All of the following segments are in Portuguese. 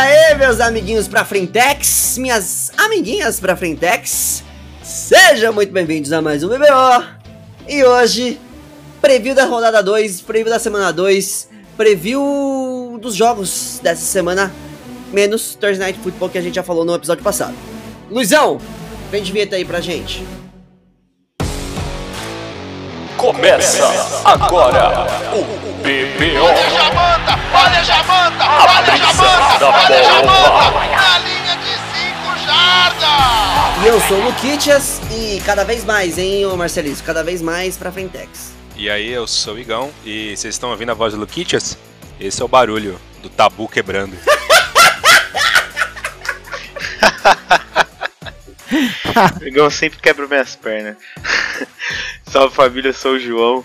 aí, meus amiguinhos pra Frentex, minhas amiguinhas pra Frentex, sejam muito bem-vindos a mais um BBO. E hoje, preview da rodada 2, preview da semana 2, preview dos jogos dessa semana, menos Thursday Night Football que a gente já falou no episódio passado. Luizão, vem de vinheta aí pra gente. Começa agora o BBO. Olha a Jamanta, olha a Jamanta, olha a Jamanta, olha a Jamanta, na linha de 5 jardas. E eu sou o Luquitas e cada vez mais, hein, ô Marcelisco, cada vez mais pra Frentex. E aí, eu sou o Igão e vocês estão ouvindo a voz do Luquitas? Esse é o barulho do tabu quebrando. Igão sempre quebra minhas pernas. salve família, eu sou o João.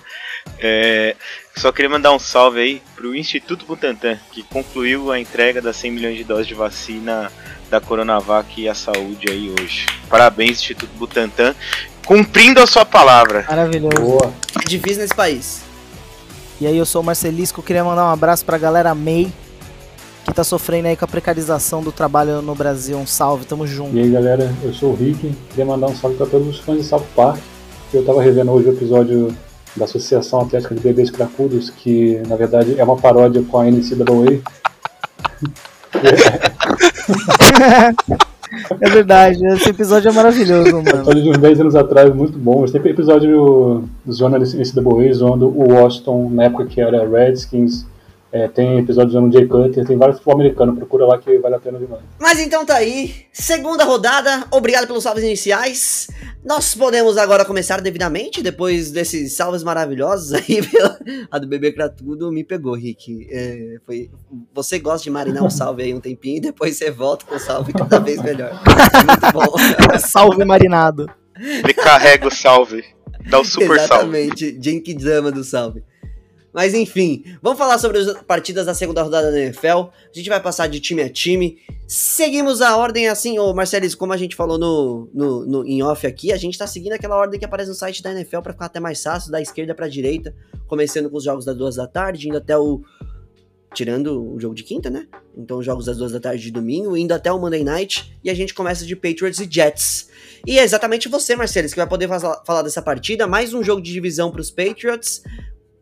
É, só queria mandar um salve aí pro Instituto Butantan, que concluiu a entrega das 100 milhões de doses de vacina da Coronavac e a saúde aí hoje. Parabéns, Instituto Butantan, cumprindo a sua palavra. Maravilhoso. É difícil nesse país. E aí, eu sou o Marcelisco, queria mandar um abraço pra galera MEI, que tá sofrendo aí com a precarização do trabalho no Brasil. Um salve, tamo junto. E aí galera, eu sou o Rick, queria mandar um salve para todos os fãs de South Park, eu tava revendo hoje o episódio da Associação Atlética de Bebês Cracudos, que na verdade é uma paródia com a NCAA. É verdade, esse episódio é maravilhoso, mano. Episódio de uns 10 anos atrás, muito bom. Tem episódio dos jornalistas NCAA zoando o Washington na época que era Redskins. É, tem episódio usando o Jay Cutler, tem vários futebol americano, procura lá que vale a pena demais. Mas então tá aí, segunda rodada, obrigado pelos salves iniciais. Nós podemos agora começar devidamente, depois desses salves maravilhosos aí. Pela... A do bebê Cratudo me pegou, Rick. É, foi... Você gosta de marinar um salve aí um tempinho e depois você volta com o salve cada vez melhor. É muito bom. Salve marinado. Ele carrega o salve, dá o super salve. Exatamente, Genkidama do salve. Mas enfim, vamos falar sobre as partidas da segunda rodada da NFL. A gente vai passar de time a time. Seguimos a ordem assim, ô Marcelis, como a gente falou no, no, no, em off aqui, a gente tá seguindo aquela ordem que aparece no site da NFL para ficar até mais fácil, da esquerda pra direita, começando com os jogos das duas da tarde, indo até o. Tirando o jogo de quinta, né? Então, os jogos das duas da tarde de domingo, indo até o Monday Night, e a gente começa de Patriots e Jets. E é exatamente você, Marcelis, que vai poder falar dessa partida. Mais um jogo de divisão pros Patriots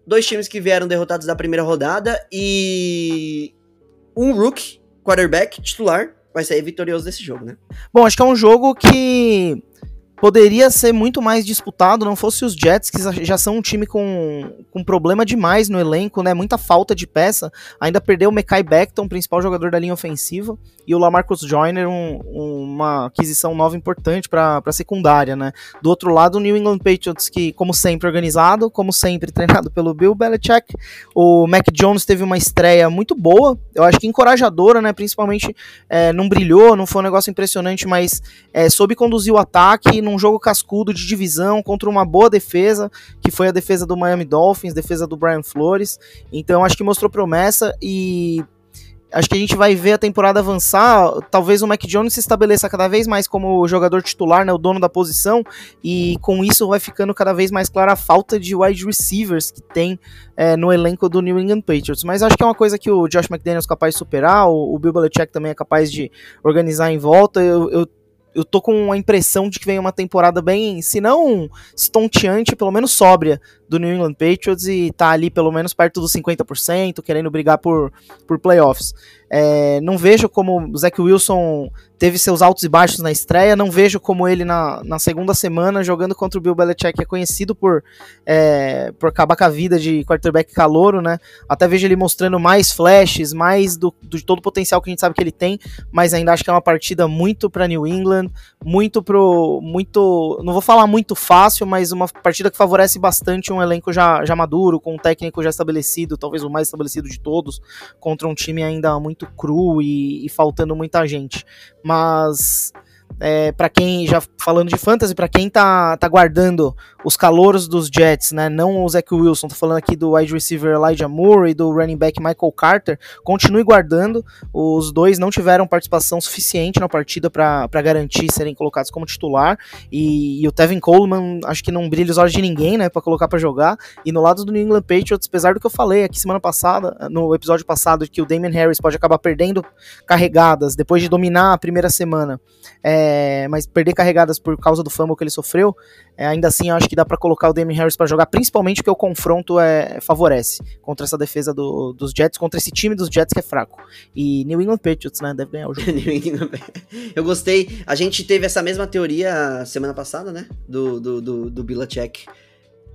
dois times que vieram derrotados da primeira rodada e um rookie quarterback titular vai sair vitorioso desse jogo, né? Bom, acho que é um jogo que poderia ser muito mais disputado, não fosse os Jets, que já são um time com, com problema demais no elenco, né? Muita falta de peça. Ainda perdeu o Mekai Beckton, principal jogador da linha ofensiva, e o Lamarcus Joyner, um, uma aquisição nova importante para a secundária, né? Do outro lado, o New England Patriots, que, como sempre, organizado, como sempre, treinado pelo Bill Belichick. O Mac Jones teve uma estreia muito boa, eu acho que encorajadora, né? Principalmente é, não brilhou, não foi um negócio impressionante, mas é, soube conduzir o ataque, não num jogo cascudo de divisão contra uma boa defesa, que foi a defesa do Miami Dolphins, defesa do Brian Flores. Então acho que mostrou promessa e acho que a gente vai ver a temporada avançar. Talvez o Mac Jones se estabeleça cada vez mais como jogador titular, né, o dono da posição, e com isso vai ficando cada vez mais clara a falta de wide receivers que tem é, no elenco do New England Patriots. Mas acho que é uma coisa que o Josh McDaniels é capaz de superar, o, o Bill Belichick também é capaz de organizar em volta. eu, eu eu tô com a impressão de que vem uma temporada bem, se não estonteante, pelo menos sóbria do New England Patriots e tá ali pelo menos perto dos 50%, querendo brigar por, por playoffs. É, não vejo como o Zach Wilson teve seus altos e baixos na estreia, não vejo como ele na, na segunda semana jogando contra o Bill Belichick, é conhecido por, é, por acabar com a vida de quarterback calouro, né? Até vejo ele mostrando mais flashes, mais do, do todo o potencial que a gente sabe que ele tem, mas ainda acho que é uma partida muito para New England, muito pro. muito. não vou falar muito fácil, mas uma partida que favorece bastante um elenco já, já maduro, com um técnico já estabelecido, talvez o mais estabelecido de todos, contra um time ainda muito cru e, e faltando muita gente. Mas é, para quem, já falando de fantasy, para quem tá, tá guardando os calouros dos Jets, né, não o Zach Wilson, tô falando aqui do wide receiver Elijah Moore e do running back Michael Carter, continue guardando, os dois não tiveram participação suficiente na partida para garantir serem colocados como titular, e, e, o Tevin Coleman, acho que não brilha os olhos de ninguém, né, para colocar para jogar, e no lado do New England Patriots, apesar do que eu falei aqui semana passada, no episódio passado, que o Damian Harris pode acabar perdendo carregadas depois de dominar a primeira semana, é, mas perder carregadas por causa do fumble que ele sofreu, é, ainda assim eu acho que dá para colocar o Damian Harris para jogar, principalmente porque o confronto é, favorece contra essa defesa do, dos Jets, contra esse time dos Jets que é fraco. E New England Patriots, né, deve ganhar o jogo. eu gostei, a gente teve essa mesma teoria semana passada, né, do, do, do, do Bilacek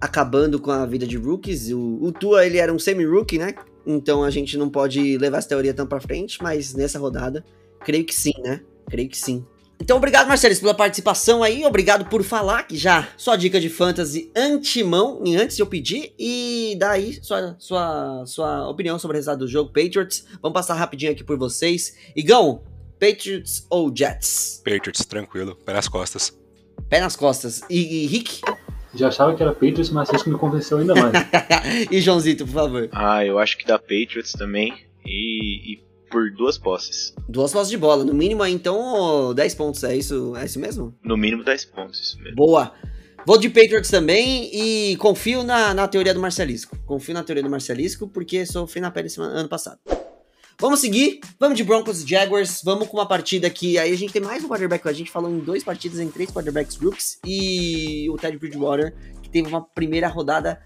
acabando com a vida de rookies. O, o Tua, ele era um semi-rookie, né? Então a gente não pode levar essa teoria tão pra frente, mas nessa rodada, creio que sim, né? Creio que sim. Então, obrigado, Marcelos, pela participação aí. Obrigado por falar que já sua dica de fantasy antemão, antes de eu pedir. E daí, sua, sua, sua opinião sobre o resultado do jogo, Patriots. Vamos passar rapidinho aqui por vocês. Igão, Patriots ou Jets? Patriots, tranquilo, pé nas costas. Pé nas costas. E, e Rick? Já achava que era Patriots, mas isso me convenceu ainda mais. e Joãozito, por favor. Ah, eu acho que dá Patriots também. E, e por duas posses. Duas posses de bola. No mínimo, então, 10 pontos. É isso, é isso mesmo? No mínimo 10 pontos, isso mesmo. Boa. Vou de Patriots também e confio na, na teoria do Marcelisco. Confio na teoria do Marcelisco porque sofri na pele semana, ano passado. Vamos seguir, vamos de Broncos e Jaguars, vamos com uma partida que aí a gente tem mais um quarterback, a gente falou em dois partidas em três quarterbacks rooks e o Ted Bridgewater, que teve uma primeira rodada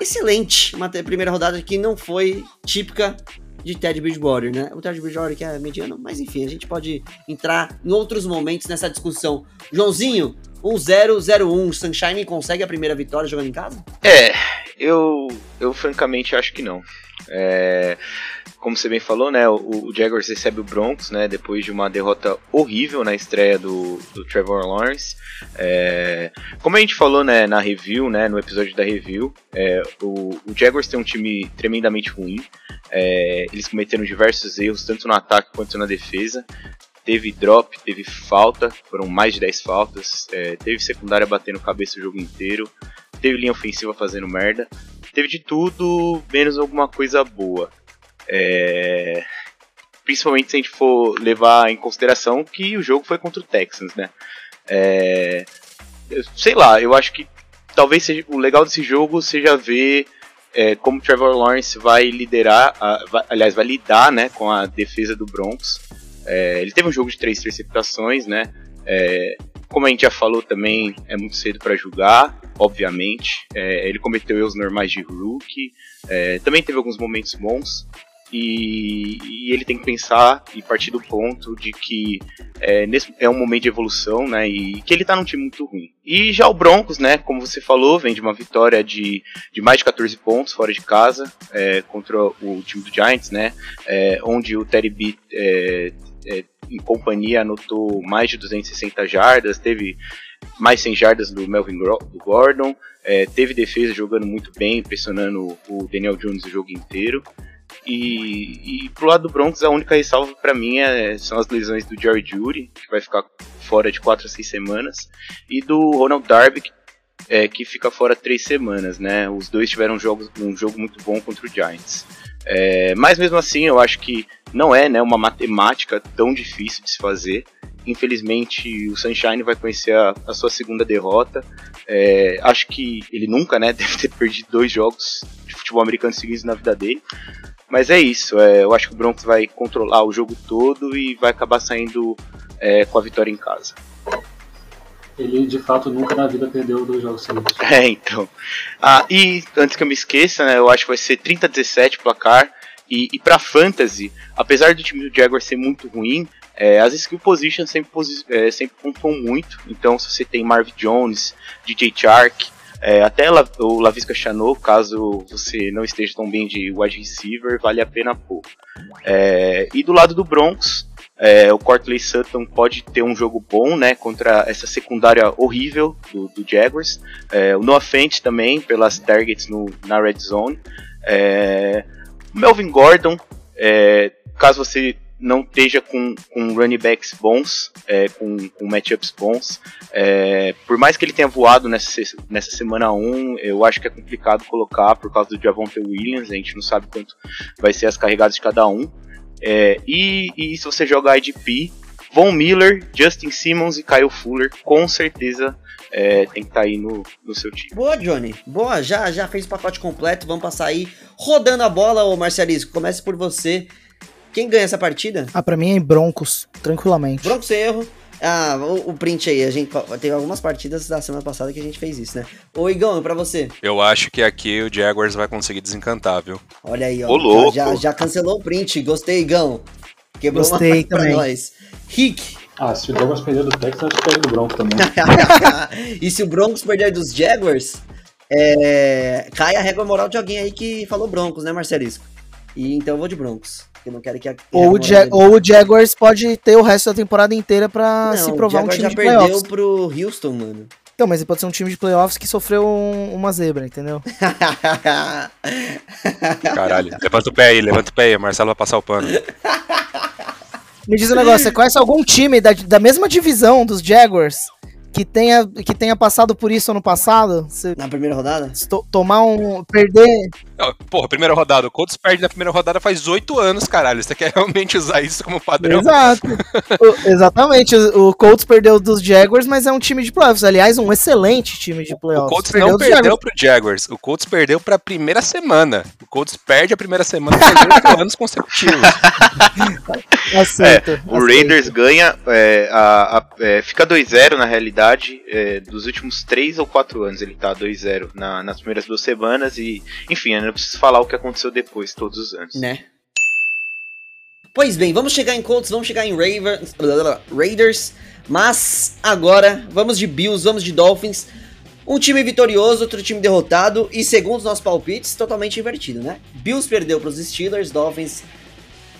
excelente, uma primeira rodada que não foi típica de Ted Bridgewater, né? O Ted Bridgewater que é mediano, mas enfim, a gente pode entrar em outros momentos nessa discussão. Joãozinho, 1-0-0-1, Sunshine consegue a primeira vitória jogando em casa? É, eu, eu francamente acho que não. É, como você bem falou, né, o, o, Jaguars recebe o Broncos, né, depois de uma derrota horrível na estreia do, do Trevor Lawrence. É, como a gente falou, né, na review, né, no episódio da review, é, o, o, Jaguars tem um time tremendamente ruim. É, eles cometeram diversos erros, tanto no ataque quanto na defesa. Teve drop, teve falta, foram mais de 10 faltas. É, teve secundária batendo cabeça o jogo inteiro. Teve linha ofensiva fazendo merda. Teve de tudo, menos alguma coisa boa. É... Principalmente se a gente for levar em consideração que o jogo foi contra o Texans, né? É... Sei lá, eu acho que talvez seja, o legal desse jogo seja ver é, como Trevor Lawrence vai liderar, a, vai, aliás, vai lidar né, com a defesa do Broncos. É, ele teve um jogo de três interceptações, né? É, como a gente já falou também, é muito cedo para julgar, obviamente. É, ele cometeu erros normais de rookie. É, também teve alguns momentos bons. E, e, ele tem que pensar e partir do ponto de que é, nesse, é um momento de evolução, né? E que ele tá num time muito ruim. E já o Broncos, né? Como você falou, vem de uma vitória de, de mais de 14 pontos fora de casa é, contra o time do Giants, né? É, onde o Terry B é, em companhia anotou mais de 260 jardas, teve mais 100 jardas do Melvin do Gordon, é, teve defesa jogando muito bem, pressionando o Daniel Jones o jogo inteiro. E, e pro lado do Broncos, a única ressalva para mim é, são as lesões do Jerry Judy, que vai ficar fora de 4 a 6 semanas, e do Ronald Darby, que, é, que fica fora 3 semanas, né? Os dois tiveram um jogo muito bom contra o Giants. É, mas mesmo assim, eu acho que não é né, uma matemática tão difícil de se fazer. Infelizmente, o Sunshine vai conhecer a, a sua segunda derrota. É, acho que ele nunca né, deve ter perdido dois jogos de futebol americano seguidos na vida dele. Mas é isso, é, eu acho que o Broncos vai controlar o jogo todo e vai acabar saindo é, com a vitória em casa. Ele de fato nunca na vida perdeu dois jogos seguidos. É, então. Ah, e antes que eu me esqueça, né, eu acho que vai ser 30 a 17 placar. E, e para fantasy, apesar do time do Jaguar ser muito ruim, é, as skill positions sempre, posi é, sempre pontuam muito. Então, se você tem Marv Jones, DJ Chark, é, até La o Lavisca Chanot, caso você não esteja tão bem de wide receiver, vale a pena pôr. É, e do lado do Broncos, é, o Cortley Sutton pode ter um jogo bom, né, contra essa secundária horrível do, do Jaguars. É, o Noah Fent também, pelas targets no, na red zone. É, Melvin Gordon, é, caso você não esteja com, com running backs bons, é, com, com matchups bons. É, por mais que ele tenha voado nessa, nessa semana 1, eu acho que é complicado colocar por causa do Javonte Williams, a gente não sabe quanto vai ser as carregadas de cada um. É, e, e se você jogar IDP, Von Miller, Justin Simmons e Kyle Fuller, com certeza é, tem que estar tá aí no, no seu time. Boa, Johnny. Boa, já, já fez o pacote completo. Vamos passar aí rodando a bola, ô Marcelisco. Comece por você. Quem ganha essa partida? Ah, pra mim é Broncos, tranquilamente. Broncos erro. Ah, o, o, print aí, a gente tem algumas partidas da semana passada que a gente fez isso, né? Ô Igão, pra você. Eu acho que aqui o Jaguars vai conseguir desencantar, viu? Olha aí, ó. Ô, louco. Já, já cancelou o print. Gostei, Igão. Quebrou Gostei uma também. pra nós. Rick. Ah, se o Douglas perder do Texas, acho que perde do Broncos também. e se o Broncos perder dos Jaguars, é... cai a régua moral de alguém aí que falou Broncos, né, Marcelisco? E então eu vou de Broncos. Eu não quero que a ou, o ja ou o Jaguars pode ter o resto da temporada inteira pra não, se provar um time de playoffs. já perdeu pro Houston, mano. Então, mas ele pode ser um time de playoffs que sofreu um, uma zebra, entendeu? Caralho, levanta o pé aí, levanta o pé aí, Marcelo vai passar o pano. Me diz um negócio, você conhece algum time da, da mesma divisão dos Jaguars que tenha, que tenha passado por isso ano passado? Você na primeira rodada? To, tomar um. perder. Porra, primeira rodada. O Colts perde na primeira rodada faz oito anos, caralho. Você quer realmente usar isso como padrão? Exato. o, exatamente. O, Colts perdeu dos Jaguars, mas é um time de playoffs. Aliás, um excelente time de playoffs. O Colts perdeu não perdeu Jaguars. pro Jaguars. O Colts perdeu pra primeira semana. O Colts perde a primeira semana por anos consecutivos. Aceito, é, o Raiders ganha, é, a, a, é, fica 2-0 na realidade, é, dos últimos 3 ou 4 anos ele tá 2-0 na, nas primeiras duas semanas e, enfim, não preciso falar o que aconteceu depois, todos os anos. Né? Pois bem, vamos chegar em Colts, vamos chegar em Ravens, Raiders, mas agora vamos de Bills, vamos de Dolphins. Um time vitorioso, outro time derrotado e segundo os nossos palpites, totalmente invertido, né? Bills perdeu para os Steelers, Dolphins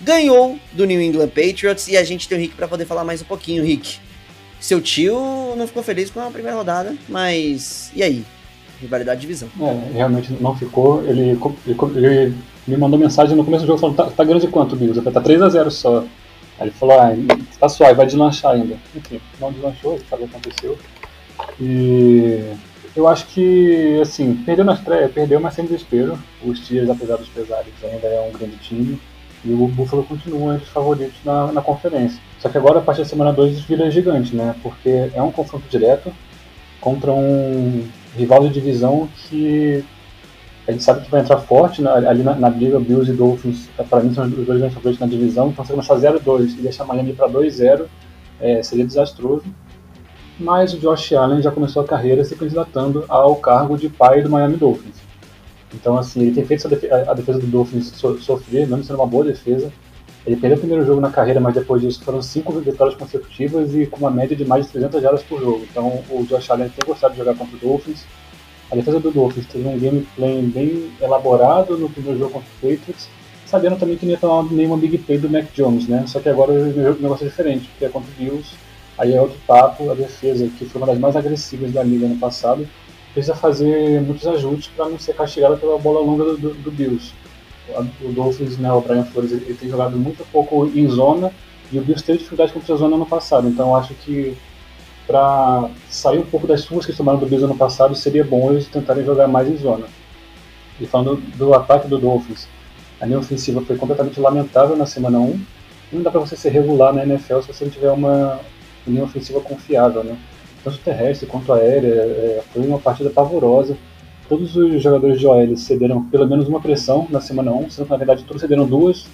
ganhou do New England Patriots e a gente tem o Rick para poder falar mais um pouquinho, Rick. Seu tio não ficou feliz com a primeira rodada, mas e aí? Rivalidade de divisão. É, realmente não ficou. Ele, ele, ele, me mandou mensagem no começo do jogo falando: tá, tá grande quanto, Bills? Tá 3x0 só. Aí ele falou: ah, tá suave, vai deslanchar ainda. Enfim, não deslanchou, sabe o que aconteceu. E eu acho que, assim, perdeu na estreia, perdeu, mas sem desespero. Os Steelers, apesar dos pesares, ainda é um grande time. E o Buffalo continua entre os favoritos na, na conferência. Só que agora, a partir da semana 2, vira gigante, né? Porque é um confronto direto contra um rival de divisão que a gente sabe que vai entrar forte ali na, na briga. Bills e Dolphins, para mim, são os dois grandes favoritos na divisão. Então, se começar 0-2 e deixar Miami para 2-0, é, seria desastroso. Mas o Josh Allen já começou a carreira se candidatando ao cargo de pai do Miami Dolphins. Então, assim, ele tem feito a defesa do Dolphins sofrer, mesmo sendo uma boa defesa. Ele perdeu o primeiro jogo na carreira, mas depois disso foram cinco vitórias consecutivas e com uma média de mais de 300 jardas por jogo. Então, o Josh Allen tem gostado de jogar contra o Dolphins. A defesa do Dolphins teve um gameplay bem elaborado no primeiro jogo contra o Patriots, sabendo também que não ia tomar nenhuma big play do Mac Jones, né? Só que agora o negócio é diferente, porque é contra o Bills, aí é outro papo, a defesa, que foi uma das mais agressivas da liga no passado, precisa fazer muitos ajustes para não ser castigada pela bola longa do, do, do Bills. O Dolphins, né, o Brian Flores, ele, ele, tem jogado muito pouco em zona e o Bills teve dificuldade contra a zona no passado. Então acho que para sair um pouco das suas que tomaram do Bills ano passado, seria bom eles tentarem jogar mais em zona. E falando do ataque do Dolphins, a linha ofensiva foi completamente lamentável na semana 1. Não dá para você ser regular na NFL se você não tiver uma linha ofensiva confiável, né? tanto terrestre quanto aérea, é, foi uma partida pavorosa. Todos os jogadores de OL cederam pelo menos uma pressão na semana 1, sendo que na verdade todos cederam duas,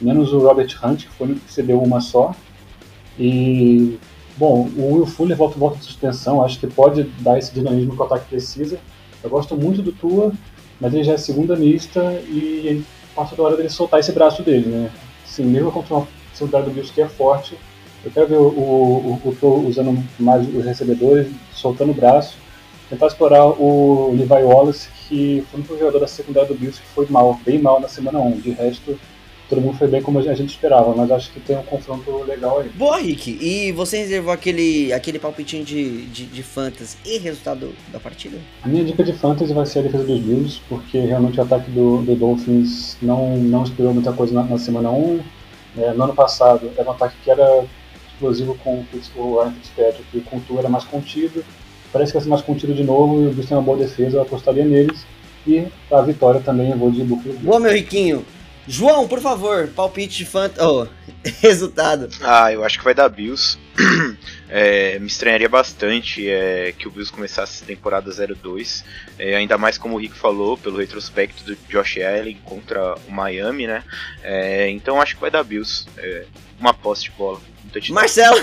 menos o Robert Hunt, que foi o que cedeu uma só. E, bom, o Will Fuller volta, volta de suspensão, acho que pode dar esse dinamismo que o ataque precisa. Eu gosto muito do Tua, mas ele já é segunda mista e passa da hora dele soltar esse braço dele, né? Sim, mesmo contra uma secundária do Bills que é forte, eu quero ver o, o, o, o usando mais os recebedores, soltando o braço, tentar explorar o Levi Wallace, que foi um jogador da secundária do Bills que foi mal, bem mal na semana 1. De resto, todo mundo foi bem como a gente esperava, mas acho que tem um confronto legal aí. Boa, Rick. E você reservou aquele, aquele palpitinho de, de, de fantasy e resultado da partida? A minha dica de fantasy vai ser a defesa dos Bills, porque realmente o ataque do, do Dolphins não, não inspirou muita coisa na, na semana 1 né, no ano passado era um ataque que era explosivo com o Ryan Fitzpatrick, que com o Tua era mais contido, parece que vai ser mais contido de novo e o Bills tem uma boa defesa, eu apostaria neles. E a vitória também eu vou de Buffalo Bills. Boa, meu riquinho. João, por favor, palpite de fant... Oh, resultado. Ah, eu acho que vai dar Bills. É, me estranharia bastante é, que o Bills começasse a temporada 0-2. É, ainda mais como o Rick falou, pelo retrospecto do Josh Allen contra o Miami, né? É, então acho que vai dar Bills. É, uma posse de bola. Marcelo.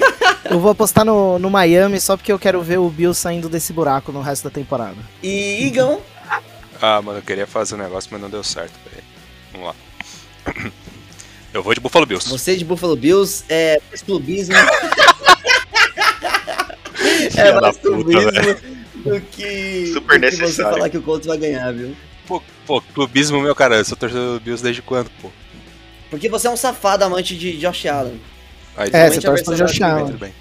Eu vou apostar no, no Miami só porque eu quero ver o Bill saindo desse buraco no resto da temporada. E Igão. Ah, mano, eu queria fazer um negócio, mas não deu certo. Peraí. Vamos lá. Eu vou de Buffalo Bills. Você de Buffalo Bills é mais clubismo. É mais clubismo do que, Super do que você necessário. falar que o Colts vai ganhar, viu? Pô, pô, clubismo, meu cara, eu sou torcedor do Bills desde quando, pô? Porque você é um safado amante de Josh Allen. Aí, É, você torce pro Josh da Allen. tudo bem.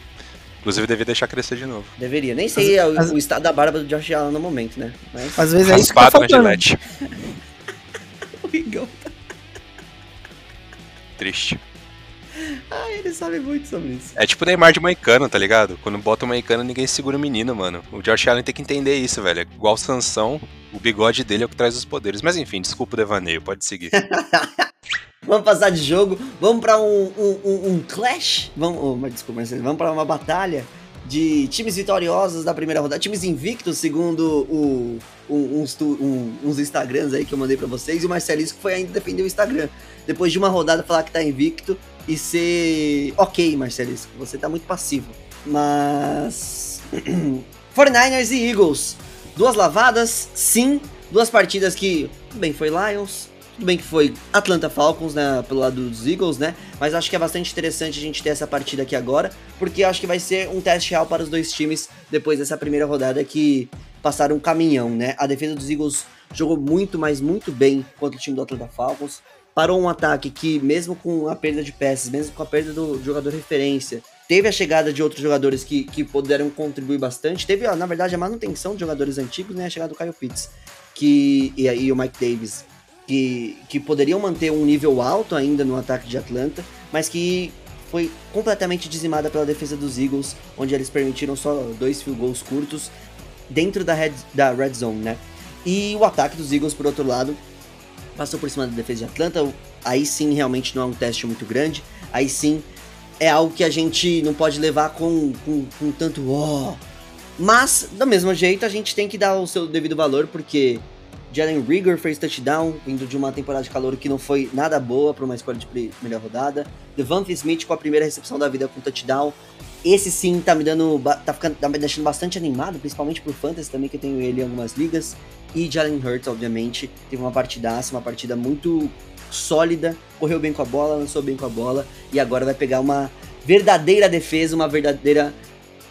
Inclusive, devia deixar crescer de novo. Deveria. Nem sei o, As- o estado da barba do Josh Allen no momento, né? Mas Às vezes é isso que tá Raspado na faltando. Gillette. o Igão, Triste. ah, ele sabe muito sobre isso. É tipo Neymar de Moicano, tá ligado? Quando bota o Moicano, ninguém segura o menino, mano. O Josh Allen tem que entender isso, velho. É igual Sansão, o bigode dele é o que traz os poderes. Mas enfim, desculpa o devaneio, pode seguir. Vamos passar de jogo, vamos pra um, um, um- um clash, vamos, oh, desculpa, vamos pra uma batalha de times vitoriosos da primeira rodada, times invictos, segundo o, uns, um- uns Instagrams aí que eu mandei pra vocês, e o Marcelisco foi ainda defender o Instagram, depois de uma rodada falar que tá invicto e ser ok, Marcelisco, você tá muito passivo, mas 49ers e Eagles, duas lavadas, sim, duas partidas que, bem, foi Lions, tudo bem que foi Atlanta Falcons, né, pelo lado dos Eagles, né? Mas acho que é bastante interessante a gente ter essa partida aqui agora, porque acho que vai ser um teste real para os dois times depois dessa primeira rodada que passaram um caminhão, né? A defesa dos Eagles jogou muito, mas muito bem contra o time do Atlanta Falcons. Parou um ataque que, mesmo com a perda de peças, mesmo com a perda do jogador referência, teve a chegada de outros jogadores que, que puderam contribuir bastante. Teve, na verdade, a manutenção de jogadores antigos, né? A chegada do Kyle Pitts que, e aí o Mike Davis, que, que poderiam manter um nível alto ainda no ataque de Atlanta, mas que foi completamente dizimada pela defesa dos Eagles, onde eles permitiram só dois field goals curtos dentro da red, da red zone, né? E o ataque dos Eagles, por outro lado, passou por cima da defesa de Atlanta. Aí sim, realmente não é um teste muito grande. Aí sim, é algo que a gente não pode levar com, com, com tanto ó. Mas, do mesmo jeito, a gente tem que dar o seu devido valor, porque Jalen Rigor fez touchdown, vindo de uma temporada de calor que não foi nada boa para uma escolha de primeira rodada. Devante Smith com a primeira recepção da vida com touchdown. Esse sim tá me dando. tá, ficando, tá me deixando bastante animado, principalmente por Fantasy também, que eu tenho ele em algumas ligas. E Jalen Hurts, obviamente, teve uma partidaça, uma partida muito sólida, correu bem com a bola, lançou bem com a bola, e agora vai pegar uma verdadeira defesa, uma verdadeira.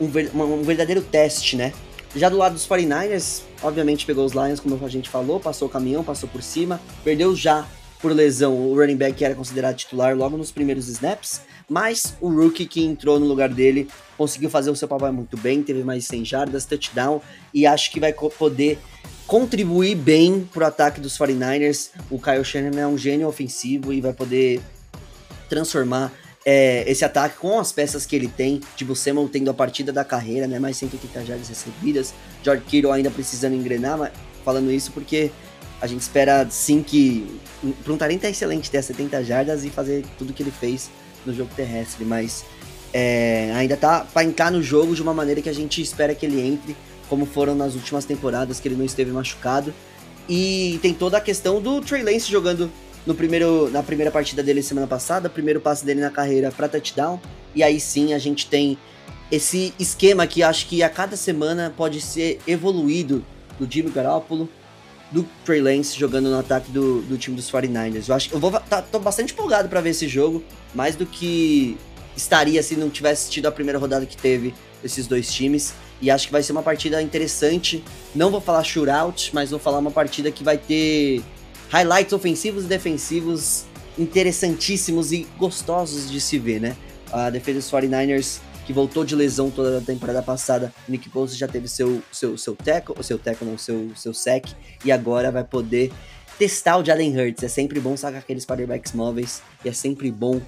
Um, ver- um verdadeiro teste, né? Já do lado dos 49ers, obviamente pegou os Lions, como a gente falou, passou o caminhão, passou por cima, perdeu já por lesão o running back que era considerado titular logo nos primeiros snaps, mas o rookie que entrou no lugar dele conseguiu fazer o seu papel muito bem, teve mais de 100 jardas, touchdown, e acho que vai poder contribuir bem pro ataque dos 49ers. O Kyle Shanahan é um gênio ofensivo e vai poder transformar é, esse ataque com as peças que ele tem. Tipo, Samuel tendo a partida da carreira, né? Mais 180 jardas recebidas. George Kittle ainda precisando engrenar, mas falando isso porque a gente espera sim que. Para um talento é excelente ter as 70 jardas e fazer tudo que ele fez no jogo terrestre, mas é, ainda tá para entrar no jogo de uma maneira que a gente espera que ele entre, como foram nas últimas temporadas que ele não esteve machucado. E tem toda a questão do Trey Lance jogando no primeiro, na primeira partida dele semana passada, primeiro passe dele na carreira para touchdown. E aí sim a gente tem esse esquema que acho que a cada semana pode ser evoluído do Jimmy Garoppolo, do Trey Lance jogando no ataque do, do time dos 49ers. Eu acho que eu vou tá, tô bastante empolgado para ver esse jogo, mais do que estaria se não tivesse tido a primeira rodada que teve esses dois times. E acho que vai ser uma partida interessante. Não vou falar shootout, mas vou falar uma partida que vai ter highlights ofensivos e defensivos interessantíssimos e gostosos de se ver, né? A defesa dos 49ers, que voltou de lesão toda a temporada passada, Nick Bosa já teve seu, seu, seu tackle, seu tackle não, seu, seu sec, e agora vai poder testar o Jalen Hurts. É sempre bom sacar aqueles quarterbacks móveis e é sempre bom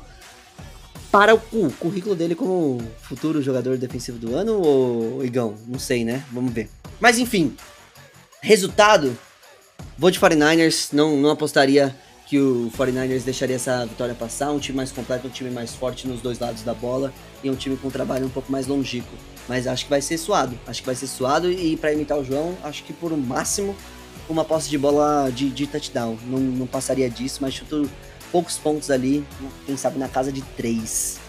para o, o currículo dele como futuro jogador defensivo do ano ou Igão? Não sei, né? Vamos ver. Mas enfim, resultado. Vou de 49ers, não, não apostaria que o 49ers deixaria essa vitória passar. Um time mais completo, um time mais forte nos dois lados da bola e um time com um trabalho um pouco mais longínquo. Mas acho que vai ser suado. Acho que vai ser suado e para imitar o João, acho que por o máximo uma posse de bola de, de touchdown. Não, não passaria disso, mas chuto poucos pontos ali, quem sabe na casa de três.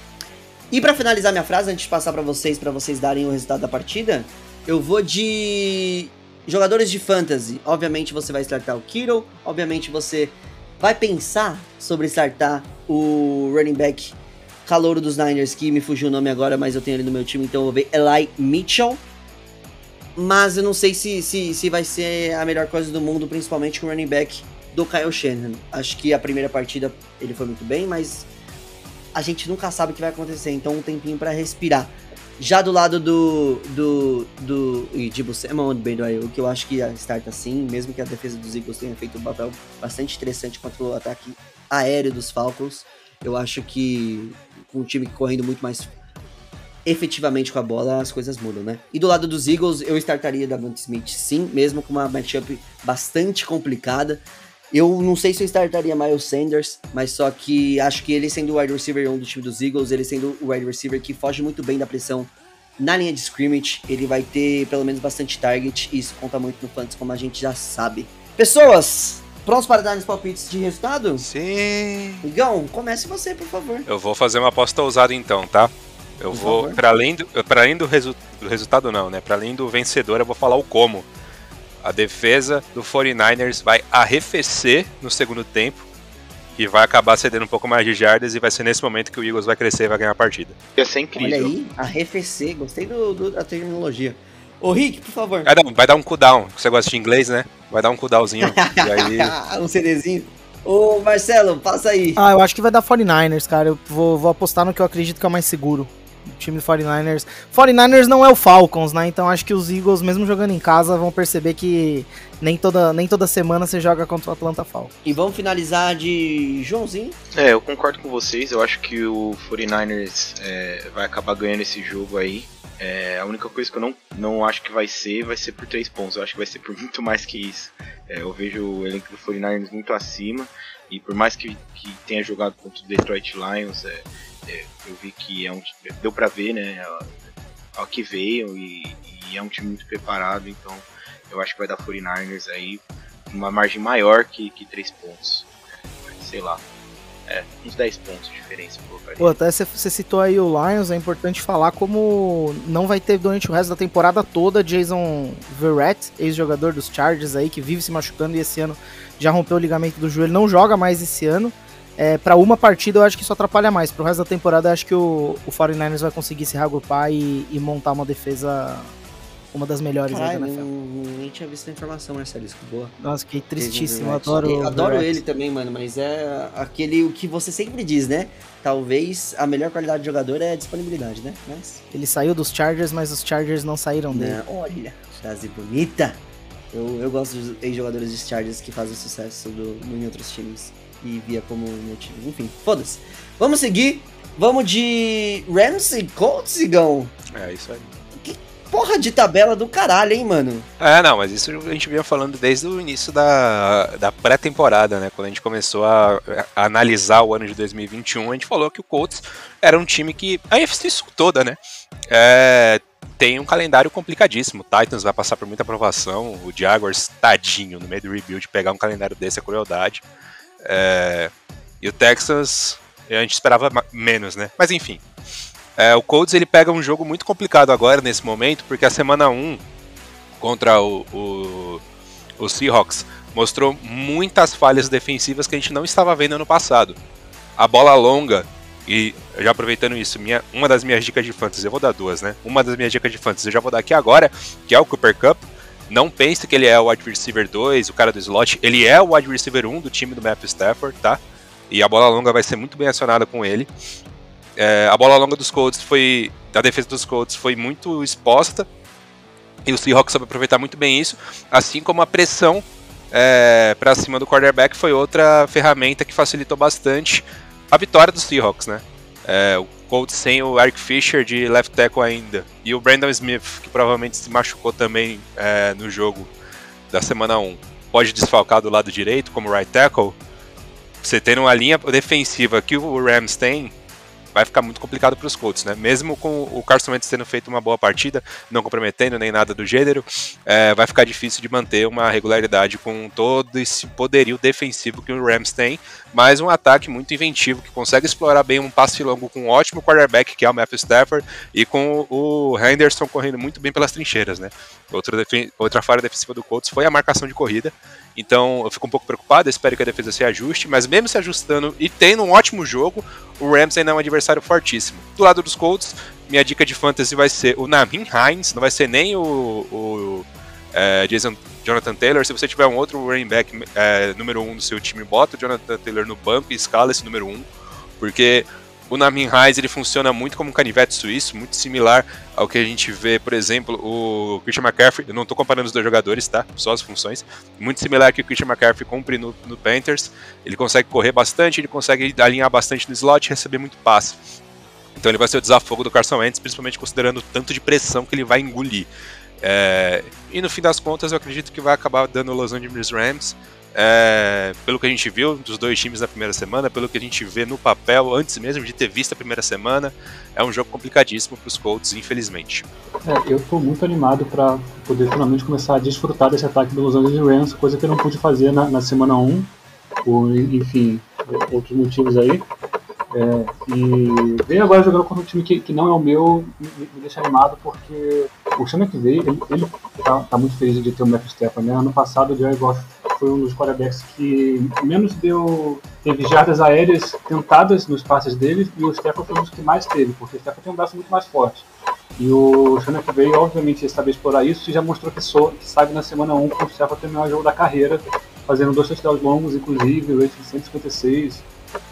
E para finalizar minha frase, antes de passar para vocês, para vocês darem o resultado da partida, eu vou de jogadores de fantasy. Obviamente você vai startar o Kittle, obviamente você vai pensar sobre startar o running back calouro dos Niners, que me fugiu o nome agora, mas eu tenho ele no meu time, então eu vou ver Eli Mitchell. Mas eu não sei se, se, se vai ser a melhor coisa do mundo, principalmente com o running back do Kyle Shanahan. Acho que a primeira partida ele foi muito bem, mas a gente nunca sabe o que vai acontecer, então um tempinho para respirar. Já do lado do. do. do. Dibu Samuel do o que eu acho que starta assim, mesmo que a defesa dos Eagles tenha feito um papel bastante interessante contra o ataque aéreo dos Falcons. Eu acho que com um time correndo muito mais efetivamente com a bola, as coisas mudam, né? E do lado dos Eagles, eu startaria Davante Smith sim, mesmo com uma matchup bastante complicada. Eu não sei se eu startaria Miles Sanders, mas só que acho que ele sendo o wide receiver 1 do time dos Eagles, ele sendo o wide receiver que foge muito bem da pressão na linha de scrimmage, ele vai ter pelo menos bastante target, e isso conta muito no Fantasy, como a gente já sabe. Pessoas, prontos para dar os palpites de resultado? Sim. Igão, comece você, por favor. Eu vou fazer uma aposta ousada então, tá? Eu Por vou, para além, do, pra além do, resu- do resultado não, né? Para além do vencedor, eu vou falar o como. A defesa do 49ers vai arrefecer no segundo tempo e vai acabar cedendo um pouco mais de jardas e vai ser nesse momento que o Eagles vai crescer e vai ganhar a partida. Ia ser Olha incrível. aí, arrefecer, gostei do, do- da terminologia. Ô Rick, por favor. Vai dar, vai dar um cooldown, você gosta de inglês, né? Vai dar um cooldownzinho. aí, um CDzinho. Ô Marcelo, passa aí. Ah, eu acho que vai dar 49ers, cara. Eu vou, vou apostar no que eu acredito que é o mais seguro. O time do 49ers. 49ers não é o Falcons, né? Então acho que os Eagles, mesmo jogando em casa, vão perceber que nem toda, nem toda semana você joga contra o Atlanta Falcons. E vamos finalizar de Joãozinho. É, eu concordo com vocês. Eu acho que o 49ers é, vai acabar ganhando esse jogo aí. É, a única coisa que eu não, não acho que vai ser, vai ser por 3 pontos. Eu acho que vai ser por muito mais que isso. É, eu vejo o elenco do 49ers muito acima. E por mais que, que tenha jogado contra o Detroit Lions, é, eu vi que é um deu pra ver, né? Ao que veio e, e é um time muito preparado. Então eu acho que vai dar 49ers aí uma margem maior que, que 3 pontos. É, sei lá. É, uns 10 pontos de diferença. Pô, até você citou aí o Lions, é importante falar como não vai ter durante o resto da temporada toda Jason Verrett, ex-jogador dos Chargers aí, que vive se machucando e esse ano já rompeu o ligamento do joelho, não joga mais esse ano. É, para uma partida eu acho que isso atrapalha mais. Pro resto da temporada eu acho que o, o 49ers vai conseguir se reagrupar e, e montar uma defesa uma das melhores aí Caralho, da não, NFL. nem tinha visto a informação, Marcelo. Isso que boa. Nossa, fiquei tristíssimo. Verrett. Adoro, Eu adoro ele também, mano, mas é aquele o que você sempre diz, né? Talvez a melhor qualidade de jogador é a disponibilidade, né? Mas. Ele saiu dos Chargers, mas os Chargers não saíram dele. Né? Olha, frase bonita. Eu, eu gosto dos ex-jogadores de Chargers que fazem sucesso do, em outros times. E via como meu time. Enfim, foda-se. Vamos seguir. Vamos de Rams e Colts, Igão. é isso aí. Porra de tabela do caralho, hein, mano? É, não, mas isso a gente vinha falando desde o início da, da pré-temporada, né? Quando a gente começou a, a analisar o ano de 2021, a gente falou que o Colts era um time que. A NFC toda, né? É, tem um calendário complicadíssimo. O Titans vai passar por muita aprovação. O Jaguars, tadinho, no meio do rebuild, pegar um calendário desse é crueldade. É, e o Texas, a gente esperava menos, né? Mas enfim. É, o Colts ele pega um jogo muito complicado agora, nesse momento, porque a semana 1 contra o, o, o Seahawks mostrou muitas falhas defensivas que a gente não estava vendo ano passado. A bola longa, e já aproveitando isso, minha, uma das minhas dicas de fantasy, eu vou dar duas, né? Uma das minhas dicas de fantasy eu já vou dar aqui agora, que é o Cooper Cup. Não pense que ele é o wide receiver 2, o cara do slot. Ele é o wide receiver 1 do time do Matthew Stafford, tá? E a bola longa vai ser muito bem acionada com ele. É, a bola longa dos Colts foi. Da defesa dos Colts foi muito exposta. E o Seahawks soube aproveitar muito bem isso. Assim como a pressão é, para cima do quarterback foi outra ferramenta que facilitou bastante a vitória dos Seahawks, né? É, o Colts sem o Eric Fisher de left tackle ainda e o Brandon Smith, que provavelmente se machucou também é, no jogo da semana 1, pode desfalcar do lado direito como right tackle. Você tendo uma linha defensiva que o Rams tem, vai ficar muito complicado para os Colts, né? Mesmo com o Carson Wentz tendo feito uma boa partida, não comprometendo nem nada do gênero, é, vai ficar difícil de manter uma regularidade com todo esse poderio defensivo que o Rams tem, mas um ataque muito inventivo que consegue explorar bem um passe longo com um ótimo quarterback que é o Matthew Stafford e com o Henderson correndo muito bem pelas trincheiras, né? Outra, outra falha defensiva do Colts foi a marcação de corrida. Então eu fico um pouco preocupado, espero que a defesa se ajuste, mas mesmo se ajustando e tendo um ótimo jogo, o Rams ainda é um adversário fortíssimo. Do lado dos Colts, minha dica de fantasy vai ser o Namin Hines, não vai ser nem o, o é, Jason, Jonathan Taylor. Se você tiver um outro running back é, número 1 um do seu time, bota o Jonathan Taylor no banco e escala esse número 1, um, porque o Namin Reis ele funciona muito como um canivete suíço, muito similar ao que a gente vê, por exemplo, o Christian McCaffrey. Eu não estou comparando os dois jogadores, tá? Só as funções. Muito similar ao que o Christian McCaffrey cumpre no, no Panthers. Ele consegue correr bastante, ele consegue alinhar bastante no slot e receber muito passe. Então ele vai ser o desafogo do Carson Wentz, principalmente considerando o tanto de pressão que ele vai engolir. É... e no fim das contas, eu acredito que vai acabar dando o Los Angeles Rams é, pelo que a gente viu dos dois times na primeira semana, pelo que a gente vê no papel, antes mesmo de ter visto a primeira semana, é um jogo complicadíssimo para os Colts, infelizmente. É, eu estou muito animado para poder finalmente começar a desfrutar desse ataque do Los Angeles Rams, coisa que eu não pude fazer na, na semana 1, por, enfim, outros motivos aí. É, e veio agora jogando contra um time que, que não é o meu, me, me deixa animado porque o Chama que veio, ele, ele tá, tá, muito feliz de ter o Matthew Stafford, né? Ano passado o Jerry Goff foi um dos quarterbacks que menos deu. teve jardas aéreas tentadas nos passes dele e o Stafford foi um dos que mais teve, porque o Stafford tem um braço muito mais forte. E o Shana que veio, obviamente, saber explorar isso e já mostrou que, sou, que sabe na semana 1 que o Stafford terminar o jogo da carreira, fazendo dois touchdowns longos, inclusive, o rate de 156.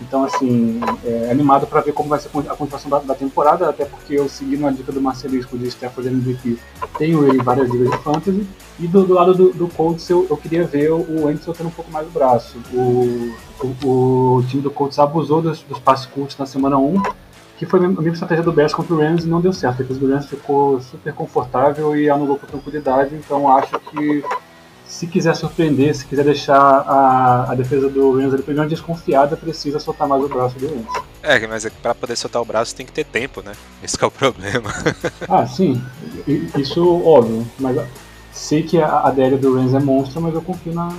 Então, assim, é animado para ver como vai ser a continuação da, da, temporada, até porque eu segui uma dica do Marcelisco de Stafford MVP, tenho ele várias ligas de fantasy, e do, do lado do, do Colts eu, eu, queria ver o Anderson tendo um pouco mais do braço. O, o, o time do Colts abusou dos, dos passes curtos na semana 1, que foi a mesma estratégia do Bears contra o Rams e não deu certo. Depois o Rams ficou super confortável e anulou com tranquilidade, então acho que se quiser surpreender, se quiser deixar a, a defesa do Rams ali primeiro desconfiada, precisa soltar mais o braço do Rams. É, mas é para poder soltar o braço tem que ter tempo, né? Esse é o problema. ah, sim. Isso óbvio. Mas sei que a, a DL do Rams é monstro, mas eu confio na,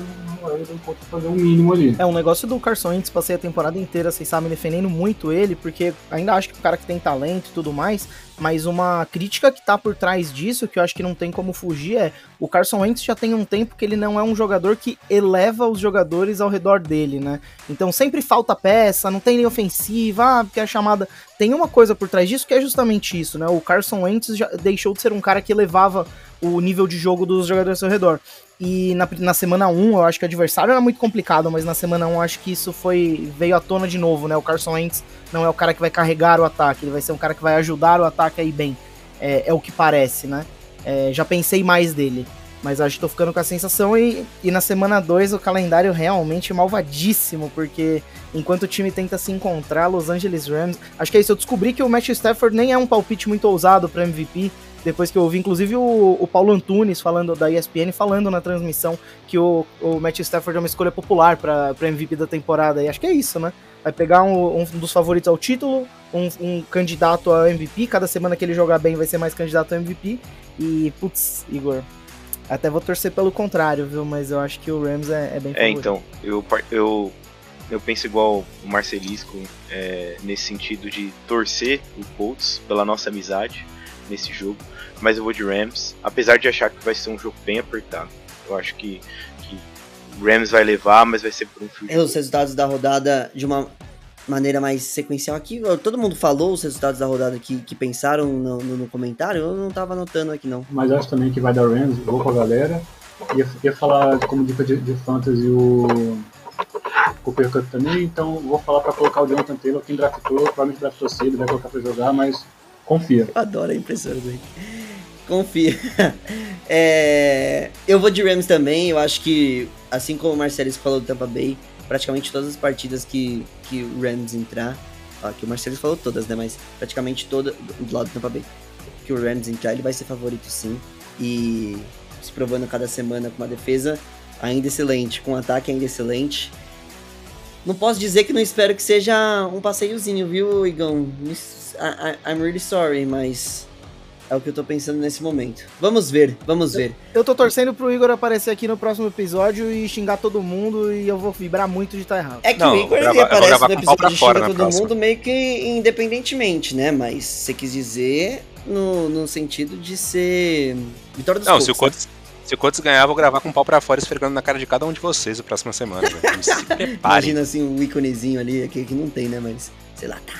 fazer um mínimo ali. É, um negócio do Carson Wentz, passei a temporada inteira, vocês sabem, defendendo muito ele, porque ainda acho que o cara que tem talento e tudo mais, mas uma crítica que tá por trás disso, que eu acho que não tem como fugir, é o Carson Wentz já tem um tempo que ele não é um jogador que eleva os jogadores ao redor dele, né? Então sempre falta peça, não tem nem ofensiva, ah, porque a chamada. Tem uma coisa por trás disso que é justamente isso, né? O Carson Wentz já deixou de ser um cara que elevava o nível de jogo dos jogadores ao redor. E na, na semana 1, eu acho que o adversário era muito complicado, mas na semana 1 eu acho que isso foi veio à tona de novo, né? O Carson Wentz não é o cara que vai carregar o ataque, ele vai ser um cara que vai ajudar o ataque aí bem. É, é o que parece, né? É, já pensei mais dele. Mas acho que tô ficando com a sensação. E, e na semana 2 o calendário realmente é malvadíssimo, porque enquanto o time tenta se encontrar, Los Angeles Rams. Acho que é isso. Eu descobri que o Matthew Stafford nem é um palpite muito ousado para MVP depois que eu ouvi, inclusive, o, o Paulo Antunes falando da ESPN, falando na transmissão que o, o Matt Stafford é uma escolha popular para MVP da temporada. E acho que é isso, né? Vai pegar um, um dos favoritos ao título, um, um, candidato a MVP. Cada semana que ele jogar bem vai ser mais candidato a MVP. E, putz, Igor, até vou torcer pelo contrário, viu? Mas eu acho que o Rams é, é bem É, então, eu, eu, eu penso igual o Marcelisco é, nesse sentido de torcer o Colts pela nossa amizade nesse jogo mas eu vou de Rams, apesar de achar que vai ser um jogo bem apertado. Eu acho que, que o Rams vai levar, mas vai ser por um fio é, Os resultados da rodada de uma maneira mais sequencial aqui. Todo mundo falou os resultados da rodada que, que pensaram no, no, no comentário, eu não tava anotando aqui não. Mas acho também que vai dar Rams, vou com a galera. Ia, ia falar como dica de, de fantasy o Cooper Cup também, então vou falar para colocar o Jonathan Taylor, quem draftou, provavelmente draftou cedo, vai colocar para jogar, mas confia. Eu adoro a impressão dele. Confia. É, eu vou de Rams também. Eu acho que, assim como o Marcelis falou do Tampa Bay, praticamente todas as partidas que, que o Rams entrar. Ó, que o Marcelis falou todas, né? Mas praticamente toda do lado do Tampa Bay. Que o Rams entrar, ele vai ser favorito sim. E se provando cada semana com uma defesa ainda excelente, com um ataque ainda excelente. Não posso dizer que não espero que seja um passeiozinho, viu, Igão? Miss- I- I- I'm really sorry, mas é o que eu tô pensando nesse momento. Vamos ver, vamos ver. Eu tô torcendo pro Igor aparecer aqui no próximo episódio e xingar todo mundo e eu vou vibrar muito de estar errado. É que Não, o Igor eu vou ele eu aparece no o episódio fora Xinga Todo próxima. Mundo meio que independentemente, né? Mas você quis dizer no, no sentido de ser vitória dos Não, Colts, se o né? Colts, se o Colts ganhar, eu vou gravar com o pau pra fora esfregando na cara de cada um de vocês a próxima semana. velho. Se preparem. Imagina assim um íconezinho ali, aqui que não tem, né? Mas, sei lá, tá.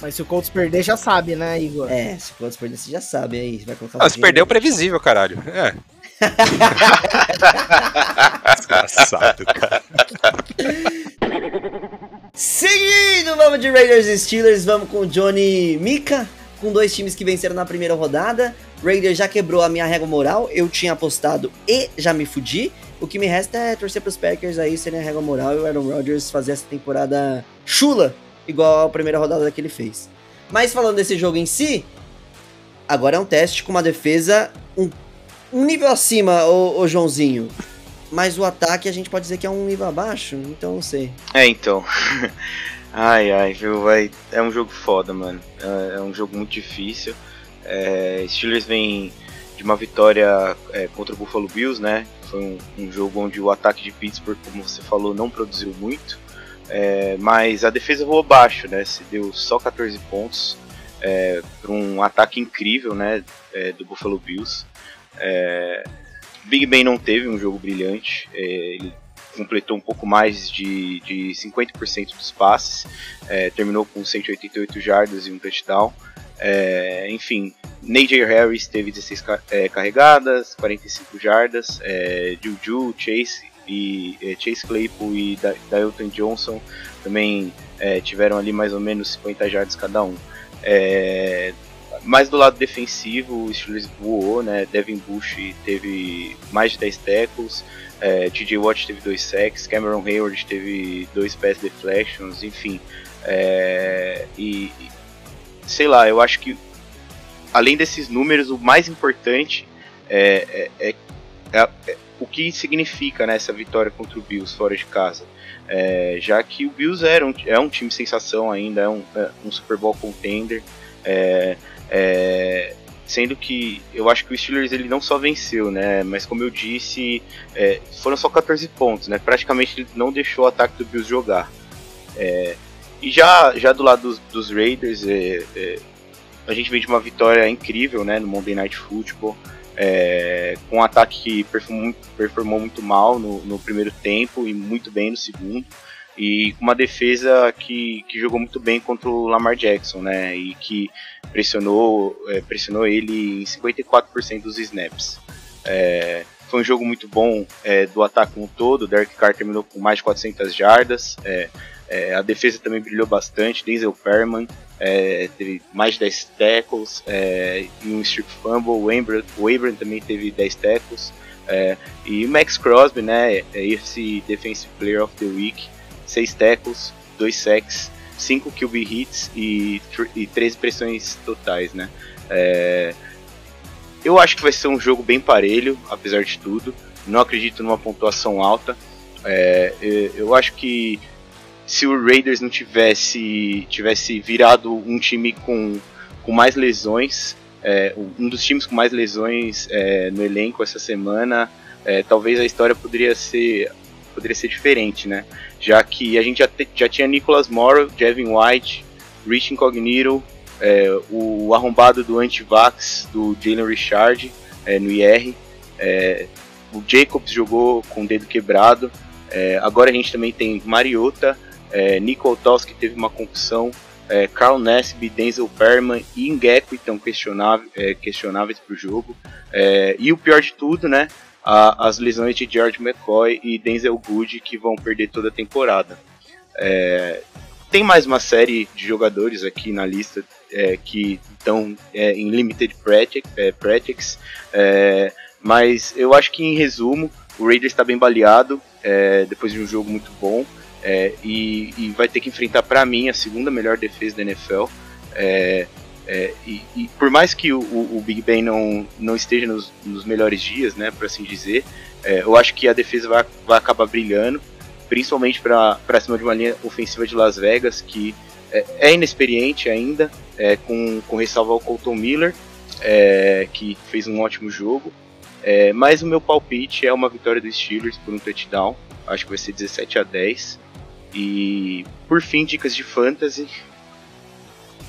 Mas se o Colts perder, já sabe, né, Igor? É, se o Colts perder, você já sabe aí. Vai colocar Ah, o se perdeu, dinheiro. previsível, caralho. É. Desgraçado, cara. Seguindo, vamos de Raiders e Steelers, vamos com o Johnny Mika, com dois times que venceram na primeira rodada. Raiders já quebrou a minha régua moral, eu tinha apostado e já me fudi. O que me resta é torcer pros Packers aí serem a régua moral e o Aaron Rodgers fazer essa temporada chula, igual a primeira rodada que ele fez. Mas falando desse jogo em si, agora é um teste com uma defesa um, um nível acima, ô, ô Joãozinho. Mas o ataque a gente pode dizer que é um nível abaixo, então não sei. É, então. ai, ai, viu, vai. É um jogo foda, mano. É, é um jogo muito difícil. É, Steelers vem de uma vitória é, contra o Buffalo Bills, né? Foi um, um jogo onde o ataque de Pittsburgh, como você falou, não produziu muito. É, mas a defesa voou baixo, né? Se deu só 14 pontos é, para um ataque incrível, né? é, do Buffalo Bills. É, Big Ben não teve um jogo brilhante. é, ele completou um pouco mais de, de 50% dos passes, é, terminou com 188 jardas e um touchdown. Enfim, Najee Harris teve 16 ca- é, carregadas, 45 jardas, Juju, Chase e é, Chase Claypool e da Johnson também é, tiveram ali mais ou menos 50 jardas cada um. É, mas do lado defensivo, o Steelers voou, né? Devin Bush teve mais de 10 tackles, é, TJ Watt teve dois sacks, Cameron Hayward teve dois pass deflections, enfim. É, e, e, sei lá, eu acho que além desses números, o mais importante é- é- é o que significa né, essa vitória contra o Bills fora de casa. É, já que o Bills era um, é um time sensação ainda, é um, é um Super Bowl contender. é, é, sendo que eu acho que o Steelers ele não só venceu, né? Mas como eu disse, é, foram só 14 pontos, né? Praticamente ele não deixou o ataque do Bills jogar. É, e já, já do lado dos, dos Raiders, a gente vem de uma vitória incrível, né? No Monday Night Football. É, com um ataque que performou muito, performou muito mal no, no primeiro tempo e muito bem no segundo. E com uma defesa que, que jogou muito bem contra o Lamar Jackson, né? E que pressionou, é, pressionou ele em 54% dos snaps. É, foi um jogo muito bom é, do ataque como um todo. O Derek Carr terminou com mais de 400 jardas. é, é, a defesa também brilhou bastante. Denzel Perman é, teve mais de 10 tackles é, e um strip fumble. O Abram, o Abram também teve 10 tackles. é, e o Max Crosby, né, é esse Defensive Player of the Week, 6 tackles, 2 sacks, 5 QB hits e, tr- e 13 pressões totais, né. É, eu acho que vai ser um jogo bem parelho, apesar de tudo. Não acredito numa pontuação alta. É, eu acho que se o Raiders não tivesse tivesse virado um time com, com mais lesões, é, um dos times com mais lesões é, no elenco essa semana, é, talvez a história poderia ser poderia ser diferente, né? Já que a gente já, te- já tinha Nicholas Morrow, Devin White, Rich Incognito, é, o arrombado do anti-vax do Jalen Richard é, no IR, é, o Jacobs jogou com o dedo quebrado, agora a gente também tem Mariota, é, Nico Toski teve uma concussão, é, Carl Nesby, Denzel Perman e Ngeko estão questionáveis, é, questionáveis para o jogo. É, e o pior de tudo, né? a- as lesões de George McCoy e Denzel Good que vão perder toda a temporada. É, tem mais uma série de jogadores aqui na lista é, que estão é, em limited é, practice é, mas eu acho que em resumo o Raiders está bem baleado é, depois de um jogo muito bom é, e, e, vai ter que enfrentar para mim a segunda melhor defesa da NFL. É, e, e, por mais que o, o, Big Ben não, não esteja nos, nos melhores dias, né, por assim dizer, eu acho que a defesa vai, vai acabar brilhando, principalmente para cima de uma linha ofensiva de Las Vegas que é, inexperiente ainda, com, com ressalva ao Colton Miller, que fez um ótimo jogo. É, mas o meu palpite é uma vitória dos Steelers por um touchdown. Acho que vai ser 17 a 10. E por fim, dicas de fantasy.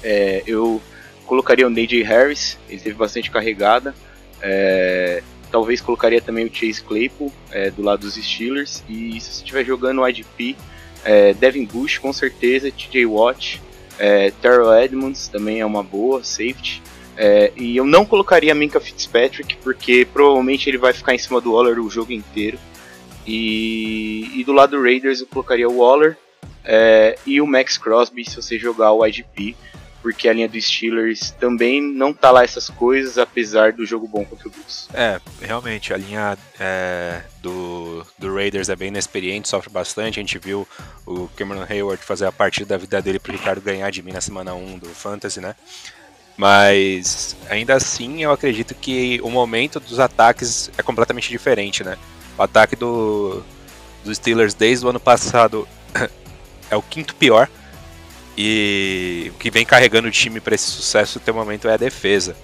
É, eu colocaria o Najee Harris, ele teve bastante carregada. É, talvez colocaria também o Chase Claypool é, do lado dos Steelers. E se você estiver jogando o IDP, é, Devin Bush com certeza, TJ Watt, é, Terrell Edmonds também é uma boa, safety. É, e eu não colocaria Minka Fitzpatrick, porque provavelmente ele vai ficar em cima do Waller o jogo inteiro. E, e do lado do Raiders eu colocaria o Waller é, e o Max Crosby se você jogar o IGP, porque a linha dos Steelers também não tá lá essas coisas, apesar do jogo bom contra o Bulls. É, realmente, a linha é, do, do Raiders é bem inexperiente, sofre bastante. A gente viu o Cameron Hayward fazer a partida da vida dele pro Ricardo ganhar de mim na semana 1 do Fantasy, né? Mas ainda assim eu acredito que o momento dos ataques é completamente diferente, né? O ataque do, dos Steelers desde o ano passado é o quinto pior. E o que vem carregando o time para esse sucesso até o momento é a defesa.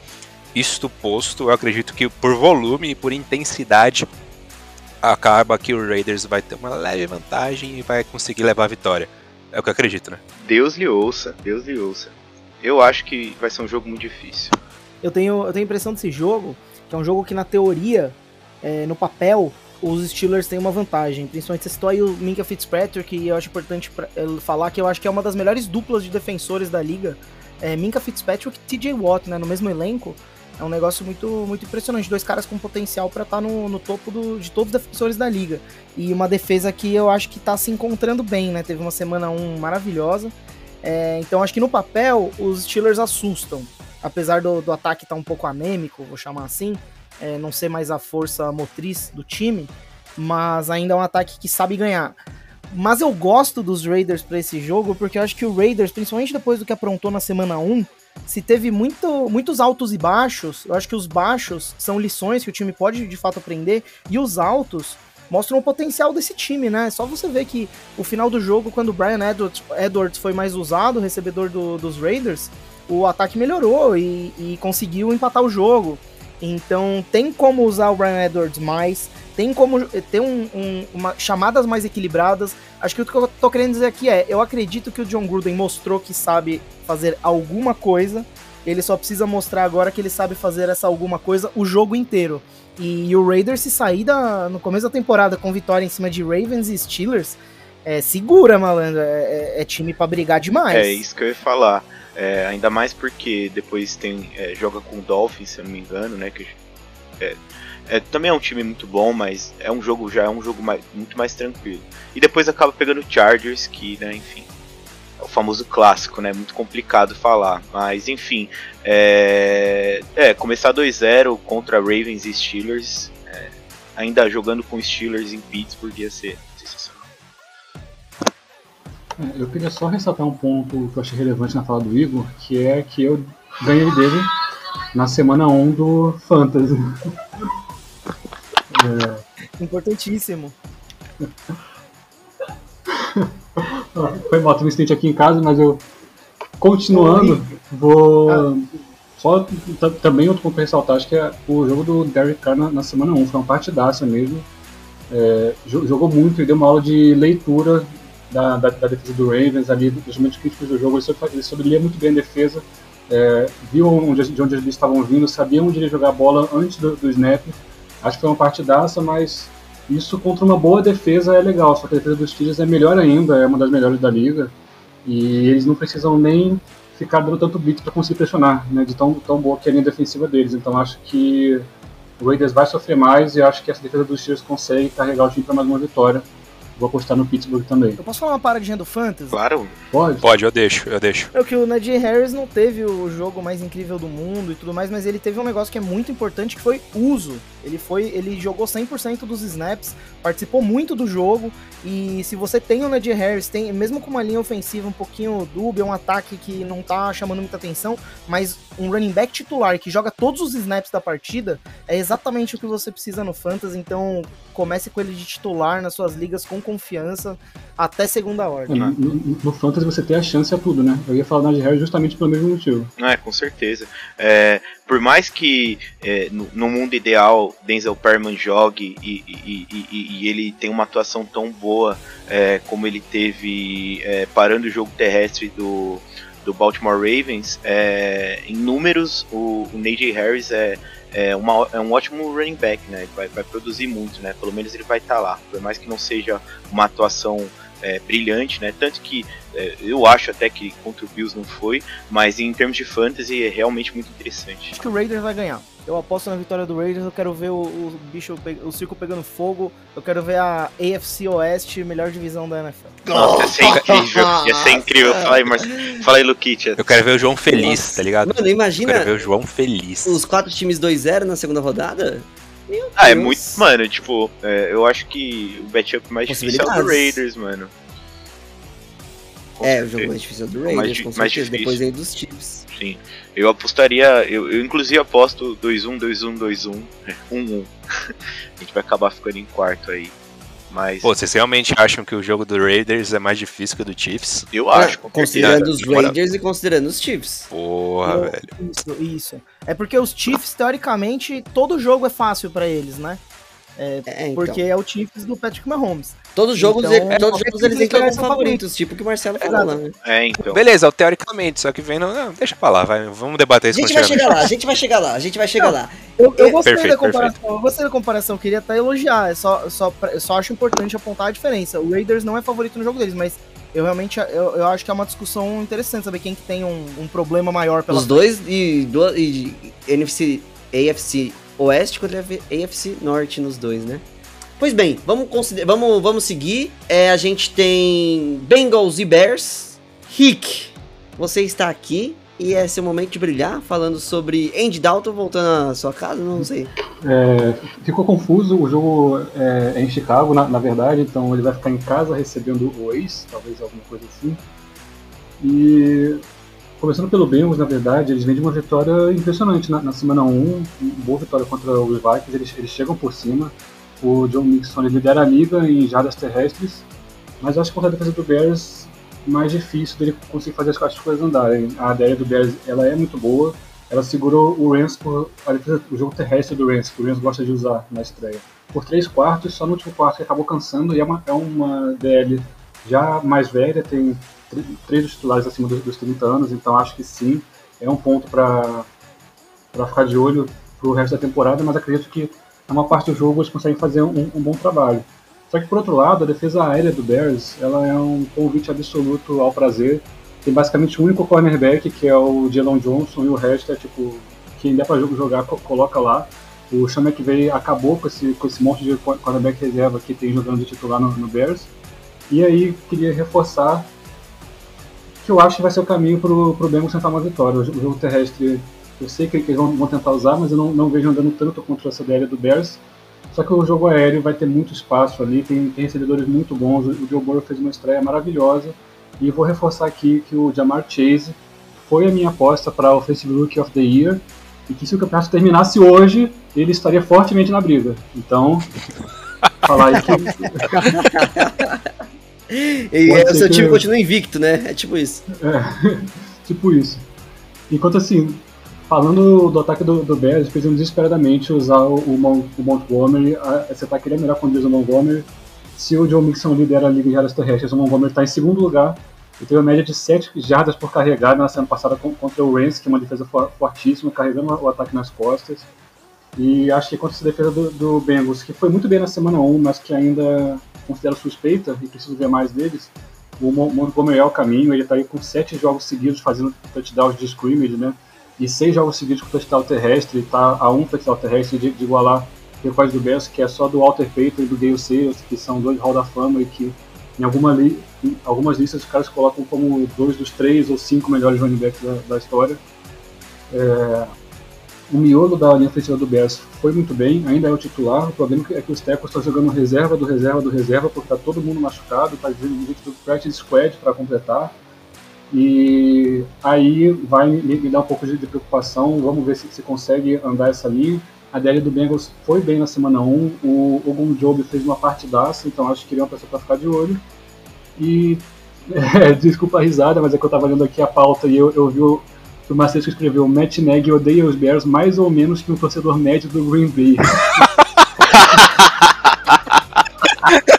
Isto posto, eu acredito que por volume e por intensidade acaba que o Raiders vai ter uma leve vantagem e vai conseguir levar a vitória. É o que eu acredito, né? Deus lhe ouça, Deus lhe ouça. Eu acho que vai ser um jogo muito difícil. Eu tenho, eu tenho a impressão desse jogo, que é um jogo que na teoria, é, no papel, os Steelers têm uma vantagem. Principalmente você citou aí o Minka Fitzpatrick, e eu acho importante pra, falar que eu acho que é uma das melhores duplas de defensores da liga. É, Minka Fitzpatrick e TJ Watt, né, no mesmo elenco. É um negócio muito, muito impressionante. Dois caras com potencial para estar tá no, no topo do, de todos os defensores da liga. E uma defesa que eu acho que está se encontrando bem, né? Teve uma semana 1 um maravilhosa. É, então acho que no papel os Steelers assustam. Apesar do, do ataque estar tá um pouco anêmico, vou chamar assim, é, não ser mais a força motriz do time, mas ainda é um ataque que sabe ganhar. Mas eu gosto dos Raiders para esse jogo porque eu acho que o Raiders, principalmente depois do que aprontou na semana 1, se teve muito, muitos altos e baixos, eu acho que os baixos são lições que o time pode de fato aprender, e os altos mostram o potencial desse time, né? Só você ver que o final do jogo, quando o Brian Edwards, Edwards foi mais usado, recebedor do, dos Raiders, o ataque melhorou e, e, conseguiu empatar o jogo. Então tem como usar o Brian Edwards mais, tem como ter um, um, uma, chamadas mais equilibradas. Acho que o que eu tô querendo dizer aqui é, eu acredito que o John Gruden mostrou que sabe fazer alguma coisa, ele só precisa mostrar agora que ele sabe fazer essa alguma coisa o jogo inteiro. E o Raiders se sair da, no começo da temporada com vitória em cima de Ravens e Steelers, é, segura, malandro. É, é, é time para brigar demais. É isso que eu ia falar. É, ainda mais porque depois tem é, joga com o Dolphins, se eu não me engano, né? Que é, é, também é um time muito bom, mas é um jogo já é um jogo mais, muito mais tranquilo. E depois acaba pegando o Chargers, que, né, enfim, o famoso clássico, né? Muito complicado falar. Mas enfim. É, é começar 2-0 contra Ravens e Steelers. É, ainda jogando com Steelers em Pittsburgh ia ser. É, eu queria só ressaltar um ponto que eu achei relevante na fala do Igor, que é que eu ganhei dele na semana 1 do Fantasy. é... Importantíssimo. Foi mal, um incidente aqui em casa, mas eu. Continuando, vou. Ah. Só também outro ponto pra ressaltar, acho que é o jogo do Derek Carr na, na semana 1, foi uma partidaça mesmo. É, jogou muito e deu uma aula de leitura da, da, da defesa do Ravens ali, momentos críticos do jogo. Ele soube, ele soube ler muito bem a defesa, é, viu onde, de onde eles estavam vindo, sabia onde ele ia jogar a bola antes do, do snap. Acho que foi uma partidaça, mas isso contra uma boa defesa é legal, só que a defesa dos Steelers é melhor ainda, é uma das melhores da liga. E eles não precisam nem ficar dando tanto beat para conseguir pressionar, né, de tão, tão boa que é a linha defensiva deles. Então acho que o Raiders vai sofrer mais e acho que essa defesa dos Steelers consegue carregar o time para mais uma vitória. Vou apostar no Pittsburgh também. Eu posso falar uma paradinha do Fantasy? Claro. Pode? Pode, eu deixo, eu deixo. É que o Najee Harris não teve o jogo mais incrível do mundo e tudo mais, mas ele teve um negócio que é muito importante, que foi uso. Ele foi, ele jogou 100% dos snaps, participou muito do jogo, e se você tem o Najee Harris, tem, mesmo com uma linha ofensiva um pouquinho dúbia, um ataque que não tá chamando muita atenção, mas um running back titular que joga todos os snaps da partida, é exatamente o que você precisa no Fantasy, então comece com ele de titular nas suas ligas com confiança até segunda ordem. No, no, no Fantasy você tem a chance a tudo, né? Eu ia falar de Harris justamente pelo mesmo motivo. Não é, com certeza. É, por mais que é, no, no, mundo ideal Denzel Perman jogue e, e, e, e, ele tem uma atuação tão boa é, como ele teve é, parando o jogo terrestre do, do Baltimore Ravens, é, em números o, o Najee Harris é, é, uma, é um ótimo running back, né? Ele vai, vai produzir muito, né? Pelo menos ele vai estar tá lá. Por mais que não seja uma atuação é, brilhante, né? Tanto que é, eu acho até que contra o Bills não foi, mas em termos de fantasy é realmente muito interessante. Acho que o Raiders vai ganhar. Eu aposto na vitória do Raiders, eu quero ver o, o bicho, o circo pegando fogo, eu quero ver a AFC Oeste, melhor divisão da NFL. Nossa, ia ser incrível, ia ser incrível. Fala aí, Marcelo. Fala aí, Luquitia. Eu quero ver o João feliz, tá ligado? Mano, imagina. Eu quero ver o João feliz. Os quatro times 2-0 na segunda rodada? Meu ah, é muito. Mano, tipo, é, eu acho que o matchup mais difícil é o do Raiders, mano. É, o jogo mais difícil é do Raiders, mais, com certeza. Mais difícil. Depois aí dos Chiefs. Sim. Eu apostaria. Eu, eu inclusive aposto 2-1, 2-1, 2-1. 1-1. A gente vai acabar ficando em quarto aí. Mas... Pô, vocês realmente acham que o jogo do Raiders é mais difícil que o do Chiefs? Eu acho. É, considerando os Raiders e considerando os Chiefs. Porra, eu, velho. Isso, isso. É porque os Chiefs, teoricamente, todo jogo é fácil para eles, né? É, é, então. Porque é o Chiefs do Patrick Mahomes. Todos os jogos, então, ele, todos jogos eles entram como favoritos, tipo o que o Marcelo falou lá, né? É, então. Beleza, teoricamente, só que vendo. Não, deixa pra lá, vai, vamos debater isso A gente vai chegar lá, a gente vai chegar lá, a gente vai chegar não, lá. Eu, eu gostei perfeito, da comparação, perfeito. eu gostei da comparação, queria até elogiar, é só, só, só acho importante apontar a diferença. O Raiders não é favorito no jogo deles, mas eu realmente eu, eu acho que é uma discussão interessante saber quem que tem um, um problema maior pela Os dois e, do, e NFC, AFC Oeste contra AFC Norte nos dois, né? Pois bem, vamos, vamos, vamos seguir. É, a gente tem Bengals e Bears. Rick, você está aqui e é seu momento de brilhar, falando sobre Andy Dalton voltando à sua casa, não sei. É, ficou confuso, o jogo é, é em Chicago, na, na, verdade, então ele vai ficar em casa recebendo o ex, talvez alguma coisa assim. E começando pelo Bengals, na verdade, eles vêm de uma vitória impressionante na, na semana 1, uma boa vitória contra os Vikings, eles, eles chegam por cima, o John Mixon lidera a liga em jardas terrestres, mas acho que contra a defesa do Bears mais difícil dele conseguir fazer as coisas andarem. A ideia do Bears ela é muito boa, ela segurou o Rams por a defesa, o jogo terrestre do Rams, que o Rams gosta de usar na estreia. Por três quartos, só no último quarto que acabou cansando, e é uma, é uma DL já mais velha, tem três titulares acima dos, dos 30 anos, então acho que sim, é um ponto para ficar de olho para o resto da temporada, mas acredito que é uma parte do jogo eles conseguem fazer um, um, bom trabalho. Só que por outro lado, a defesa aérea do Bears, ela é um convite absoluto ao prazer. Tem basicamente um único cornerback, que é o Jalen Johnson, e o resto é tipo, quem der para jogar, coloca lá. O Sean McVay acabou com esse, com esse monte de cornerback reserva que tem jogando de titular no, no Bears. E aí queria reforçar que eu acho que vai ser o caminho para o Bengals tentar uma vitória. O jogo terrestre eu sei que eles vão, vão tentar usar, mas eu não, não vejo andando tanto contra essa DL do Bears. Só que o jogo aéreo vai ter muito espaço ali, tem, tem recebedores muito bons. O Joe Burrow fez uma estreia maravilhosa. E vou reforçar aqui que o Jamar Chase foi a minha aposta para o Offensive Rookie of the Year. E que se o campeonato terminasse hoje, ele estaria fortemente na briga. Então, falar que. e é, o seu time continua invicto, né? É tipo isso. É, tipo isso. Enquanto assim, Falando do ataque do, do Bears, precisam desesperadamente usar o, o, o Montgomery. A, esse ataque é melhor quando usa o Montgomery. Se o Joe Mixon lidera a liga de jardas terrestres, o Montgomery está em segundo lugar. Ele teve uma média de 7 jardas por carregada na semana passada contra o Rams, que é uma defesa fortíssima, carregando o ataque nas costas. E acho que contra essa defesa do, do Bengals, que foi muito bem na semana 1, mas que ainda considero suspeita e preciso ver mais deles, o Montgomery é o caminho. Ele está aí com 7 jogos seguidos fazendo touchdowns de scrimmage, né? e seis jogos seguidos com touchdown terrestre, está a um touchdown terrestre de, de igualar recorde do Bears, que é só do Walter Payton e do Gale Sayers, que são dois Hall da Fama e que em, alguma li, em algumas listas os caras colocam como dois dos três ou cinco melhores running backs da, da história. É, o miolo da linha ofensiva do Bears foi muito bem, ainda é o titular. O problema é que os Tecos estão jogando reserva do reserva do reserva, porque está todo mundo machucado, está dizendo gente do practice squad para completar. E aí vai me, me dar um pouco de, de, preocupação. Vamos ver se, se consegue andar essa linha. A DL do Bengals foi bem na semana 1. O Ogun Job fez uma partidaça, então acho que ele é uma pessoa para ficar de olho. E é, desculpa a risada, mas é que eu estava lendo aqui a pauta e eu, eu vi o, que o Marcelo escreveu: Matt Nagy odeia os Bears mais ou menos que um torcedor médio do Green Bay.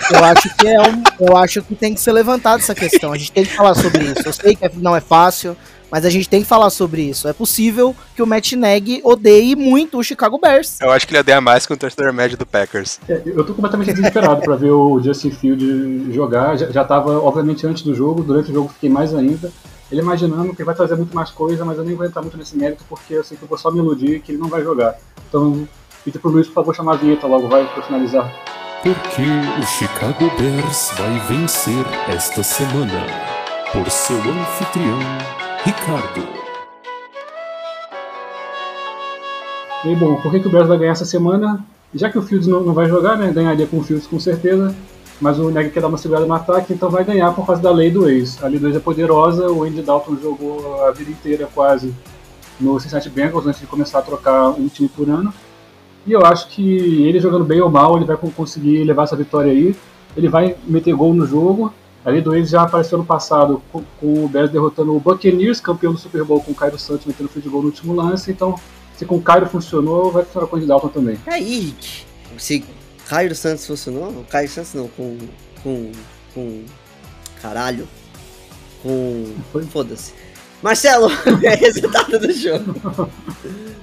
Eu acho que é um, eu acho que tem que ser levantado essa questão. A gente tem que falar sobre isso. Eu sei que não é fácil, mas a gente tem que falar sobre isso. É possível que o Matt Nagy odeie muito o Chicago Bears. Eu acho que ele odeia mais que o torcedor médio do Packers. É, eu tô completamente desesperado para ver o Justin Field jogar. Já, já tava, obviamente, antes do jogo, durante o jogo fiquei mais ainda. Ele imaginando que vai trazer muito mais coisa, mas eu nem vou entrar muito nesse mérito porque eu sei que eu vou só me iludir que ele não vai jogar. Então, pedir pro Luiz, por favor, chamar a vinheta logo, vai, pra finalizar. Porque o Chicago Bears vai vencer esta semana por seu anfitrião, Ricardo. E bom, por que, que o Bears vai ganhar essa semana? Já que o Fields não, não vai jogar, né? Ganharia com o Fields com certeza. Mas o Neg quer dar uma segurada no ataque, então vai ganhar por causa da lei do ex. A lei do ex é poderosa, o Andy Dalton jogou a vida inteira quase no Cincinnati Bengals antes de começar a trocar um time por ano. E eu acho que ele jogando bem ou mal, ele vai conseguir levar essa vitória aí. Ele vai meter gol no jogo. A lei do ex já apareceu no passado com, com o Bears derrotando o Buccaneers, campeão do Super Bowl, com o Cairo Santos metendo field goal no último lance. Então, se com o Cairo funcionou, vai funcionar com o Andy Dalton também. É. Se Cairo Santos funcionou? O Cairo Santos não, com. com. com. caralho. Com. Foda-se. Marcelo, é resultado do jogo.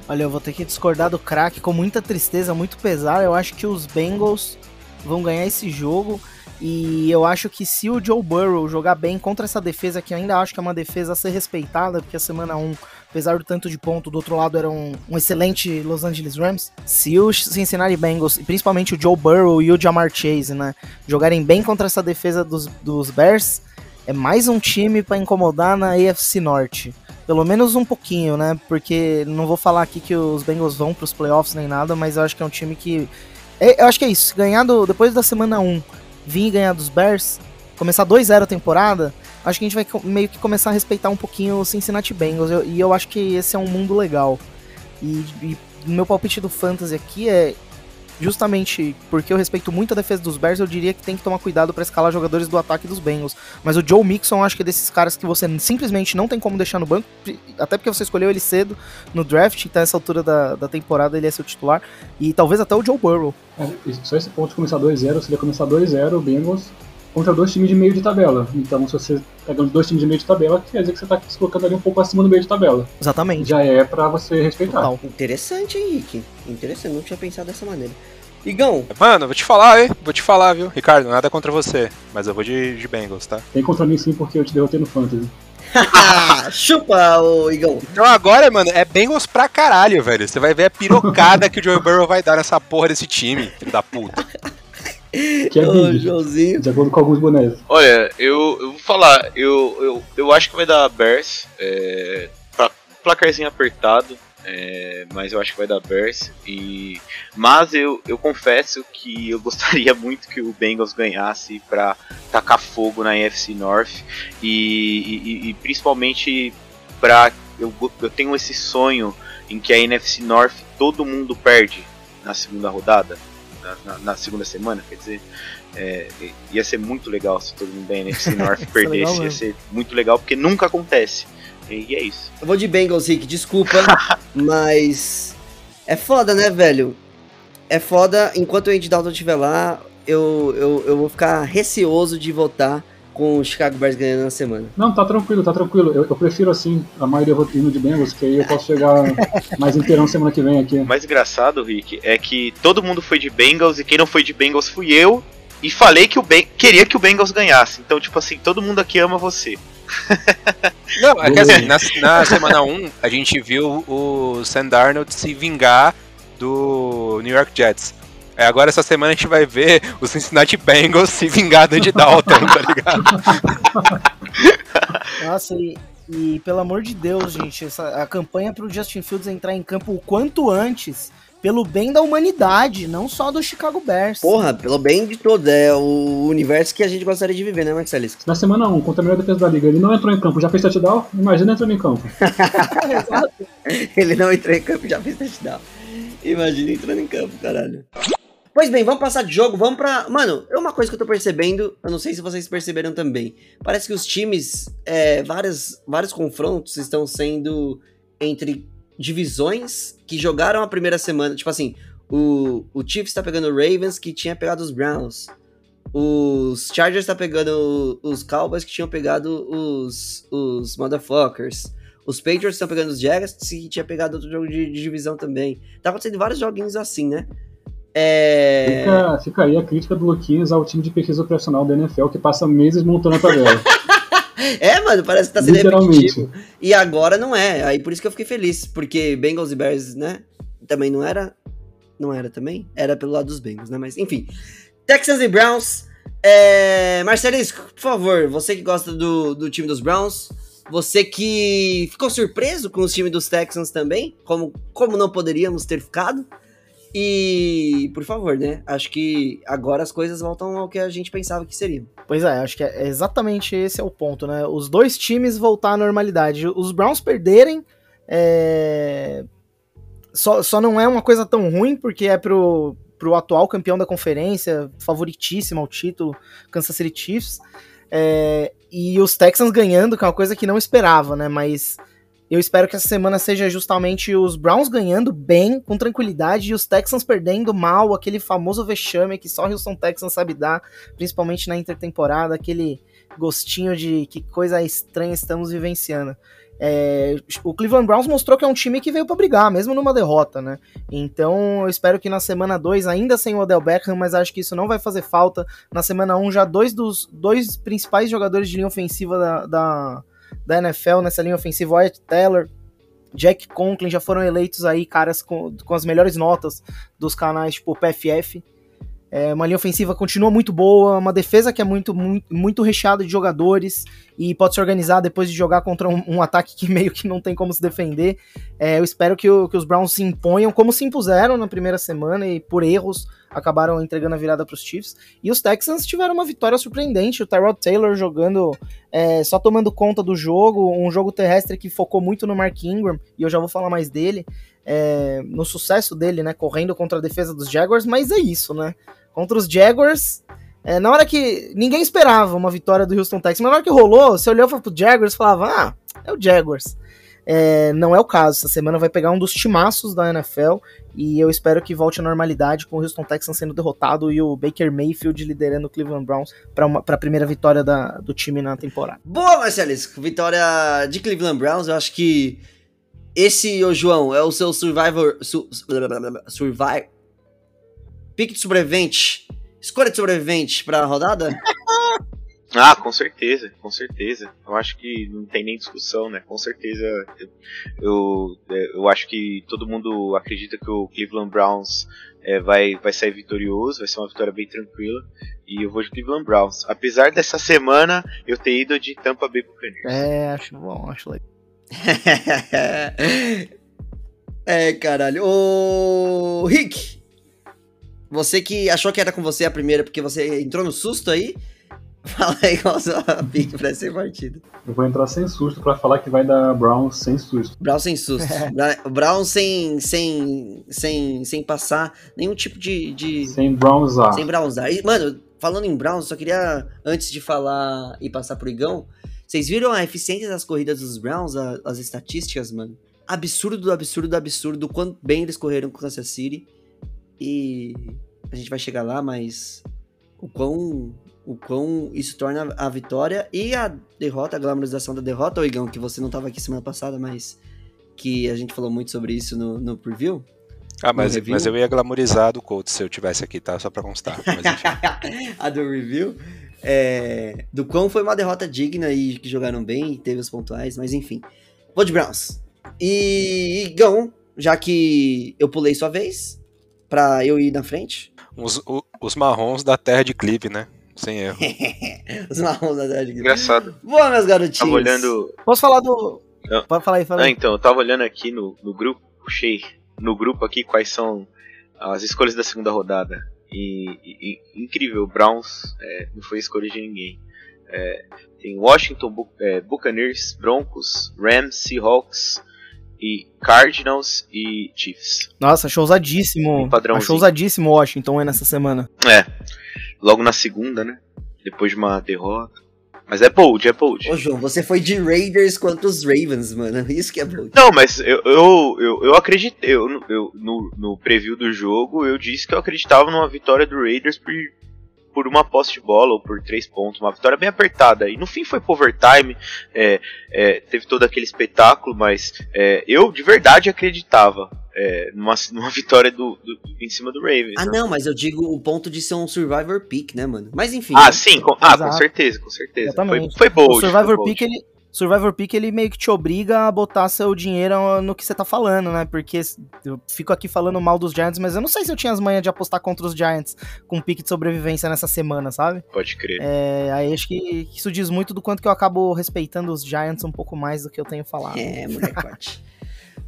Olha, eu vou ter que discordar do craque com muita tristeza, muito pesar. Eu acho que os Bengals vão ganhar esse jogo. E eu acho que se o Joe Burrow jogar bem contra essa defesa, que ainda acho que é uma defesa a ser respeitada, porque a semana 1, apesar do tanto de ponto, do outro lado era um, um excelente Los Angeles Rams. Se os Cincinnati Bengals, e principalmente o Joe Burrow e o Jamar Chase, né, jogarem bem contra essa defesa dos, dos Bears, é mais um time para incomodar na AFC Norte. Pelo menos um pouquinho, né? Porque não vou falar aqui que os Bengals vão para os playoffs nem nada, mas eu acho que é um time que. É, eu acho que é isso. Ganhar do, depois da semana 1, vir ganhar dos Bears, começar 2-0 a temporada, acho que a gente vai meio que começar a respeitar um pouquinho o Cincinnati Bengals. Eu, e eu acho que esse é um mundo legal. E, e meu palpite do Fantasy aqui é justamente porque eu respeito muito a defesa dos Bears, eu diria que tem que tomar cuidado para escalar jogadores do ataque dos Bengals. Mas o Joe Mixon, acho que é desses caras que você simplesmente não tem como deixar no banco, até porque você escolheu ele cedo no draft, então nessa altura da, da temporada ele é seu titular, e talvez até o Joe Burrow. É, só esse ponto de começar 2-0, se começar 2-0, o Bengals contra dois times de meio de tabela. Então, se você pegando dois times de meio de tabela, quer dizer que você está se colocando ali um pouco acima do meio de tabela. Exatamente. Já é para você respeitar. Total. Interessante, Henrique. Interessante, não tinha pensado dessa maneira. Igão. Mano, vou te falar, hein? Vou te falar, viu? Ricardo, nada contra você, mas eu vou de, de Bengals, tá? Tem contra mim sim, porque eu te derrotei no Fantasy. Chupa, ô Igão. Então agora, mano, é Bengals pra caralho, velho. Você vai ver a pirocada que o Joe Burrow vai dar nessa porra desse time, filho da puta. Que é Ô, Joãozinho. de acordo com alguns bonés. Olha, eu, eu vou falar, eu, eu, eu acho que vai dar Bears. É, pra- placarzinho apertado. é, mas eu acho que vai dar Bears. E, mas eu, eu confesso que eu gostaria muito que o Bengals ganhasse pra tacar fogo na NFC North. E, e- e principalmente pra. Eu, eu tenho esse sonho em que a NFC North todo mundo perde na segunda rodada. Na, na- na segunda semana, quer dizer. É, ia ser muito legal se todo mundo da NFC North legal perdesse. Ia ser muito legal porque nunca acontece. E é isso. Eu vou de Bengals, Rick, desculpa, mas é foda, né, velho? É foda, enquanto o Andy Dalton estiver lá, eu, eu, eu vou ficar receoso de votar com o Chicago Bears ganhando na semana. Não, tá tranquilo, tá tranquilo. Eu, eu prefiro assim, a maioria votando de Bengals, que aí eu posso chegar mais inteirão semana que vem aqui. O mais engraçado, Rick, é que todo mundo foi de Bengals e quem não foi de Bengals fui eu. E falei que o ben queria que o Bengals ganhasse. Então, tipo assim, todo mundo aqui ama você. Não, é que assim, na, na semana 1, a gente viu o Sam Darnold se vingar do New York Jets. É, agora essa semana a gente vai ver o Cincinnati Bengals se vingar do Andy Dalton, tá ligado? Nossa, e, e pelo amor de Deus, gente, essa, a campanha pro Justin Fields entrar em campo o quanto antes, pelo bem da humanidade, não só do Chicago Bears. Porra, pelo bem de todos. É o universo que a gente gostaria de viver, né, Marcelis? Na semana 1, contra a melhor defesa da liga, ele não entrou em campo, já fez touchdown? Imagina entrando em campo. Ele não entrou em campo e já fez touchdown. Imagina entrando em campo, caralho. Pois bem, vamos passar de jogo, vamos pra. Mano, é uma coisa que eu tô percebendo, eu não sei se vocês perceberam também. Parece que os times, é, várias, vários confrontos estão sendo entre divisões que jogaram a primeira semana. Tipo assim, o, o Chiefs tá pegando o Ravens, que tinha pegado os Browns. Os Chargers tá pegando os Cowboys, que tinham pegado os, os Motherfuckers. Os Patriots estão pegando os Jaguars, que tinha pegado outro jogo de, de divisão também. Tá acontecendo vários joguinhos assim, né? É... Fica, fica aí a crítica do Luquinhas ao time de pesquisa operacional da NFL que passa meses montando a tabela. É, mano, parece que tá sendo repetitivo. E agora não é. Aí por isso que eu fiquei feliz. Porque Bengals e Bears, né? Também não era. Não era também? Era pelo lado dos Bengals, né? Mas enfim. Texans e Browns. É... Marcelisco, por favor, você que gosta do, do time dos Browns. Você que ficou surpreso com o time dos Texans também. Como, como não poderíamos ter ficado. E, por favor, né? Acho que agora as coisas voltam ao que a gente pensava que seriam. Pois é, acho que é exatamente esse é o ponto, né? Os dois times voltar à normalidade. Os Browns perderem. é, Só, só não é uma coisa tão ruim, porque é pro, pro atual campeão da conferência, favoritíssimo ao título, Kansas City Chiefs. É, E os Texans ganhando, que é uma coisa que não esperava, né? Mas eu espero que essa semana seja justamente os Browns ganhando bem, com tranquilidade, e os Texans perdendo mal, aquele famoso vexame que só Houston Texans sabe dar, principalmente na intertemporada, aquele gostinho de que coisa estranha estamos vivenciando. É, o Cleveland Browns mostrou que é um time que veio pra brigar, mesmo numa derrota, né? Então eu espero que na semana 2, ainda sem o Odell Beckham, mas acho que isso não vai fazer falta. Na semana 1, um, já dois dos dois principais jogadores de linha ofensiva da, da, da NFL nessa linha ofensiva, Wyatt Teller, Jack Conklin, já foram eleitos aí caras com, com as melhores notas dos canais tipo PFF. É, uma linha ofensiva continua muito boa, uma defesa que é muito, muito, muito recheada de jogadores e pode se organizar depois de jogar contra um, um ataque que meio que não tem como se defender. É, eu espero que, o, que os Browns se imponham, como se impuseram na primeira semana e por erros acabaram entregando a virada para os Chiefs. E os Texans tiveram uma vitória surpreendente. O Tyrod Taylor jogando, é, só tomando conta do jogo, um jogo terrestre que focou muito no Mark Ingram, e eu já vou falar mais dele, é, no sucesso dele, né, correndo contra a defesa dos Jaguars, mas é isso, né? Contra os Jaguars, é, na hora que ninguém esperava uma vitória do Houston Texans, mas na hora que rolou, você olhou pro Jaguars e falava, ah, é o Jaguars. É, não é o caso. Essa semana vai pegar um dos timaços da NFL e eu espero que volte à normalidade com o Houston Texans sendo derrotado e o Baker Mayfield liderando o Cleveland Browns para a primeira vitória da, do time na temporada. Boa, Marcelisco! Vitória de Cleveland Browns. Eu acho que esse, ô João, é o seu Survivor. Su, survive. Pique de sobrevivente. Escolha de sobrevivente pra rodada? Ah, com certeza, com certeza. Eu acho que não tem nem discussão, né? Com certeza. Eu, eu, eu acho que todo mundo acredita que o Cleveland Browns é, vai, vai sair vitorioso, vai ser uma vitória bem tranquila. E eu vou de Cleveland Browns. Apesar dessa semana eu ter ido de Tampa Bay Buccaneers. É, acho bom, acho legal. é, caralho. Ô, Rick, você que achou que era com você a primeira porque você entrou no susto aí, fala aí qual a sua pique pra essa partida. Eu vou entrar sem susto pra falar que vai dar Brown sem susto. Brown sem susto. Brown sem, sem, sem, sem passar nenhum tipo de... de... Sem Brownsar. Sem Brownsar. E, mano, falando em Browns, só queria, antes de falar e passar pro Igão, vocês viram a eficiência das corridas dos Browns, a- as estatísticas, mano? Absurdo do absurdo do absurdo, quanto bem eles correram com Kansas City. E a gente vai chegar lá, mas o quão, o quão isso torna a vitória e a derrota, a glamorização da derrota, ô Igão, que você não tava aqui semana passada, mas que a gente falou muito sobre isso no, no preview. Ah, mas, mas eu ia glamorizar do Colts se eu tivesse aqui, tá? Só pra constar. A do review. É, do quão foi uma derrota digna e que jogaram bem, teve os pontuais, mas enfim. Vou de Browns. E, Igão, já que eu pulei sua vez, pra eu ir na frente. Os, o- os marrons da terra de Clive, né? Sem erro. Os marrons da cidade. Engraçado. Boa, meus garotinhos. Tava olhando. Posso falar do. Não. Pode falar aí, fala Ah, aí. então, eu tava olhando aqui no, no grupo, puxei no grupo aqui quais são as escolhas da segunda rodada. E, e- e- incrível, o Browns é, não foi escolha de ninguém. É, tem Washington Bu- é, Buccaneers, Broncos, Rams, Seahawks e Cardinals e Chiefs. Nossa, achou ousadíssimo. Um. Achou ousadíssimo o Washington aí nessa semana. É, logo na segunda, né? Depois de uma derrota. Mas é bold, é bold. Ô, João, você foi de Raiders contra os Ravens, mano. Isso que é bom. Não, mas eu, eu, eu, eu acreditei. Eu, eu- no, no preview do jogo, eu disse que eu acreditava numa vitória do Raiders por, por uma posse de bola ou por três pontos. Uma vitória bem apertada. E no fim foi pro overtime. é, é, teve todo aquele espetáculo, mas é, eu de verdade acreditava é, numa, numa vitória do, do- em cima do Ravens. Ah, né? não, mas eu digo o ponto de ser um Survivor Pick, né, mano? Mas enfim. Ah, sim, com, ah, com certeza, com certeza. Foi, foi bold. o Survivor foi bold. Pick, ele. Survivor Pick, ele meio que te obriga a botar seu dinheiro no que você tá falando, né? Porque eu fico aqui falando mal dos Giants, mas eu não sei se eu tinha as manhas de apostar contra os Giants com pique de sobrevivência nessa semana, sabe? Pode crer. É, aí acho que isso diz muito do quanto que eu acabo respeitando os Giants um pouco mais do que eu tenho falado. É, moleque forte.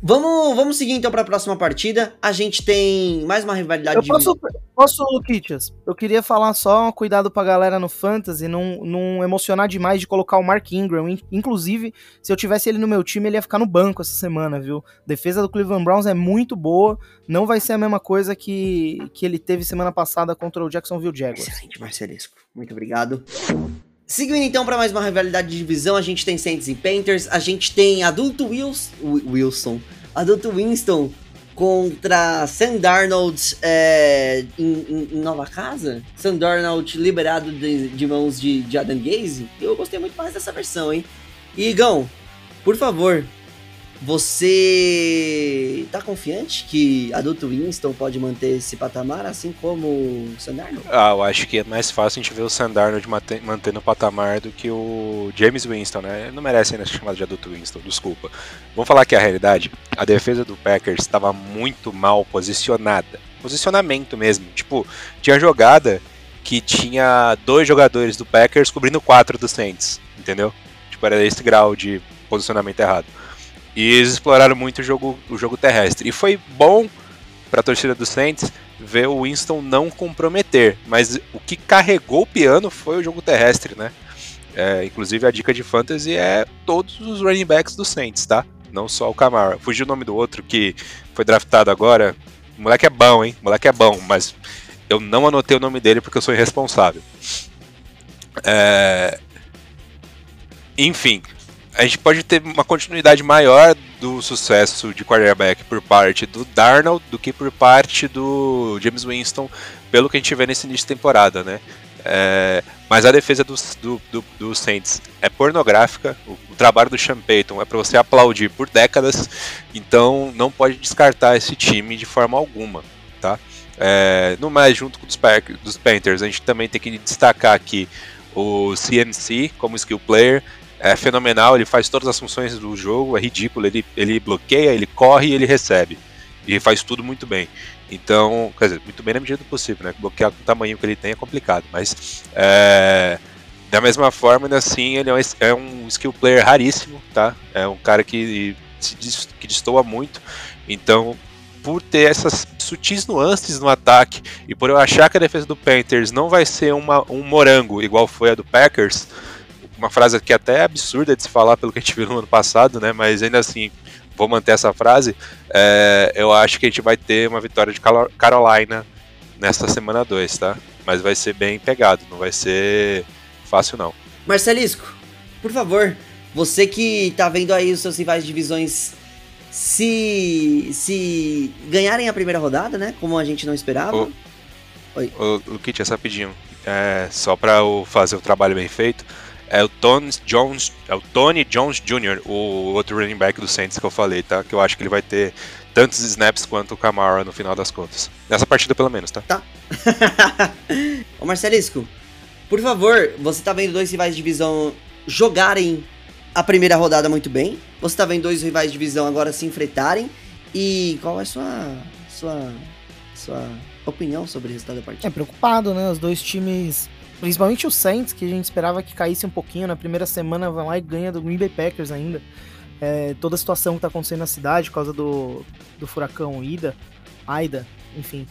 Vamos, vamos seguir então para a próxima partida. A gente tem mais uma rivalidade Eu de posso, posso, Luquitas? Eu queria falar só, cuidado pra galera no Fantasy, não, não emocionar demais de colocar o Mark Ingram. In- Inclusive, se eu tivesse ele no meu time, ele ia ficar no banco essa semana, viu? Defesa do Cleveland Browns é muito boa, não vai ser a mesma coisa que, que ele teve semana passada contra o Jacksonville Jaguars. Excelente, Marcelisco. Muito obrigado. Seguindo então para mais uma rivalidade de divisão, a gente tem Saints e Panthers, a gente tem Adulto Wils- Wi- Wilson, Adulto Winston contra Sam Darnold é, em, em- em nova casa. Sam Darnold liberado de, de mãos de, de Adam Gaze. Eu gostei muito mais dessa versão, hein? E Igão, por favor, você tá confiante que Adulto Winston pode manter esse patamar, assim como o Sam Darnold? Ah, eu acho que é mais fácil a gente ver o Sandarnold mate- mantendo o patamar do que o James Winston, né? Ele não merece ainda ser chamado de adulto Winston, desculpa. Vamos falar que a realidade, a defesa do Packers estava muito mal posicionada. Posicionamento mesmo. Tipo, tinha jogada que tinha dois jogadores do Packers cobrindo quatro do Saints, entendeu? Tipo, era esse grau de posicionamento errado. E eles exploraram muito o jogo, o jogo terrestre. E foi bom para a torcida do Saints ver o Winston não comprometer, mas o que carregou o piano foi o jogo terrestre, né? É, inclusive a dica de fantasy é todos os running backs do Saints, tá? Não só o Camara. Fugiu o nome do outro que foi draftado agora. O moleque é bom, hein? O moleque é bom, mas eu não anotei o nome dele porque eu sou irresponsável. É... Enfim, a gente pode ter uma continuidade maior do sucesso de quarterback por parte do Darnold do que por parte do James Winston, pelo que a gente vê nesse início de temporada, né? É, mas a defesa do, do, do, do Saints é pornográfica, o, o trabalho do Sean Payton é para você aplaudir por décadas, então não pode descartar esse time de forma alguma, tá? É, no mais, junto com os dos Panthers, a gente também tem que destacar aqui o CMC como skill player, é fenomenal, ele faz todas as funções do jogo, é ridículo, ele, ele bloqueia, ele corre e ele recebe. E faz tudo muito bem. Então, quer dizer, muito bem na medida do possível, né? Bloquear com o tamanho que ele tem é complicado, mas é, da mesma forma, ainda assim, ele é um, é skill player raríssimo, tá? É um cara que, se que destoa muito. Então, por ter essas sutis nuances no ataque e por eu achar que a defesa do Panthers não vai ser uma, um morango igual foi a do Packers, uma frase que até é absurda de se falar pelo que a gente viu no ano passado, né? Mas ainda assim, vou manter essa frase. é, eu acho que a gente vai ter uma vitória de Carolina nesta semana 2, tá? Mas vai ser bem pegado, não vai ser fácil não. Marcelisco, por favor, você que tá vendo aí os seus rivais de divisões se se ganharem a primeira rodada, né? Como a gente não esperava. Ô, Ô, Luquitas, rapidinho, é, só para fazer o trabalho bem feito, é o Tony Jones, é o Tony Jones Jr., o outro running back do Saints que eu falei, tá? Que eu acho que ele vai ter tantos snaps quanto o Camara no final das contas. Nessa partida pelo menos, tá? Ô Marcelisco, por favor, você tá vendo dois rivais de divisão jogarem a primeira rodada muito bem. Você tá vendo dois rivais de divisão agora se enfrentarem. E qual é a sua. sua. sua opinião sobre o resultado da partida. É preocupado, né? Os dois times, principalmente o Saints, que a gente esperava que caísse um pouquinho na primeira semana, vai lá e ganha do Green Bay Packers ainda. É, toda a situação que tá acontecendo na cidade por causa do, do furacão Ida, Aida, enfim.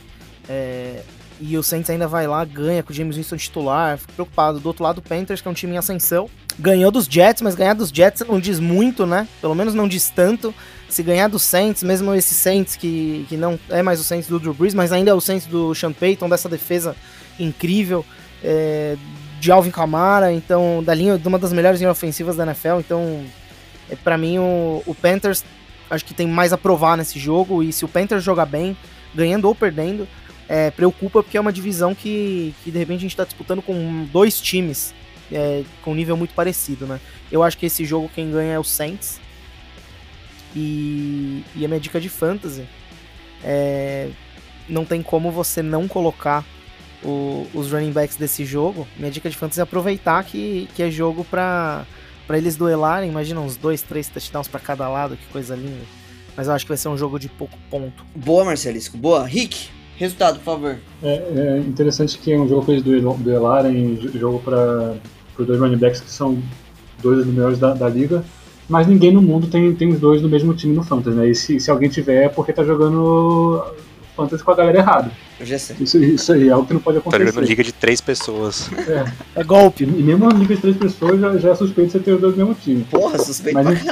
É, e o Saints ainda vai lá, ganha com o James Winston titular, fico preocupado. Do outro lado, o Panthers, que é um time em ascensão, ganhou dos Jets, mas ganhar dos Jets não diz muito, né? Pelo menos não diz tanto. Se ganhar dos Saints, mesmo esse Saints que, que não é mais o Saints do Drew Brees, mas ainda é o Saints do Sean Payton, dessa defesa incrível, é, de Alvin Kamara, então, da linha, de uma das melhores linhas ofensivas da NFL, então, é, para mim, o, o Panthers acho que tem mais a provar nesse jogo, e se o Panthers jogar bem, ganhando ou perdendo, é, preocupa porque é uma divisão que, que de repente a gente está disputando com dois times é, com um nível muito parecido, né? Eu acho que esse jogo quem ganha é o Saints. E, e a minha dica de fantasy é, não tem como você não colocar o, os running backs desse jogo. Minha dica de fantasy é aproveitar que, que é jogo para para eles duelarem. Imagina uns dois, três touchdowns para cada lado, que coisa linda. Mas eu acho que vai ser um jogo de pouco ponto. Boa, Marcelisco. Boa. Rick, resultado, por favor. É, é interessante que é um jogo para eles duel- duelarem, jogo para os dois running backs que são dois dos melhores da, da liga, mas ninguém no mundo tem, tem os dois no mesmo time no Fantasy, né? E se, se alguém tiver é porque tá jogando Fantasy com a galera errada. Eu já sei. Isso, isso aí é algo que não pode Tá jogando acontecer. liga de três pessoas. É. É golpe. E mesmo uma liga de três pessoas já, já é suspeito você ter os dois no mesmo time. Porra, suspeito Mas enfim.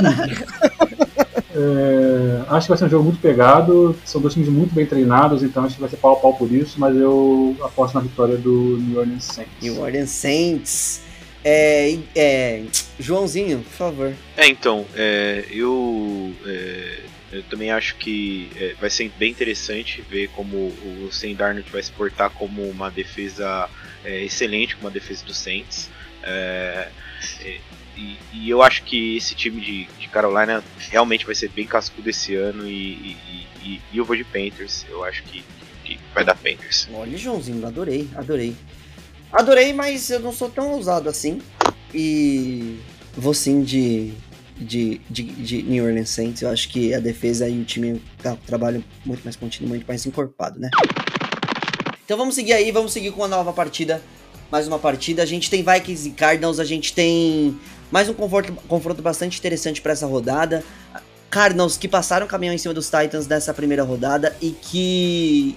É, acho que vai ser um jogo muito pegado. São dois times muito bem treinados, então acho que vai ser pau a pau por isso. Mas eu aposto na vitória do New Orleans Saints. New Orleans Saints. É, é, Joãozinho, por favor. É, então, é, eu, é, eu também acho que é, vai ser bem interessante ver como o Sam Darnold vai se portar como uma defesa é, excelente, como uma defesa do Saints. É, é, e, e eu acho que esse time de, de Carolina realmente vai ser bem cascudo esse ano e, e- e- eu vou de Panthers. Eu acho que, que vai dar Panthers. Olha, Joãozinho, adorei, adorei. Adorei, mas eu não sou tão ousado assim. E vou sim de, de, de, de New Orleans Saints. Eu acho que a defesa e o time tá, trabalham muito mais contínuo, muito mais encorpado, né? Então vamos seguir aí, vamos seguir com a nova partida. Mais uma partida. A gente tem Vikings e Cardinals, a gente tem mais um confronto, confronto bastante interessante para essa rodada. Cardinals que passaram caminhão em cima dos Titans nessa primeira rodada e que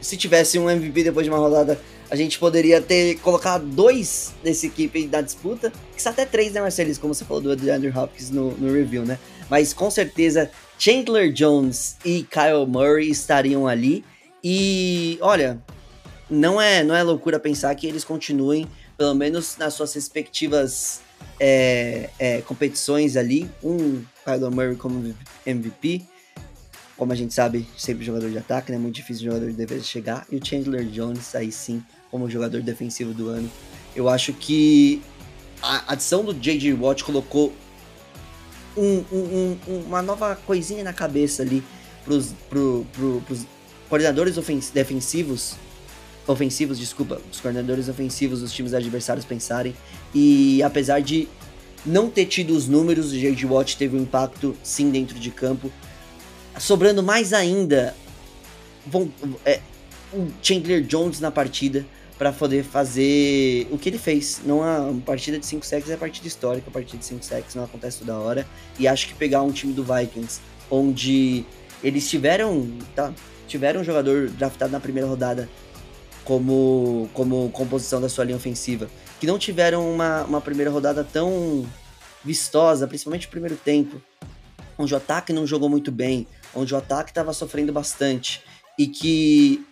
se tivesse um MVP depois de uma rodada, a gente poderia ter colocado dois dessa equipe na disputa, que são até três, né, Marcelis? Como você falou do DeAndre Hopkins no, no review, né? Mas com certeza Chandler Jones e Kyle Murray estariam ali. E olha, não é, não é loucura pensar que eles continuem, pelo menos nas suas respectivas é, é, competições ali. Um Kyle Murray como MVP, como a gente sabe, sempre jogador de ataque, né? Muito difícil o jogador de defesa chegar. E o Chandler Jones, aí sim, como jogador defensivo do ano. Eu acho que a adição do J.J. Watt colocou um- um- um- uma nova coisinha na cabeça ali pros, pro, pro, pros coordenadores defensivos. Ofensivos, desculpa, os coordenadores ofensivos dos times adversários pensarem. E apesar de não ter tido os números, o J.J. Watt teve um impacto sim dentro de campo sobrando mais ainda é, o Chandler Jones na partida para poder fazer o que ele fez. Não é uma partida de 5 sacks é partida histórica, a partida de 5 sacks não acontece toda hora. E acho que pegar um time do Vikings onde eles tiveram, tá, tiveram um jogador draftado na primeira rodada como como composição da sua linha ofensiva, que não tiveram uma, uma primeira rodada tão vistosa, principalmente no primeiro tempo, onde o ataque não jogou muito bem, onde o ataque estava sofrendo bastante e que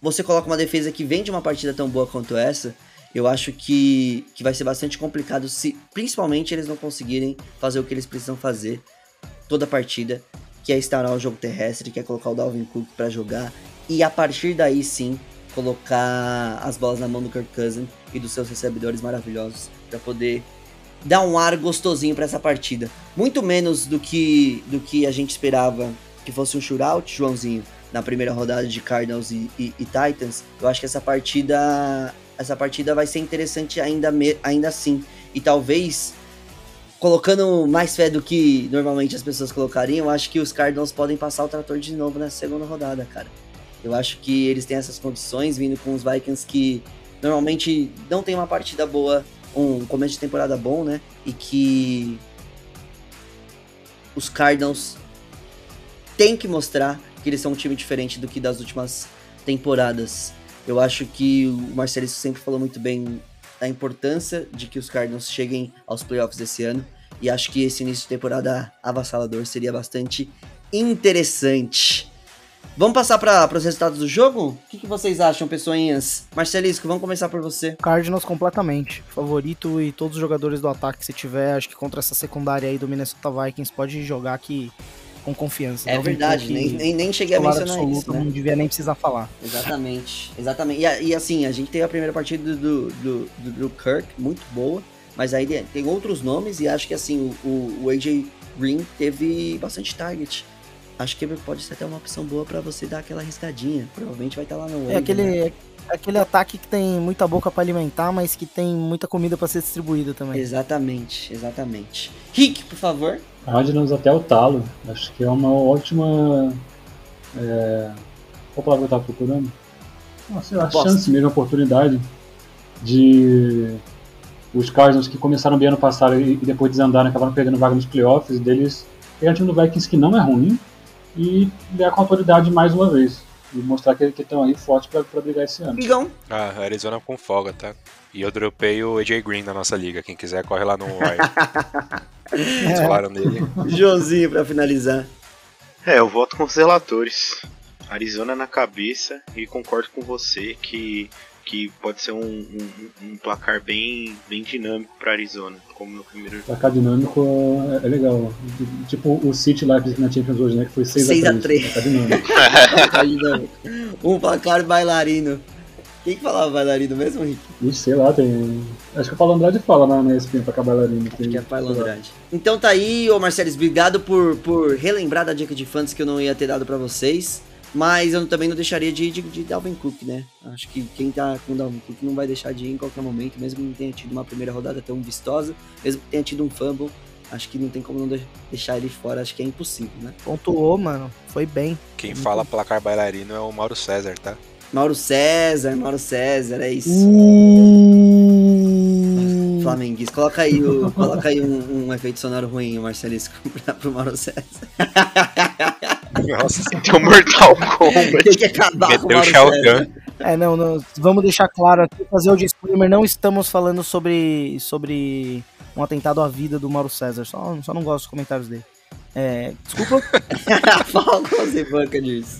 você coloca uma defesa que vem de uma partida tão boa quanto essa, eu acho que, que vai ser bastante complicado se, principalmente, eles não conseguirem fazer o que eles precisam fazer toda a partida, que é instaurar o jogo terrestre, que é colocar o Dalvin Cook para jogar e a partir daí sim colocar as bolas na mão do Kirk Cousins e dos seus recebedores maravilhosos para poder dar um ar gostosinho para essa partida. Muito menos do que do que a gente esperava que fosse um shootout, Joãozinho, na primeira rodada de Cardinals e, e- e Titans. Eu acho que essa partida essa partida vai ser interessante ainda me- ainda assim e talvez colocando mais fé do que normalmente as pessoas colocariam, eu acho que os Cardinals podem passar o trator de novo nessa segunda rodada, cara. Eu acho que eles têm essas condições vindo com os Vikings que normalmente não tem uma partida boa, um começo de temporada bom, né? E que os Cardinals têm que mostrar que eles são um time diferente do que das últimas temporadas. Eu acho que o Marcelo sempre falou muito bem da importância de que os Cardinals cheguem aos playoffs desse ano. E acho que esse início de temporada avassalador seria bastante interessante. Vamos passar para os resultados do jogo? O que, que vocês acham, pessoinhas? Marcelisco, vamos começar por você. Cardinals completamente. Favorito e todos os jogadores do ataque, se tiver, acho que contra essa secundária aí do Minnesota Vikings, pode jogar aqui com confiança. É Dalvin verdade, nem, nem, nem cheguei a mencionar absoluto, isso, né? Não devia nem precisar falar. Exatamente, exatamente. E, e assim, a gente teve a primeira partida do, do, do Drew Kirk, muito boa, mas aí tem outros nomes e acho que assim, o, o, AJ Green teve bastante target. Acho que pode ser até uma opção boa pra você dar aquela arriscadinha. Provavelmente vai estar lá no É waiver, né? aquele, é aquele ataque que tem muita boca pra alimentar, mas que tem muita comida pra ser distribuída também. Exatamente, exatamente. Rick, por favor. Cardinals até o talo. Acho que é uma ótima. É... Qual palavra eu estava procurando? Bosta. chance mesmo, oportunidade de os Cardinals que começaram bem ano passado e, e depois desandaram, acabaram perdendo vaga nos playoffs, deles pegar um time do Vikings que não é ruim e ganhar com autoridade mais uma vez. E mostrar que estão aí fortes para brigar esse ano. Migão. Ah, Arizona com folga, tá? E eu dropei o AJ Green na nossa liga. Quem quiser, corre lá no Wire. Eles falaram dele. Joãozinho pra finalizar. É, eu voto com os relatores. Arizona na cabeça e concordo com você que, que pode ser um, um- um placar bem, bem dinâmico para Arizona, como no primeiro jogo. Placar dinâmico é, é legal. Tipo o City lá que na Champions hoje, né? Que foi 6 6 a a 3 3. Placar dinâmico. um placar bailarino. Quem que falava bailarino mesmo, Rick? Ixi, sei lá, tem. Acho que o Paulo Andrade fala na, na ESPN pra bailarino. Acho que é Paulo Andrade. Então tá aí, ô Marcelos, obrigado por, por relembrar da dica de fãs que eu não ia ter dado pra vocês. Mas eu também não deixaria de ir de, de Dalvin Cook, né? Acho que quem tá com o Dalvin Cook não vai deixar de ir em qualquer momento, mesmo que não tenha tido uma primeira rodada tão vistosa, mesmo que tenha tido um fumble. Acho que não tem como não de- deixar ele fora, acho que é impossível, né? Pontuou, mano. Foi bem. Quem fala placar bailarino é o Mauro César, tá? Mauro César, Mauro César, é isso. Uh... Flamenguista. Coloca aí, o, coloca aí um, um efeito sonoro ruim, Marcelisco, pra, pro Mauro César. Nossa, Tem o Mortal Kombat. Tem que acabar com o meteu Mauro Shao César. Kahn. É, não, não, vamos deixar claro aqui, fazer o disclaimer, não estamos falando sobre, sobre um atentado à vida do Mauro César, só, só não gosto dos comentários dele. É, desculpa, Falcons e Buccaneers.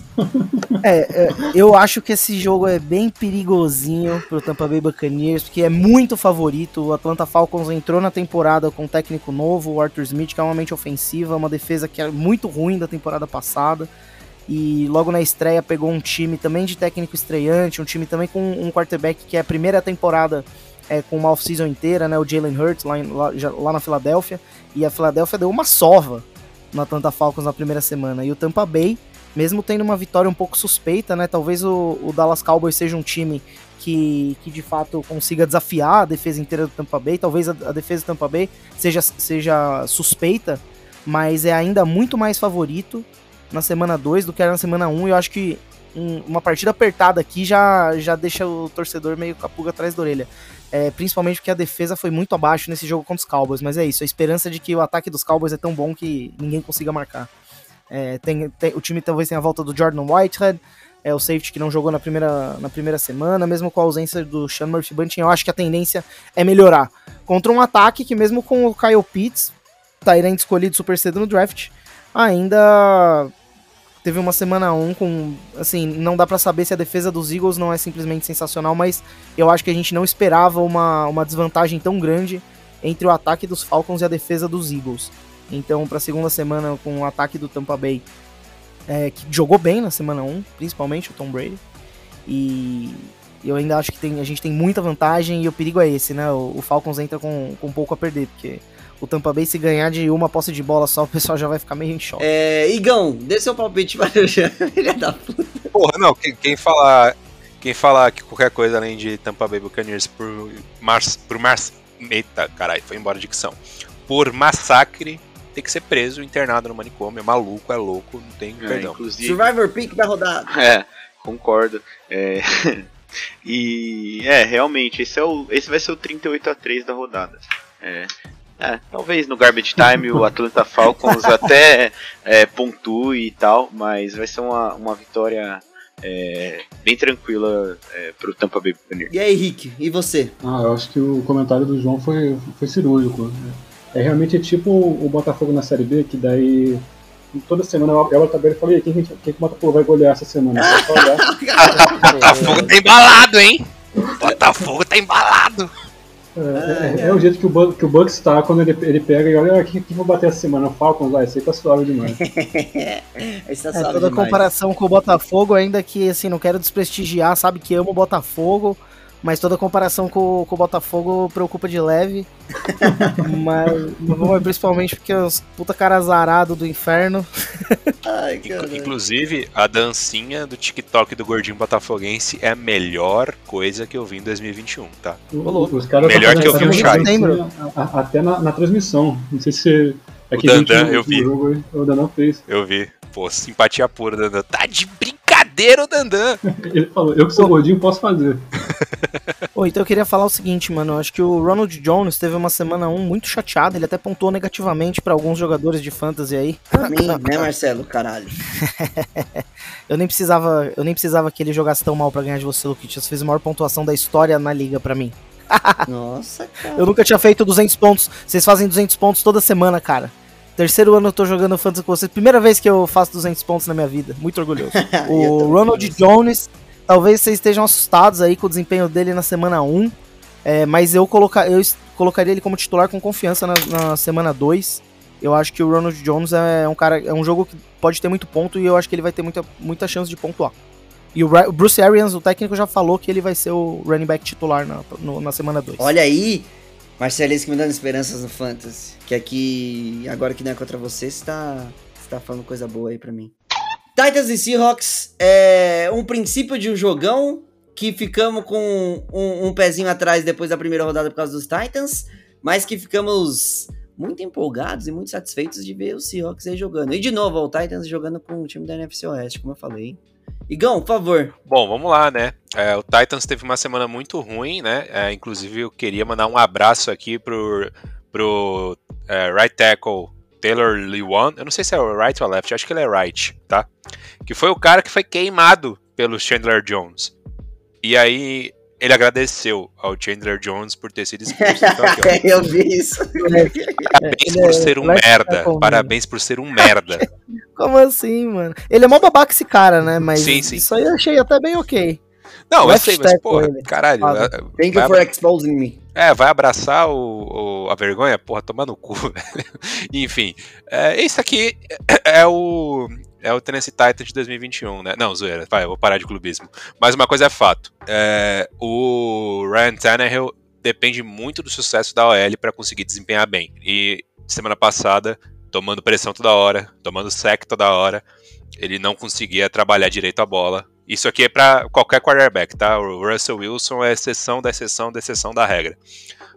é, é, eu acho que esse jogo é bem perigosinho pro Tampa Bay Buccaneers, porque é muito favorito, o Atlanta Falcons entrou na temporada com um técnico novo, o Arthur Smith, que é uma mente ofensiva, uma defesa que é muito ruim da temporada passada, e logo na estreia pegou um time também de técnico estreante, um time também com um quarterback que é a primeira temporada é, com uma off-season inteira, né, o Jalen Hurts lá, em- lá, já- lá na Filadélfia, e a Filadélfia deu uma sova no Atlanta Falcons na primeira semana, e o Tampa Bay, mesmo tendo uma vitória um pouco suspeita, né, talvez o, o Dallas Cowboys seja um time que, que de fato consiga desafiar a defesa inteira do Tampa Bay, talvez a, a defesa do Tampa Bay seja, seja suspeita, mas é ainda muito mais favorito na semana 2 do que era na semana 1, um, eu acho que um- uma partida apertada aqui já, já deixa o torcedor meio com a pulga atrás da orelha. É, principalmente porque a defesa foi muito abaixo nesse jogo contra os Cowboys, mas é isso, a esperança de que o ataque dos Cowboys é tão bom que ninguém consiga marcar. É, tem, tem- o time talvez tenha a volta do Jordan Whitehead, é o safety que não jogou na primeira, na primeira semana, mesmo com a ausência do Sean Murphy Bunting, eu acho que a tendência é melhorar. Contra um ataque que mesmo com o Kyle Pitts, Tyrant escolhido super cedo no draft, ainda teve uma semana 1 com, assim, não dá pra saber se a defesa dos Eagles não é simplesmente sensacional, mas eu acho que a gente não esperava uma, uma desvantagem tão grande entre o ataque dos Falcons e a defesa dos Eagles. Então, pra segunda semana com o ataque do Tampa Bay, é, que jogou bem na semana 1, principalmente o Tom Brady. E eu ainda acho que tem, a gente tem muita vantagem e o perigo é esse, né? O, o Falcons entra com, com pouco a perder, porque o Tampa Bay, se ganhar de uma posse de bola só, o pessoal já vai ficar meio em choque. É, Igão, dê seu palpite para o Filha da puta. Porra, não, quem, quem falar. Quem falar que qualquer coisa além de Tampa Bay Buccaneers por Mars. Por Mars. Eita, caralho, foi embora a dicção. Por massacre, tem que ser preso, internado no manicômio. É maluco, é louco, não tem É, perdão. inclusive, Survivor Pick da rodada. É, Concordo. É, e é, realmente, esse, é o, esse vai ser o 38 a 3 da rodada. É, é, talvez no Garbage Time o Atlanta Falcons até é, pontue e tal, mas vai ser uma, uma vitória é, bem tranquila é, pro Tampa Bay Buccaneers. E aí, Rick, e você? Ah, eu acho que o comentário do João foi, foi cirúrgico. É realmente tipo o Botafogo na Série B, que daí toda semana eu abro a tabela e falei, quem, quem, quem que o Botafogo vai golear essa semana? Olhar. Botafogo tá embalado, hein? Botafogo tá embalado. É, é, é o jeito que o, Bucks, que o Bucks tá quando ele, ele pega e olha, o que, que vou bater essa semana? Falcons, vai, esse aí tá suave demais. Esse tá É, toda demais. comparação com o Botafogo, ainda que assim, não quero desprestigiar, sabe que amo o Botafogo, mas toda comparação com, com o Botafogo preocupa de leve. mas mas principalmente porque os puta cara azarado do inferno. Ai. Inclusive, a dancinha do TikTok do Gordinho Botafoguense é a melhor coisa que eu vi em 2021, tá? O- Os caras Melhor tá que eu vi o a- Até na, na transmissão. Não sei se. É O Dandan, eu vi. jogo o Dandan fez. Eu vi. Pô, simpatia pura, Dandan. Tá de brincadeira, Dandan. Ele falou, eu que sou gordinho posso fazer. Pô, então eu queria falar o seguinte, mano. Eu acho que o Ronald Jones teve uma semana 1 muito chateado. Ele até pontuou negativamente pra alguns jogadores de fantasy aí. Pra mim, né, Marcelo? Caralho. Eu nem precisava, eu nem precisava que ele jogasse tão mal pra ganhar de você, Luquitas. Fez a maior pontuação da história na liga pra mim. Nossa, cara. Eu nunca tinha feito 200 pontos. Vocês fazem 200 pontos toda semana, cara. Terceiro ano eu tô jogando fantasy com vocês. Primeira vez que eu faço 200 pontos na minha vida. Muito orgulhoso. Eu O. Ronald Jones, talvez vocês estejam assustados aí com o desempenho dele na semana 1. é, mas eu, coloca, eu colocaria ele como titular com confiança na, na semana 2. Eu acho que o Ronald Jones é um cara. É um jogo que pode ter muito ponto e eu acho que ele vai ter muita, muita chance de pontuar. E o Bruce Arians, o técnico, já falou que ele vai ser o running back titular na, no- na semana 2. Olha aí, Marcelisco me dando esperanças no Fantasy. Que aqui, agora que não é contra você, você tá, falando coisa boa aí pra mim. Titans e Seahawks é um princípio de um jogão que ficamos com um, um pezinho atrás depois da primeira rodada por causa dos Titans, mas que ficamos muito empolgados e muito satisfeitos de ver os Seahawks aí jogando. E de novo, o Titans jogando com o time da NFC Oeste, como eu falei. Igão, por favor. Bom, vamos lá, né? É, o Titans teve uma semana muito ruim, né? É, inclusive, eu queria mandar um abraço aqui pro, pro é, right tackle Taylor Lewan. Eu não sei se é right ou left, acho que ele é right, tá? Que foi o cara que foi queimado pelo Chandler Jones. E aí, ele agradeceu ao Chandler Jones por ter sido expulso. Então, aqui, ó, eu vi isso. parabéns por é ser um left merda. né? Parabéns por ser um merda. Como assim, mano? Ele é mó babaca esse cara, né? Mas Sim, sim. isso aí eu achei até bem ok. Não, eu sei, mas, porra, ele. caralho. Fala. é, Thank you for exposing me. É, vai abraçar o, o- a vergonha? Porra, tomar no cu, velho. Enfim, é, esse aqui é o. É o Tennessee Titans de 2021, né? Não, zoeira, vai, eu vou parar de clubismo. Mas uma coisa é fato: é, o Ryan Tannehill depende muito do sucesso da OL para conseguir desempenhar bem. E semana passada, tomando pressão toda hora, tomando sec toda hora, ele não conseguia trabalhar direito a bola. Isso aqui é para qualquer quarterback, tá? O Russell Wilson é exceção da exceção da exceção da regra.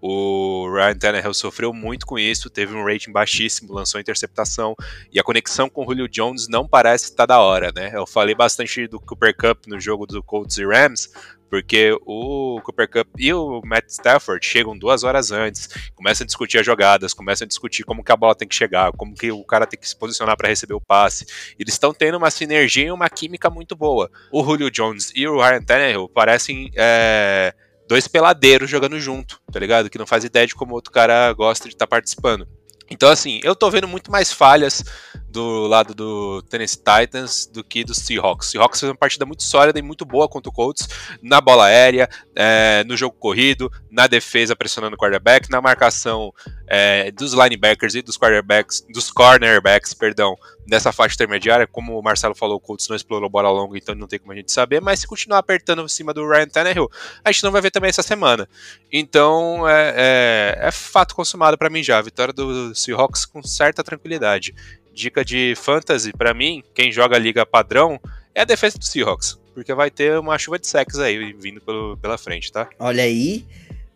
O Ryan Tannehill sofreu muito com isso, teve um rating baixíssimo, lançou interceptação e a conexão com o Julio Jones não parece estar da hora, né? Eu falei bastante do Cooper Cup no jogo do Colts e Rams, porque o Cooper Cup e o Matt Stafford chegam duas horas antes, começam a discutir as jogadas, começam a discutir como que a bola tem que chegar, como que o cara tem que se posicionar para receber o passe. Eles estão tendo uma sinergia e uma química muito boa. O Julio Jones e o Ryan Tannehill parecem é, dois peladeiros jogando junto, tá ligado? Que não faz ideia de como outro cara gosta de estar participando. Então, assim, eu tô vendo muito mais falhas do lado do Tennessee Titans do que do Seahawks. Seahawks fez uma partida muito sólida e muito boa contra o Colts na bola aérea, é, no jogo corrido, na defesa pressionando o quarterback, na marcação é, dos linebackers e dos quarterbacks, dos cornerbacks, perdão, nessa faixa intermediária. Como o Marcelo falou, o Colts não explorou bola longa, então não tem como a gente saber. Mas se continuar apertando em cima do Ryan Tannehill, a gente não vai ver também essa semana. Então é, é, é fato consumado para mim já. A vitória do Seahawks com certa tranquilidade. Dica de fantasy para mim, quem joga a liga padrão é a defesa do Seahawks, porque vai ter uma chuva de sacks aí vindo pelo, pela frente, tá? Olha aí.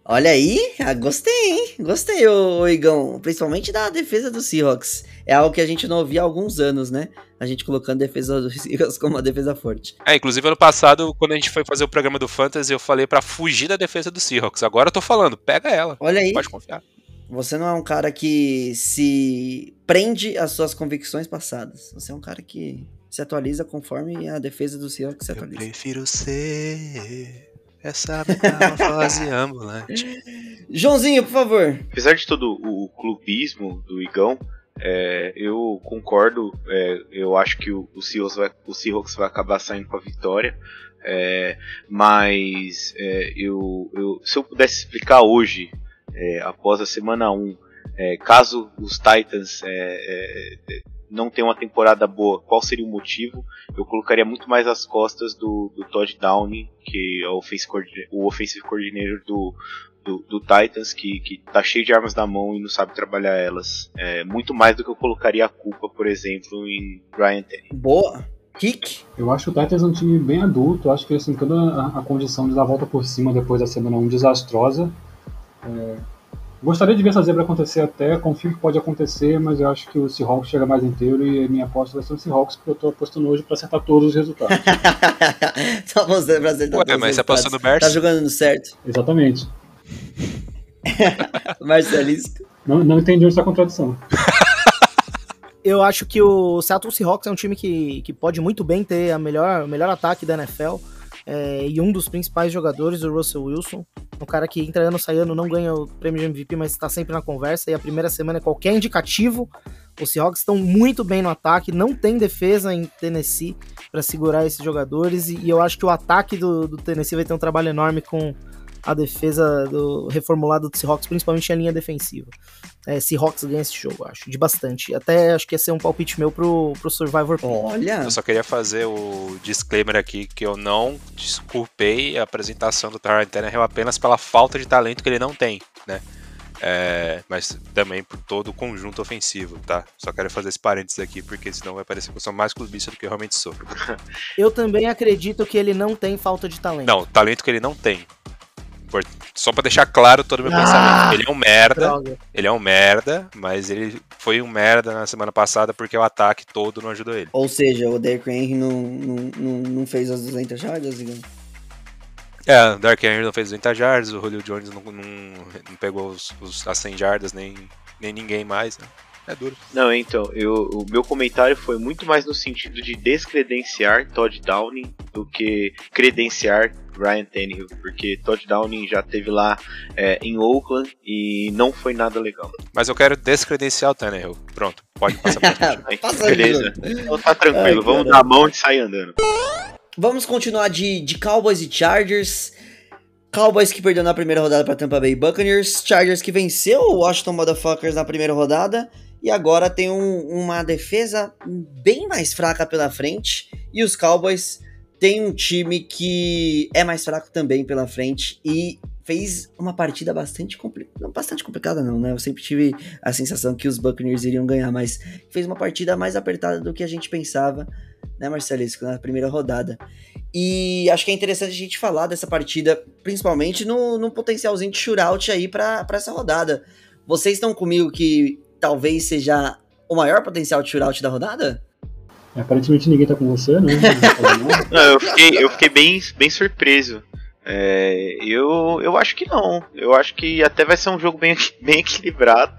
Olha aí, ah, gostei, hein? Gostei, ô, ô Igão. Principalmente da defesa do Seahawks. É algo que a gente não ouvia há alguns anos, né? A gente colocando a defesa do Seahawks como uma defesa forte. É, inclusive ano passado, quando a gente foi fazer o programa do Fantasy, eu falei pra fugir da defesa do Seahawks. Agora eu tô falando, pega ela. Olha aí, Pode confiar. você não é um cara que se prende às suas convicções passadas. Você é um cara que se atualiza conforme a defesa do Seahawks se Eu atualiza. prefiro ser essa metamorfose ambulante. Joãozinho, por favor. Apesar de todo o clubismo do Igão, é, eu concordo. é, eu acho que o, o, Seahawks vai, o Seahawks vai acabar saindo com a vitória. é, mas é, eu, eu- se eu pudesse explicar hoje, é, após a semana 1, é, caso os Titans é, é, é, não tenham uma temporada boa, qual seria o motivo? Eu colocaria muito mais as costas do, do Todd Downing, que é o, offensive o offensive coordinator do, do, do Titans, que, que tá cheio de armas na mão e não sabe trabalhar elas. É, muito mais do que eu colocaria a culpa, por exemplo, em Ryan Tannehill. Boa. Kick. Eu acho que o Titans é um time bem adulto. Eu acho que eles têm toda a, a condição de dar a volta por cima depois da semana 1 desastrosa. É, gostaria de ver essa zebra acontecer até, confio que pode acontecer, mas eu acho que o Seahawks chega mais inteiro e a minha aposta vai ser o Seahawks, porque eu tô apostando hoje para acertar todos os resultados. Só você pra acertar Ué, todos mas os você apostou resultados. no Bears? Tá jogando no certo. Exatamente. Marcelisco. Não, não entendi essa contradição. Eu acho que o Seattle Seahawks é um time que, que pode muito bem ter a melhor, o melhor ataque da NFL. É, e um dos principais jogadores, o Russell Wilson. Um cara que entra ano, sai ano, não ganha o prêmio de MVP, mas está sempre na conversa. E a primeira semana é qualquer indicativo. Os Seahawks estão muito bem no ataque, não tem defesa em Tennessee para segurar esses jogadores. E, e eu acho que o ataque do, do Tennessee vai ter um trabalho enorme com a defesa do reformulado do Seahawks, principalmente a linha defensiva. É, Seahawks ganha esse jogo, acho, de bastante. Até acho que ia ser um palpite meu pro, pro Survivor Pool. Olha. Eu só queria fazer o disclaimer aqui que eu não desculpei a apresentação do Tyron Tannehill apenas pela falta de talento que ele não tem, né? É, mas também por todo o conjunto ofensivo, tá? Só quero fazer esse parênteses aqui, porque senão vai parecer que eu sou mais clubista do que eu realmente sou. Eu também acredito que ele não tem falta de talento. Não, talento que ele não tem. Só pra deixar claro todo o meu Ah! pensamento. Ele é um merda, Droga. ele é um merda, mas ele foi um merda na semana passada porque o ataque todo não ajudou ele. Ou seja, o Derrick Henry não, não, não, não fez as 200 jardas, digamos. É, o Dark Henry não fez 200 jardas, o Julio Jones não, não, não pegou os, os, as 100 jardas, nem, nem ninguém mais, né? É duro. Não, então, eu, o meu comentário foi muito mais no sentido de descredenciar Todd Downing do que credenciar Ryan Tannehill, porque Todd Downing já teve lá é, em Oakland e não foi nada legal. Mas eu quero descredenciar o Tannehill. Pronto, pode passar pra Passa beleza. Então tá tranquilo, Ai, vamos dar a mão e sair andando. Vamos continuar de, de Cowboys e Chargers. Cowboys que perdeu na primeira rodada para Tampa Bay Buccaneers. Chargers que venceu o Washington Motherfuckers na primeira rodada. E agora tem um- uma defesa bem mais fraca pela frente. E os Cowboys têm um time que é mais fraco também pela frente. E fez uma partida bastante complicada. Não bastante complicada, não, né? Eu sempre tive a sensação que os Buccaneers iriam ganhar, mas fez uma partida mais apertada do que a gente pensava, né, Marcelisco, na primeira rodada. E acho que é interessante a gente falar dessa partida, principalmente no, no potencialzinho de shootout aí pra essa rodada. Vocês estão comigo que talvez seja o maior potencial de shootout da rodada? Aparentemente ninguém tá com você, né? Não, eu fiquei, eu fiquei bem, bem surpreso. É, eu, eu acho que não. Eu acho que até vai ser um jogo bem, bem equilibrado.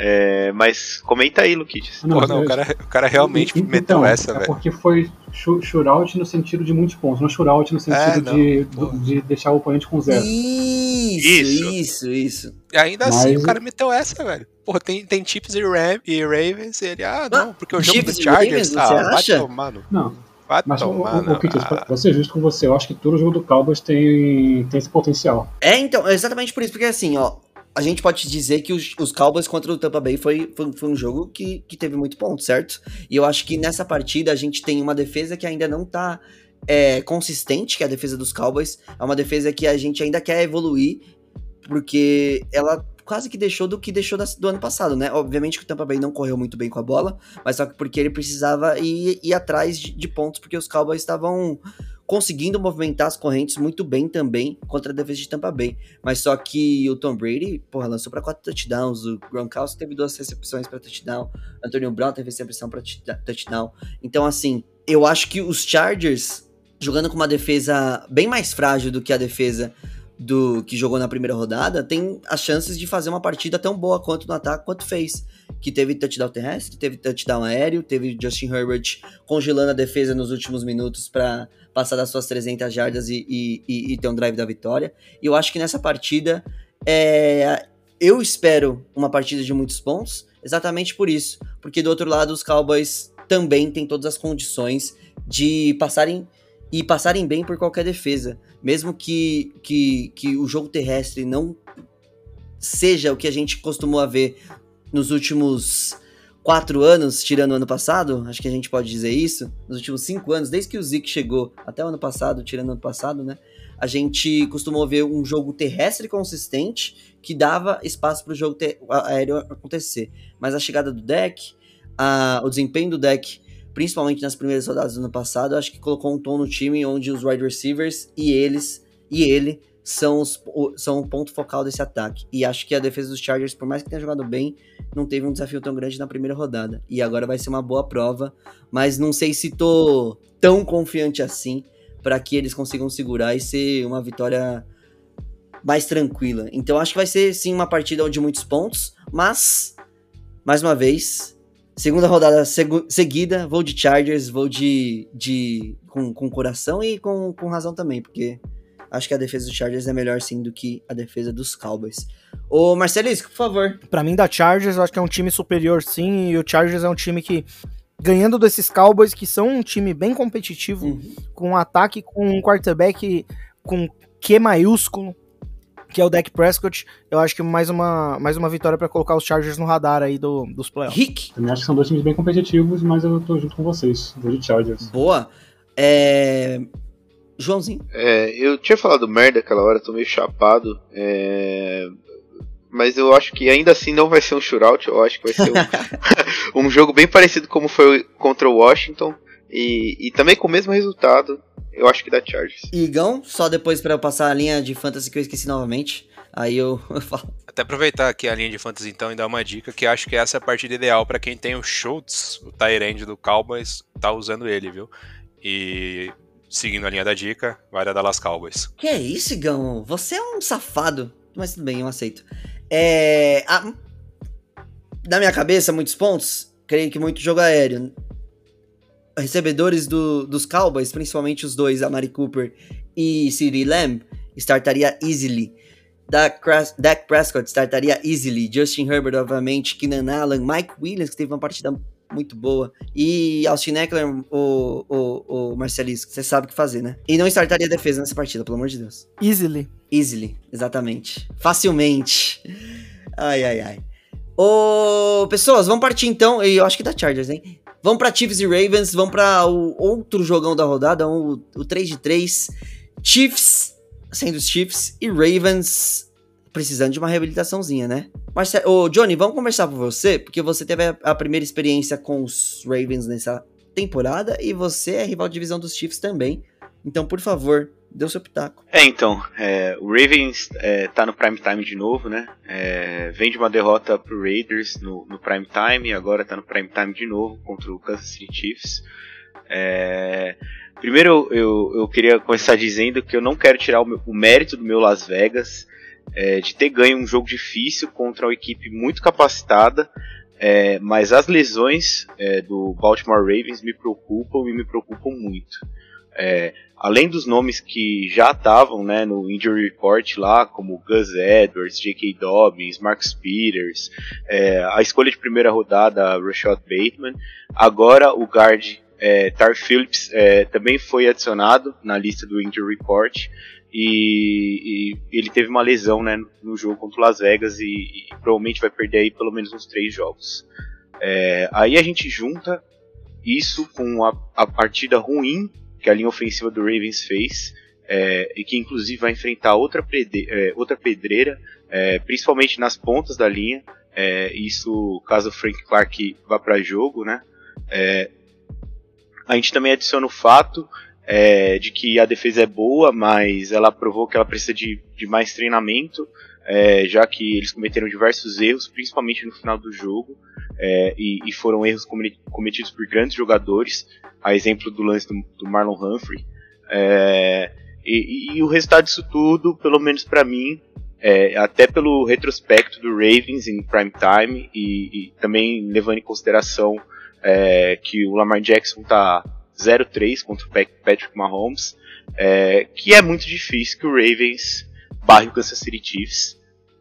É, mas comenta aí, Luquides. Pô, não, o cara, o cara realmente Então, meteu essa, é velho. porque foi shootout no sentido de muitos pontos, não shootout no sentido É, não, de, porra. de deixar o oponente com zero. Isso, Isso. isso. E ainda Mas- assim o cara meteu essa, velho. Porra, tem, tem Chips e, Ram, e Ravens e ele, ah, não, porque o jogo do Chargers, Ravens, você ah, vai acha? tomar no... Não, Vai mas tomar o, o ah, pra ser justo com você, eu acho que todo jogo do Cowboys tem, tem esse potencial. É, então, é exatamente por isso, porque assim, ó, a gente pode dizer que os, os Cowboys contra o Tampa Bay foi, foi, foi um jogo que, que teve muito ponto, certo? E eu acho que nessa partida a gente tem uma defesa que ainda não tá é, consistente, que é a defesa dos Cowboys. É uma defesa que a gente ainda quer evoluir, porque ela quase que deixou do que deixou do ano passado, né? Obviamente que o Tampa Bay não correu muito bem com a bola, mas só que porque ele precisava ir, ir atrás de, de pontos, porque os Cowboys estavam conseguindo movimentar as correntes muito bem também contra a defesa de Tampa Bay. Mas só que o Tom Brady, porra, lançou para quatro touchdowns, o Gronkowski teve duas recepções para touchdown, Antonio Brown teve recepção para touchdown. Então, assim, eu acho que os Chargers, jogando com uma defesa bem mais frágil do que a defesa do que jogou na primeira rodada, tem as chances de fazer uma partida tão boa quanto no ataque quanto fez. Que teve touchdown terrestre, teve touchdown aéreo, teve Justin Herbert congelando a defesa nos últimos minutos para passar das suas 300 jardas e, e, e, ter um drive da vitória. E eu acho que nessa partida, é, eu espero uma partida de muitos pontos, exatamente por isso. Porque do outro lado, os Cowboys também têm todas as condições de passarem e passarem bem por qualquer defesa. Mesmo que, que, que o jogo terrestre não seja o que a gente costumou ver nos últimos quatro anos, tirando o ano passado, acho que a gente pode dizer isso, nos últimos cinco anos, desde que o Zeke chegou até o ano passado, tirando o ano passado, né? A gente costumou ver um jogo terrestre consistente que dava espaço para o jogo aéreo acontecer. Mas a chegada do deck, a, o desempenho do deck principalmente nas primeiras rodadas do ano passado, acho que colocou um tom no time onde os wide receivers e eles e ele são, os, são o ponto focal desse ataque. E acho que a defesa dos Chargers, por mais que tenha jogado bem, não teve um desafio tão grande na primeira rodada. E agora vai ser uma boa prova, mas não sei se tô tão confiante assim para que eles consigam segurar e ser uma vitória mais tranquila. Então acho que vai ser sim uma partida de muitos pontos, mas mais uma vez Segunda rodada segu seguida, vou de Chargers, vou de. de com, com coração e com, com razão também, porque acho que a defesa dos Chargers é melhor sim do que a defesa dos Cowboys. Ô Marcelisco, por favor. Para mim, da Chargers, eu acho que é um time superior sim, e o Chargers é um time que. Ganhando desses Cowboys, que são um time bem competitivo, uhum. com um ataque, com um quarterback com Q maiúsculo, que é o Dak Prescott. Eu acho que mais uma, mais uma vitória para colocar os Chargers no radar aí do, dos playoffs. Rick. Também acho que são dois times bem competitivos, mas eu tô junto com vocês. Vou de Chargers. Boa. É... Joãozinho. É, eu tinha falado merda aquela hora, tô meio chapado. É... Mas eu acho que ainda assim não vai ser um shootout. Eu acho que vai ser um, um jogo bem parecido como foi contra o Washington. E, e também com o mesmo resultado eu acho que dá Chargers. Igão, só depois para eu passar a linha de fantasy que eu esqueci novamente. Aí eu, eu falo. Até aproveitar aqui a linha de fantasy então e dar uma dica que acho que essa é a partida ideal para quem tem o Schultz, o Tyrande do Cowboys, tá usando ele, viu? E seguindo a linha da dica, vai dar Dallas Cowboys. Que é isso, Igão? Você é um safado. Mas tudo bem, eu aceito. É. A... Na minha cabeça, muitos pontos. Creio que muito jogo aéreo recebedores do, dos Cowboys, principalmente os dois, a Mari Cooper e CeeDee Lamb, startaria easily. Dak Prescott startaria easily. Justin Herbert, obviamente. Keenan Allen. Mike Williams, que teve uma partida muito boa. E Austin Eckler, o, o, o Marcelisco, você sabe o que fazer, né? E não startaria a defesa nessa partida, pelo amor de Deus. Easily. Easily, exatamente. Facilmente. Ai, ai, ai. Ô, pessoas, vamos partir então. E eu acho que dá Chargers, hein? Vamos para Chiefs e Ravens, vamos para o outro jogão da rodada, o, o 3 de 3. Chiefs, sendo os Chiefs, e Ravens precisando de uma reabilitaçãozinha, né? Marcelo, ô, Johnny, vamos conversar com você, porque você teve a, primeira experiência com os Ravens nessa temporada e você é rival de divisão dos Chiefs também. Então, por favor, deu seu pitaco. É, então, é, o Ravens é, tá no prime time de novo, né? É, vem de uma derrota pro Raiders no, no prime time e agora tá no prime time de novo contra o Kansas City Chiefs. É, primeiro, eu, eu queria começar dizendo que eu não quero tirar o, meu, o mérito do meu Las Vegas é, de ter ganho um jogo difícil contra uma equipe muito capacitada. É, mas as lesões é, do Baltimore Ravens me preocupam e me preocupam muito. É, além dos nomes que já estavam né, no injury report lá, como Gus Edwards, J.K. Dobbins, Marcus Peters, é, a escolha de primeira rodada, Rashad Bateman, agora o guard é, Tar Phillips é, também foi adicionado na lista do injury report e, e, ele teve uma lesão né, no jogo contra o Las Vegas e, e provavelmente vai perder aí pelo menos uns três jogos. É, aí a gente junta isso com a, a partida ruim que a linha ofensiva do Ravens fez, é, e que inclusive vai enfrentar outra, é, outra pedreira, é, principalmente nas pontas da linha. É, isso caso o Frank Clark vá para jogo, né? É, a gente também adiciona o fato é, de que a defesa é boa, mas ela provou que ela precisa de, de mais treinamento, é, já que eles cometeram diversos erros, principalmente no final do jogo, é, e, e, foram erros cometidos por grandes jogadores, a exemplo do lance do, do Marlon Humphrey. É, e, e, o resultado disso tudo, pelo menos para mim, é, até pelo retrospecto do Ravens em prime time e, e também levando em consideração é, que o Lamar Jackson tá 0-3 contra o Patrick Mahomes, é, que é muito difícil que o Ravens barre o Kansas City Chiefs,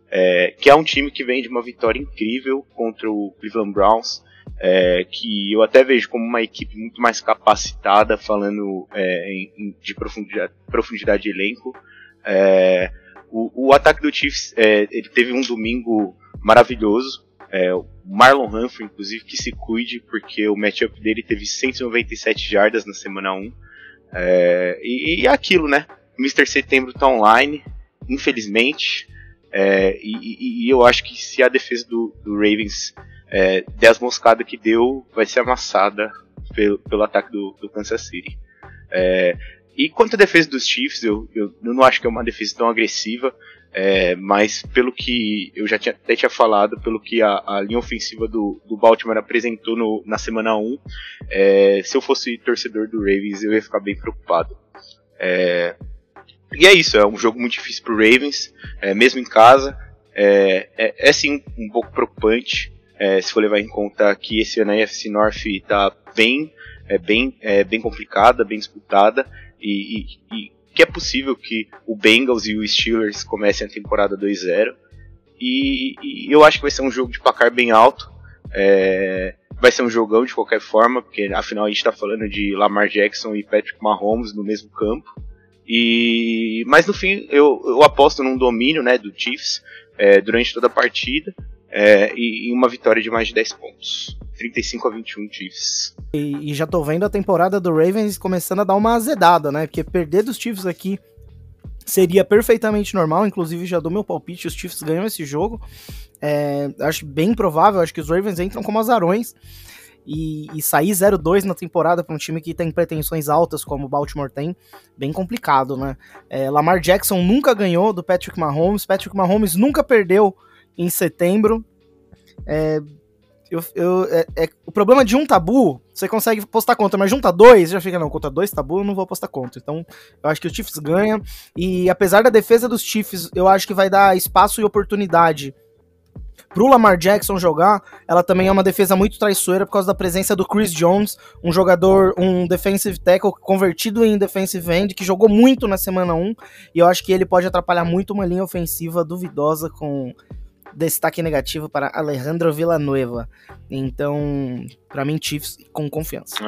é, que é um time que vem de uma vitória incrível contra o Cleveland Browns, é, que eu até vejo como uma equipe muito mais capacitada, falando é, em, de profundidade, profundidade de elenco. É, o, o, ataque do Chiefs é, ele teve um domingo maravilhoso. É, o Marlon Humphrey, inclusive, que se cuide, porque o matchup dele teve 197 jardas na semana 1. É, e, e é aquilo, né? Mr. Setembro tá online, infelizmente. É, e, e, eu acho que se a defesa do, do Ravens é, der as moscadas que deu, vai ser amassada pelo, pelo ataque do, do Kansas City. É, e quanto à defesa dos Chiefs, eu, eu, eu, não acho que é uma defesa tão agressiva, é, mas pelo que eu já tinha, até tinha falado, pelo que a, a linha ofensiva do, do Baltimore apresentou no, na semana 1, é, se eu fosse torcedor do Ravens, eu ia ficar bem preocupado. É, e é isso, é um jogo muito difícil para Ravens, é, mesmo em casa. É, é, é, sim um pouco preocupante, se for levar em conta que esse ano a AFC North está bem, é, bem, bem complicada, bem disputada, e, e, e, que é possível que o Bengals e o Steelers comecem a temporada 2-0. E, e, eu acho que vai ser um jogo de placar bem alto. É, vai ser um jogão de qualquer forma, porque afinal a gente está falando de Lamar Jackson e Patrick Mahomes no mesmo campo. E, mas no fim eu, eu aposto num domínio né, do Chiefs é, durante toda a partida é, e, e, uma vitória de mais de 10 pontos. 35 a 21 Chiefs. E, e, já tô vendo a temporada do Ravens começando a dar uma azedada, né? Porque perder dos Chiefs aqui seria perfeitamente normal. Inclusive, já dou meu palpite: os Chiefs ganham esse jogo. É, acho bem provável. Acho que os Ravens entram como azarões. E, e sair 0-2 na temporada para um time que tem pretensões altas, como o Baltimore tem, bem complicado, né? É, Lamar Jackson nunca ganhou do Patrick Mahomes. Patrick Mahomes nunca perdeu em setembro. É, eu, eu, é, é, o problema de um tabu, você consegue postar contra, mas junta dois, já fica, não, contra dois tabu, eu não vou postar contra. Então, eu acho que o Chiefs ganha. E apesar da defesa dos Chiefs, eu acho que vai dar espaço e oportunidade pro Lamar Jackson jogar, ela também é uma defesa muito traiçoeira por causa da presença do Chris Jones, um jogador, um defensive tackle convertido em defensive end, que jogou muito na semana 1, e eu acho que ele pode atrapalhar muito uma linha ofensiva duvidosa com destaque negativo para Alejandro Villanueva. Então, para mim, Chiefs com confiança.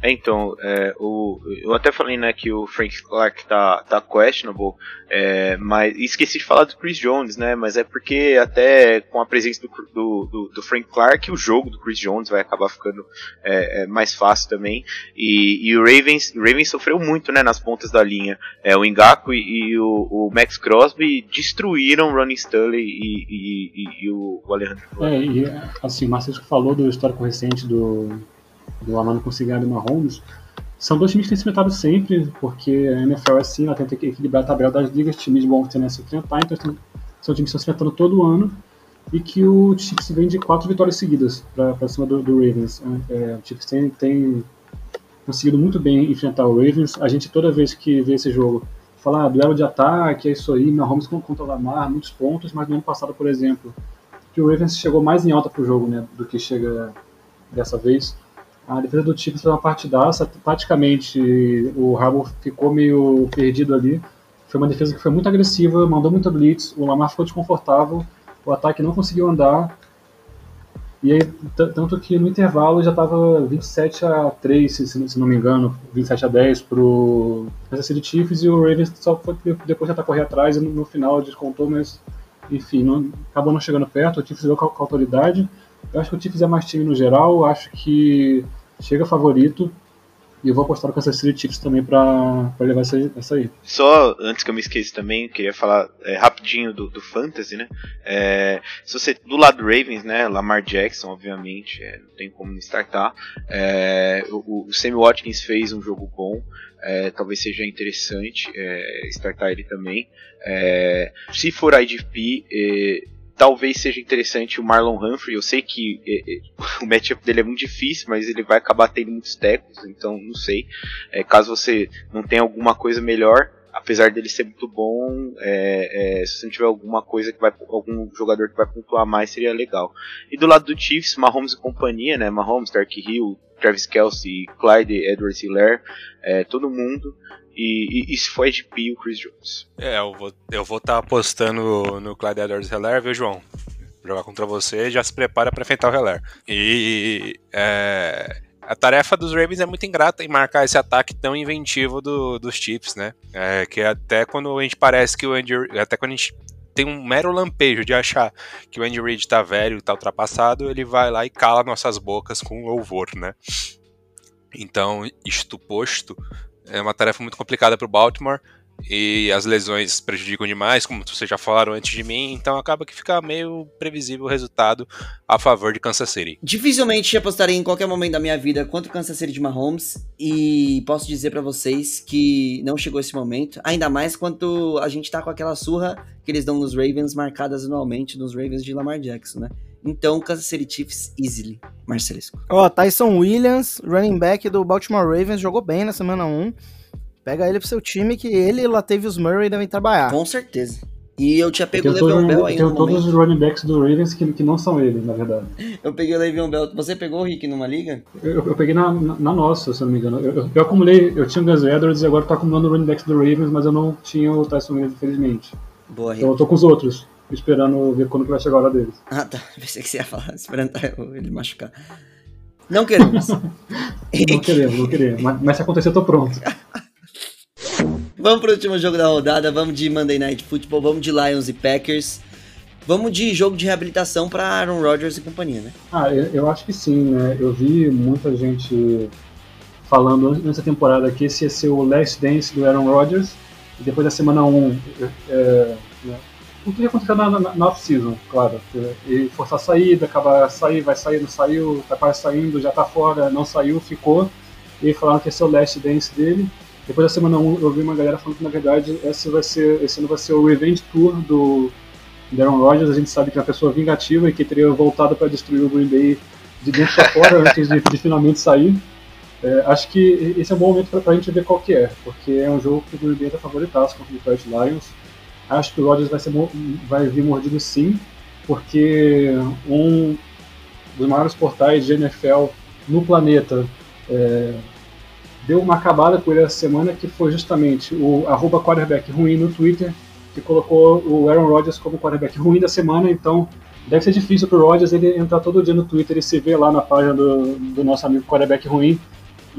É, é então, é, o, eu até falei né, que o Frank Clark tá, tá questionable, é, mas esqueci de falar do Chris Jones, né? Mas é porque até com a presença do, do, do, do Frank Clark, o jogo do Chris Jones vai acabar ficando é, é mais fácil também. E, e, o Ravens, o Ravens sofreu muito né, nas pontas da linha. É, o Ngaku e, e o, o, Max Crosby destruíram o Ronnie Stanley e, e, e o, o Alejandro. É, e assim, o Marcelo falou do histórico recente do, do Amano com Cigarro e Mahomes, são dois times que têm se enfrentado sempre, porque a NFL é assim, ela tenta equilibrar a tabela das ligas, times bons tendem a se enfrentar, então são times que estão se enfrentando todo ano, e que o Chiefs vem de quatro vitórias seguidas para cima do, do Ravens. É, é, o Chiefs tem, tem conseguido muito bem enfrentar o Ravens. A gente, toda vez que vê esse jogo, fala, ah, duelo de ataque, é isso aí, Mahomes contra o Lamar, muitos pontos, mas no ano passado, por exemplo, que o Ravens chegou mais em alta pro jogo, né, do que chega dessa vez. A defesa do Chiefs foi uma partidaça, praticamente o Harbour ficou meio perdido ali. Foi uma defesa que foi muito agressiva, mandou muita blitz, o Lamar ficou desconfortável, o ataque não conseguiu andar. E aí, tanto que no intervalo já estava 27 a 3, se, se, não me engano, 27 a 10 pro Kansas City Chiefs e o Ravens só foi depois tentar correr atrás e no, no final descontou, mas enfim, não, acabou não chegando perto, o Chiefs deu com, com autoridade. Eu acho que o Chiefs é mais time no geral, acho que chega favorito. E eu vou apostar no Kansas City Chiefs também pra levar essa, essa aí. Só antes que eu me esqueça também, queria falar é, rapidinho do, do Fantasy, né? É, se você, do lado do Ravens, né? Lamar Jackson, obviamente, é, não tem como não startar. É, o, o Sammy Watkins fez um jogo bom. É, talvez seja interessante é, startar ele também. É, se for IDP, talvez seja interessante o Marlon Humphrey. Eu sei que é, é, o matchup dele é muito difícil, mas ele vai acabar tendo muitos tecos, então não sei. É, caso você não tenha alguma coisa melhor, apesar dele ser muito bom, é, é, se você tiver alguma coisa que vai, algum jogador que vai pontuar mais, seria legal. E do lado do Chiefs, Mahomes e companhia, né? Mahomes, Dark Hill, Travis Kelsey, Clyde, Edwards Hiller, é, todo mundo. E, e, e se for de o Chris Jones. É, eu vou eu vou estar tá apostando no Clyde Edwards Hiller, viu, João? Jogar contra você, já se prepara para enfrentar o Heller. E é, a tarefa dos Ravens é muito ingrata em marcar esse ataque tão inventivo do, dos Chiefs, né? É, que até quando a gente parece que o Andy, até quando a gente tem um mero lampejo de achar que o Andy Reid tá velho, tá ultrapassado, ele vai lá e cala nossas bocas com louvor, né? Então, isto posto, é uma tarefa muito complicada para o Baltimore e as lesões prejudicam demais, como vocês já falaram antes de mim, então acaba que fica meio previsível o resultado a favor de Kansas City. Dificilmente apostaria em qualquer momento da minha vida contra o Kansas City de Mahomes e posso dizer para vocês que não chegou esse momento, ainda mais quando a gente tá com aquela surra que eles dão nos Ravens marcadas anualmente nos Ravens de Lamar Jackson, né? Então, Kansas City Chiefs easily, Marcelisco. Ó, oh, Tyson Williams, running back do Baltimore Ravens, jogou bem na semana 1. Pega ele pro seu time que ele e Latavius Murray devem trabalhar. Com certeza. E eu tinha pego o Le'Veon Bell aí Tem todos os running backs do Ravens que, que não são eles, na verdade. Eu peguei o Le'Veon Bell. Você pegou o Rick numa liga? Eu, eu peguei na, na, na, nossa, se eu não me engano. Eu, eu, eu acumulei, eu tinha o Gus Edwards e agora tô acumulando running backs do Ravens, mas eu não tinha o Tyson Williams, infelizmente. Boa, Rick. Então eu tô com os outros, esperando ver quando que vai chegar a hora deles. Ah, tá. Pensei que você ia falar, esperando ele machucar. Não queremos. não queremos, não queremos. Mas, mas se acontecer, eu tô pronto. Vamos pro último jogo da rodada, vamos de Monday Night Football, vamos de Lions e Packers. Vamos de jogo de reabilitação para Aaron Rodgers e companhia, né? Ah, eu, eu, acho que sim, né? Eu vi muita gente falando nessa temporada que esse ia ser o last dance do Aaron Rodgers, e depois da semana 1, é, né? o que ia acontecer na, na, na off-season, claro. E forçar a saída, acabar sair, vai sair, não saiu, tá quase saindo, já tá fora, não saiu, ficou. E falaram que esse é o last dance dele. Depois da semana 1, eu vi uma galera falando que, na verdade, esse, vai ser, esse ano vai ser o Revenge Tour do Aaron Rodgers. A gente sabe que é uma pessoa vingativa e que teria voltado para destruir o Green Bay de dentro para fora antes de, de, finalmente sair. É, acho que esse é um bom momento para a gente ver qual que é, porque é um jogo que o Green Bay está favoritaço contra o Detroit Lions. Acho que o Rodgers vai, ser, vai vir mordido sim, porque um dos maiores portais de NFL no planeta é, deu uma acabada com ele essa semana, que foi justamente o arroba quarterback ruim no Twitter, que colocou o Aaron Rodgers como quarterback ruim da semana, então deve ser difícil para o Rodgers ele entrar todo dia no Twitter e se ver lá na página do, do nosso amigo quarterback ruim.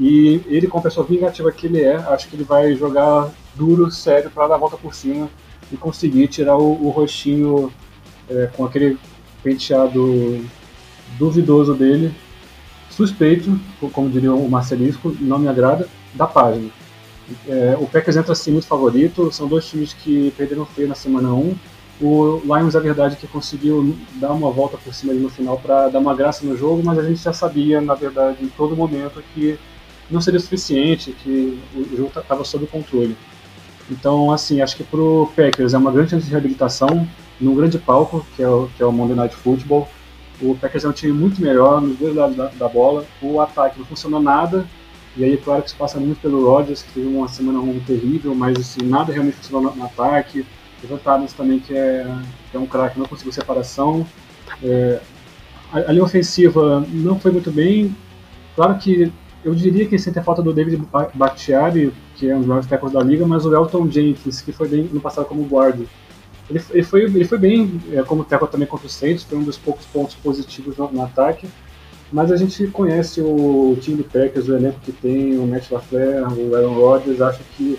E ele, como pessoa vingativa que ele é, acho que ele vai jogar duro, sério, para dar a volta por cima e conseguir tirar o, o rostinho é, com aquele penteado duvidoso dele suspeito, como diria o Marcelisco, não me agrada, da página. É, o Packers entra assim muito favorito, são dois times que perderam feio na semana 1. O Lions, a verdade, que conseguiu dar uma volta por cima ali no final para dar uma graça no jogo, mas a gente já sabia, na verdade, em todo momento que não seria suficiente, que o jogo estava sob controle. Então, assim, acho que para o Packers é uma grande chance de reabilitação num grande palco, que é o, que é o Monday Night Football. O Packers é um time muito melhor nos dois lados da, da bola. O ataque não funcionou nada. E aí, claro que se passa muito pelo Rodgers, que teve uma semana muito terrível, mas assim, nada realmente funcionou no, no ataque. O Adams também, que é, que é um craque, não conseguiu separação. É, a, a, linha ofensiva não foi muito bem. Claro que eu diria que sente a falta do David Bakhtiari, que é um dos maiores tackles da liga, mas o Elton Jenkins, que foi bem no passado como guarda. Ele, ele, foi, ele foi bem, é, como tackle também contra o Saints, foi um dos poucos pontos positivos no, no, ataque. Mas a gente conhece o time do Packers, o elenco que tem, o Matt LaFleur, o Aaron Rodgers, acho que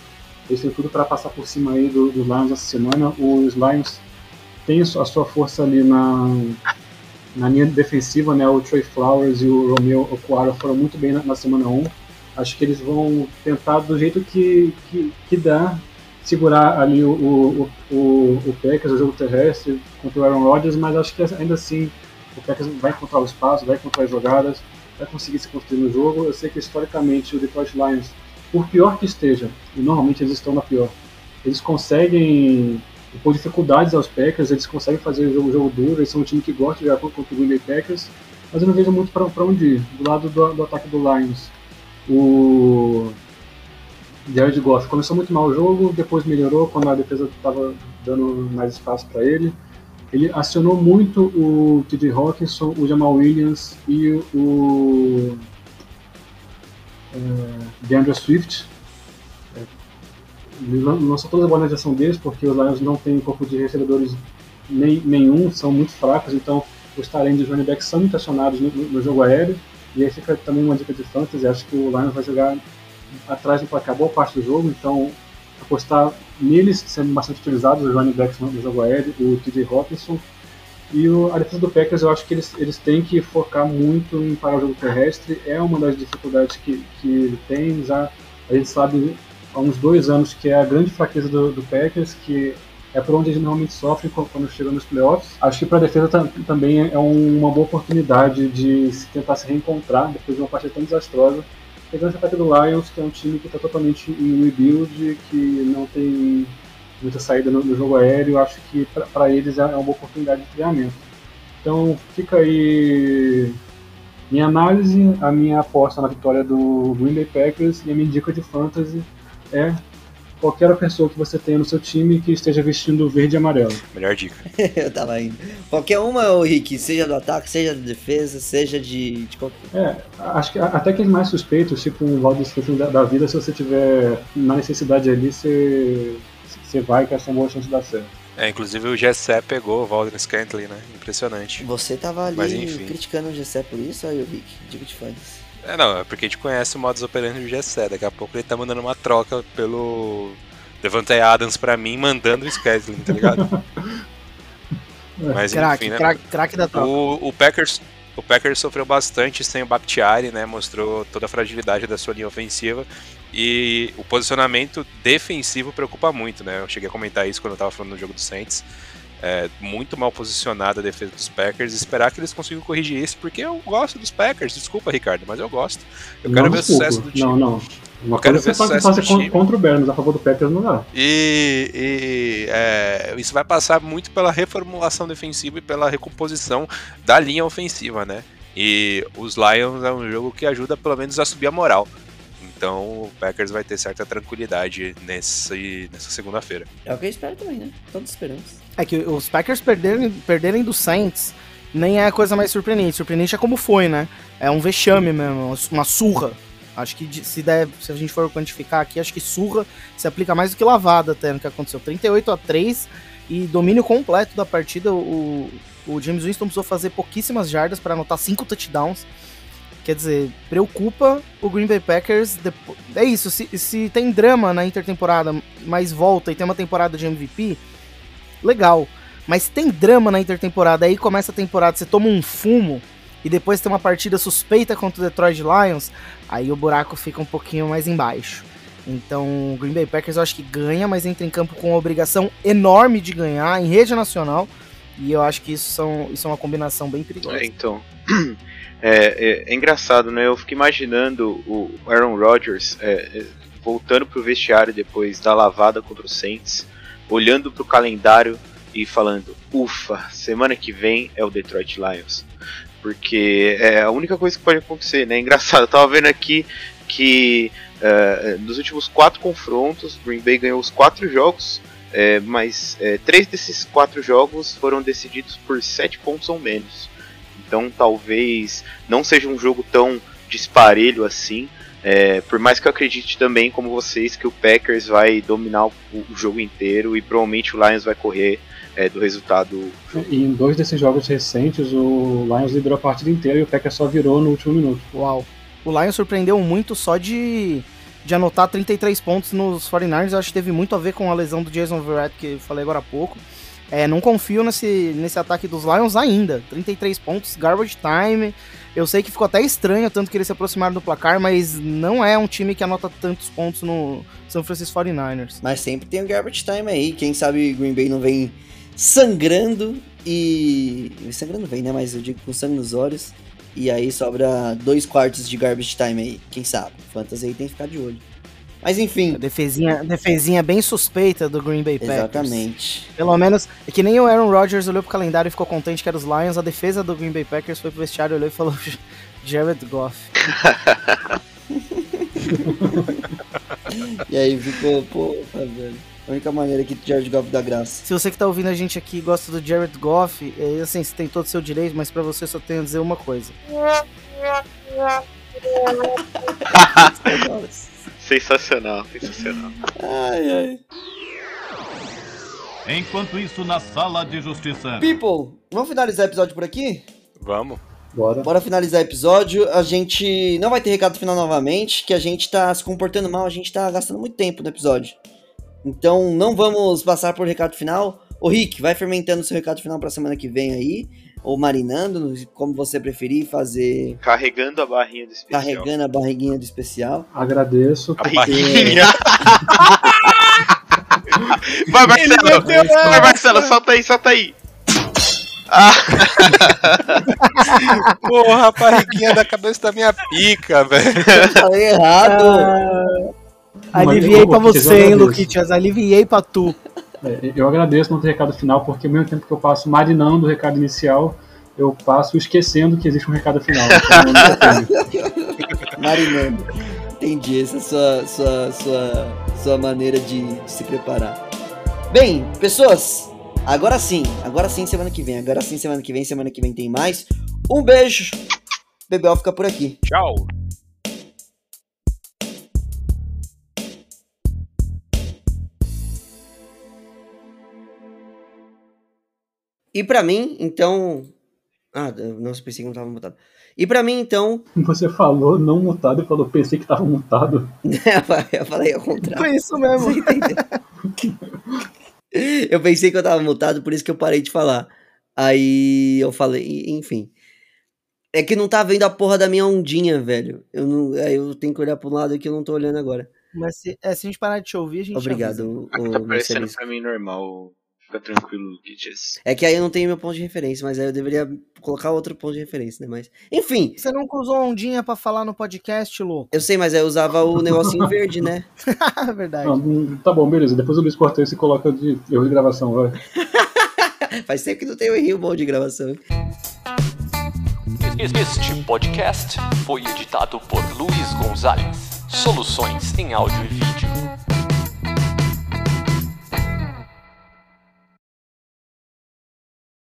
eles têm tudo para passar por cima aí do, do Lions essa semana. Os Lions têm a sua força ali na, na linha defensiva, né? O Trey Flowers e o Romeo Okwara foram muito bem na, na semana 1. Acho que eles vão tentar do jeito que, que, que dá segurar ali o, o, o, o Packers, o jogo terrestre contra o Aaron Rodgers, mas acho que ainda assim o Packers vai encontrar o espaço, vai encontrar as jogadas, vai conseguir se construir no jogo. Eu sei que historicamente o Detroit Lions, por pior que esteja, e normalmente eles estão na pior, eles conseguem impor dificuldades aos Packers, eles conseguem fazer o jogo, jogo duro, eles são um time que gosta de jogar contra o Green Bay Packers, mas eu não vejo muito para onde ir. Do lado do, do, ataque do Lions, o Jared Goff começou muito mal o jogo, depois melhorou quando a defesa estava dando mais espaço para ele. Ele acionou muito o TJ Hawkinson, o Jamal Williams e o é, DeAndre Swift. É, lançou toda a bola na direção deles, porque os Lions não têm corpo de recebedores nem, nenhum, são muito fracos, então os talentos de running back são muito acionados no, no, jogo aéreo. E aí fica também uma dica de fantasy, acho que o Lions vai jogar atrás do placar boa parte do jogo, então apostar neles sendo bastante utilizados, os running backs no jogo aéreo, o TJ Hawkinson. E o, a defesa do Packers, eu acho que eles, eles têm que focar muito em parar o jogo terrestre, é uma das dificuldades que, que ele tem, já a gente sabe há uns dois anos que é a grande fraqueza do, do Packers, que é por onde eles normalmente sofrem quando chegam nos playoffs. Acho que para a defesa também é uma boa oportunidade de se tentar se reencontrar depois de uma partida tão desastrosa. Pegando esse ataque do Lions, que é um time que está totalmente em rebuild, que não tem muita saída no, no jogo aéreo, acho que para eles é uma boa oportunidade de treinamento. Então fica aí minha análise, a minha aposta na vitória do Green Bay Packers e a minha dica de fantasy é qualquer pessoa que você tenha no seu time que esteja vestindo verde e amarelo. Melhor dica. eu tava indo. Qualquer uma, o Rick, seja do ataque, seja da defesa, seja de, de qualquer. É, acho que até que mais suspeitos, tipo um Valdes da, da vida, se você tiver na necessidade ali, você, você vai que essa é uma boa chance de dar certo. É, inclusive o Gessé pegou o Valdez Scantley, né? Impressionante. Você tava ali criticando o Gessé por isso, aí o Rick, digo de fãs. É, não, é porque a gente conhece o modus operandi do Gessé. Daqui a pouco ele tá mandando uma troca pelo Devante Adams pra mim, mandando o Skedling, tá ligado? Mas crack, enfim, né? Crack, crack da troca. O, o, Packers, o Packers sofreu bastante sem o Bakhtiari, né? Mostrou toda a fragilidade da sua linha ofensiva. E o posicionamento defensivo preocupa muito, né? Eu cheguei a comentar isso quando eu tava falando no jogo do Saints é, muito mal posicionada a defesa dos Packers. Esperar que eles consigam corrigir isso, porque eu gosto dos Packers. Desculpa, Ricardo, mas eu gosto. Eu não quero ver o sucesso do time. Não, não. Uma eu quero ver você pode fazer contra o Bears, a favor do Packers não dá. E, e é, isso vai passar muito pela reformulação defensiva e pela recomposição da linha ofensiva, né? E os Lions é um jogo que ajuda pelo menos a subir a moral. Então o Packers vai ter certa tranquilidade nesse, nessa segunda-feira. É o que eu espero também, né? Todos esperamos. É que os Packers perderem, perderem do Saints nem é a coisa mais surpreendente. Surpreendente é como foi, né? É um vexame mesmo, uma surra. Acho que se, der, se a gente for quantificar aqui, acho que surra se aplica mais do que lavada até no que aconteceu. 38 a 3 e domínio completo da partida. O, o James Winston precisou fazer pouquíssimas jardas para anotar cinco touchdowns. Quer dizer, preocupa o Green Bay Packers. É isso, se, se tem drama na intertemporada, mas volta e tem uma temporada de MVP, legal. Mas tem drama na intertemporada, aí começa a temporada, você toma um fumo e depois tem uma partida suspeita contra o Detroit Lions, aí o buraco fica um pouquinho mais embaixo. Então, o Green Bay Packers eu acho que ganha, mas entra em campo com uma obrigação enorme de ganhar em rede nacional. E eu acho que isso, são, isso é uma combinação bem perigosa. É, então, É, é, é, engraçado, né? Eu fico imaginando o Aaron Rodgers é, é voltando pro vestiário depois da lavada contra o Saints, olhando pro calendário e falando: ufa, semana que vem é o Detroit Lions. Porque é a única coisa que pode acontecer, né? Engraçado, eu tava vendo aqui que uh, nos últimos quatro confrontos, Green Bay ganhou os quatro jogos, é, mas é, três desses quatro jogos foram decididos por sete pontos ou menos. Então talvez não seja um jogo tão disparelho assim. É, por mais que eu acredite também, como vocês, que o Packers vai dominar o, o jogo inteiro e provavelmente o Lions vai correr é, do resultado. E em dois desses jogos recentes, o Lions liderou a partida inteira e o Packers só virou no último minuto. Uau! O Lions surpreendeu muito só de, de anotar 33 pontos nos 49ers. Eu acho que teve muito a ver com a lesão do Jason Verrett, que eu falei agora há pouco. É, não confio nesse, nesse ataque dos Lions ainda. 33 pontos, garbage time. Eu sei que ficou até estranho tanto que eles se aproximaram do placar, mas não é um time que anota tantos pontos no São Francisco 49ers. Mas sempre tem o garbage time aí. Quem sabe Green Bay não vem sangrando e. Sangrando vem, né? Mas eu digo com sangue nos olhos. E aí sobra dois quartos de garbage time aí. Quem sabe? Fantasy aí tem que ficar de olho. Mas enfim. A defesinha, defesinha bem suspeita do Green Bay Packers. Exatamente. Pelo menos, é que nem o Aaron Rodgers olhou pro calendário e ficou contente que era os Lions. A defesa do Green Bay Packers foi pro vestiário, olhou e falou: Jared Goff. E aí ficou, pô, tá velho. A única maneira que Jared Goff dá graça. Se você que tá ouvindo a gente aqui e gosta do Jared Goff, é, assim, você tem todo o seu direito, mas pra você só tenho a dizer uma coisa. Sensacional, sensacional. Ai, ai. Enquanto isso, na sala de justiça. People, vamos finalizar o episódio por aqui? Vamos. Bora. Bora finalizar o episódio. A gente não vai ter recado final novamente, que a gente tá se comportando mal, a gente tá gastando muito tempo no episódio. Então não vamos passar por recado final. Ô Rick, vai fermentando seu recado final pra semana que vem aí. Ou marinando, como você preferir, fazer. Carregando a barrinha do especial. Carregando a barriguinha do especial. Agradeço. A porque- barriguinha. Vai, Marcelo! Vai, Marcelo, solta aí, solta aí! Porra, a barriguinha da cabeça da minha pica, velho. Eu falei errado! Aliviei pra você, hein. Luquitas. Aliviei pra tu. É, eu agradeço ter recado final, porque ao mesmo tempo que eu passo marinando o recado inicial, eu passo esquecendo que existe um recado final. Então. Marinando. Entendi, essa é a sua, sua, sua, sua maneira de, de se preparar. Bem, pessoas, agora sim, agora sim semana que vem, agora sim semana que vem, semana que vem tem mais. Um beijo, Bebel fica por aqui. Tchau. E pra mim, então. Ah, eu- nossa, pensei que não tava mutado. E pra mim, então. Você falou não mutado e falou, pensei que tava mutado. eu falei ao contrário. Foi isso mesmo. Você entendeu? eu pensei que eu tava mutado, por isso que eu parei de falar. Aí eu falei, enfim. É que não tá vendo a porra da minha ondinha, velho. Eu não, aí eu tenho que olhar pro lado que eu não tô olhando agora. Mas se, é, se a gente parar de te ouvir, a gente avisa. Obrigado, Aqui ô, tá parecendo pra mim normal. Fica tranquilo, Kitches. É que aí eu não tenho meu ponto de referência, mas aí eu deveria colocar outro ponto de referência, né? Mas, enfim, Você nunca usou ondinha pra falar no podcast, louco? eu sei, mas aí eu usava o negocinho verde, né? É verdade. Não, não- tá bom, beleza. Depois o Luiz e coloca de erro de gravação, vai. Faz tempo que não tem o rio bom de gravação. Este podcast foi editado por Luiz Gonzalez. Soluções em áudio e vídeo.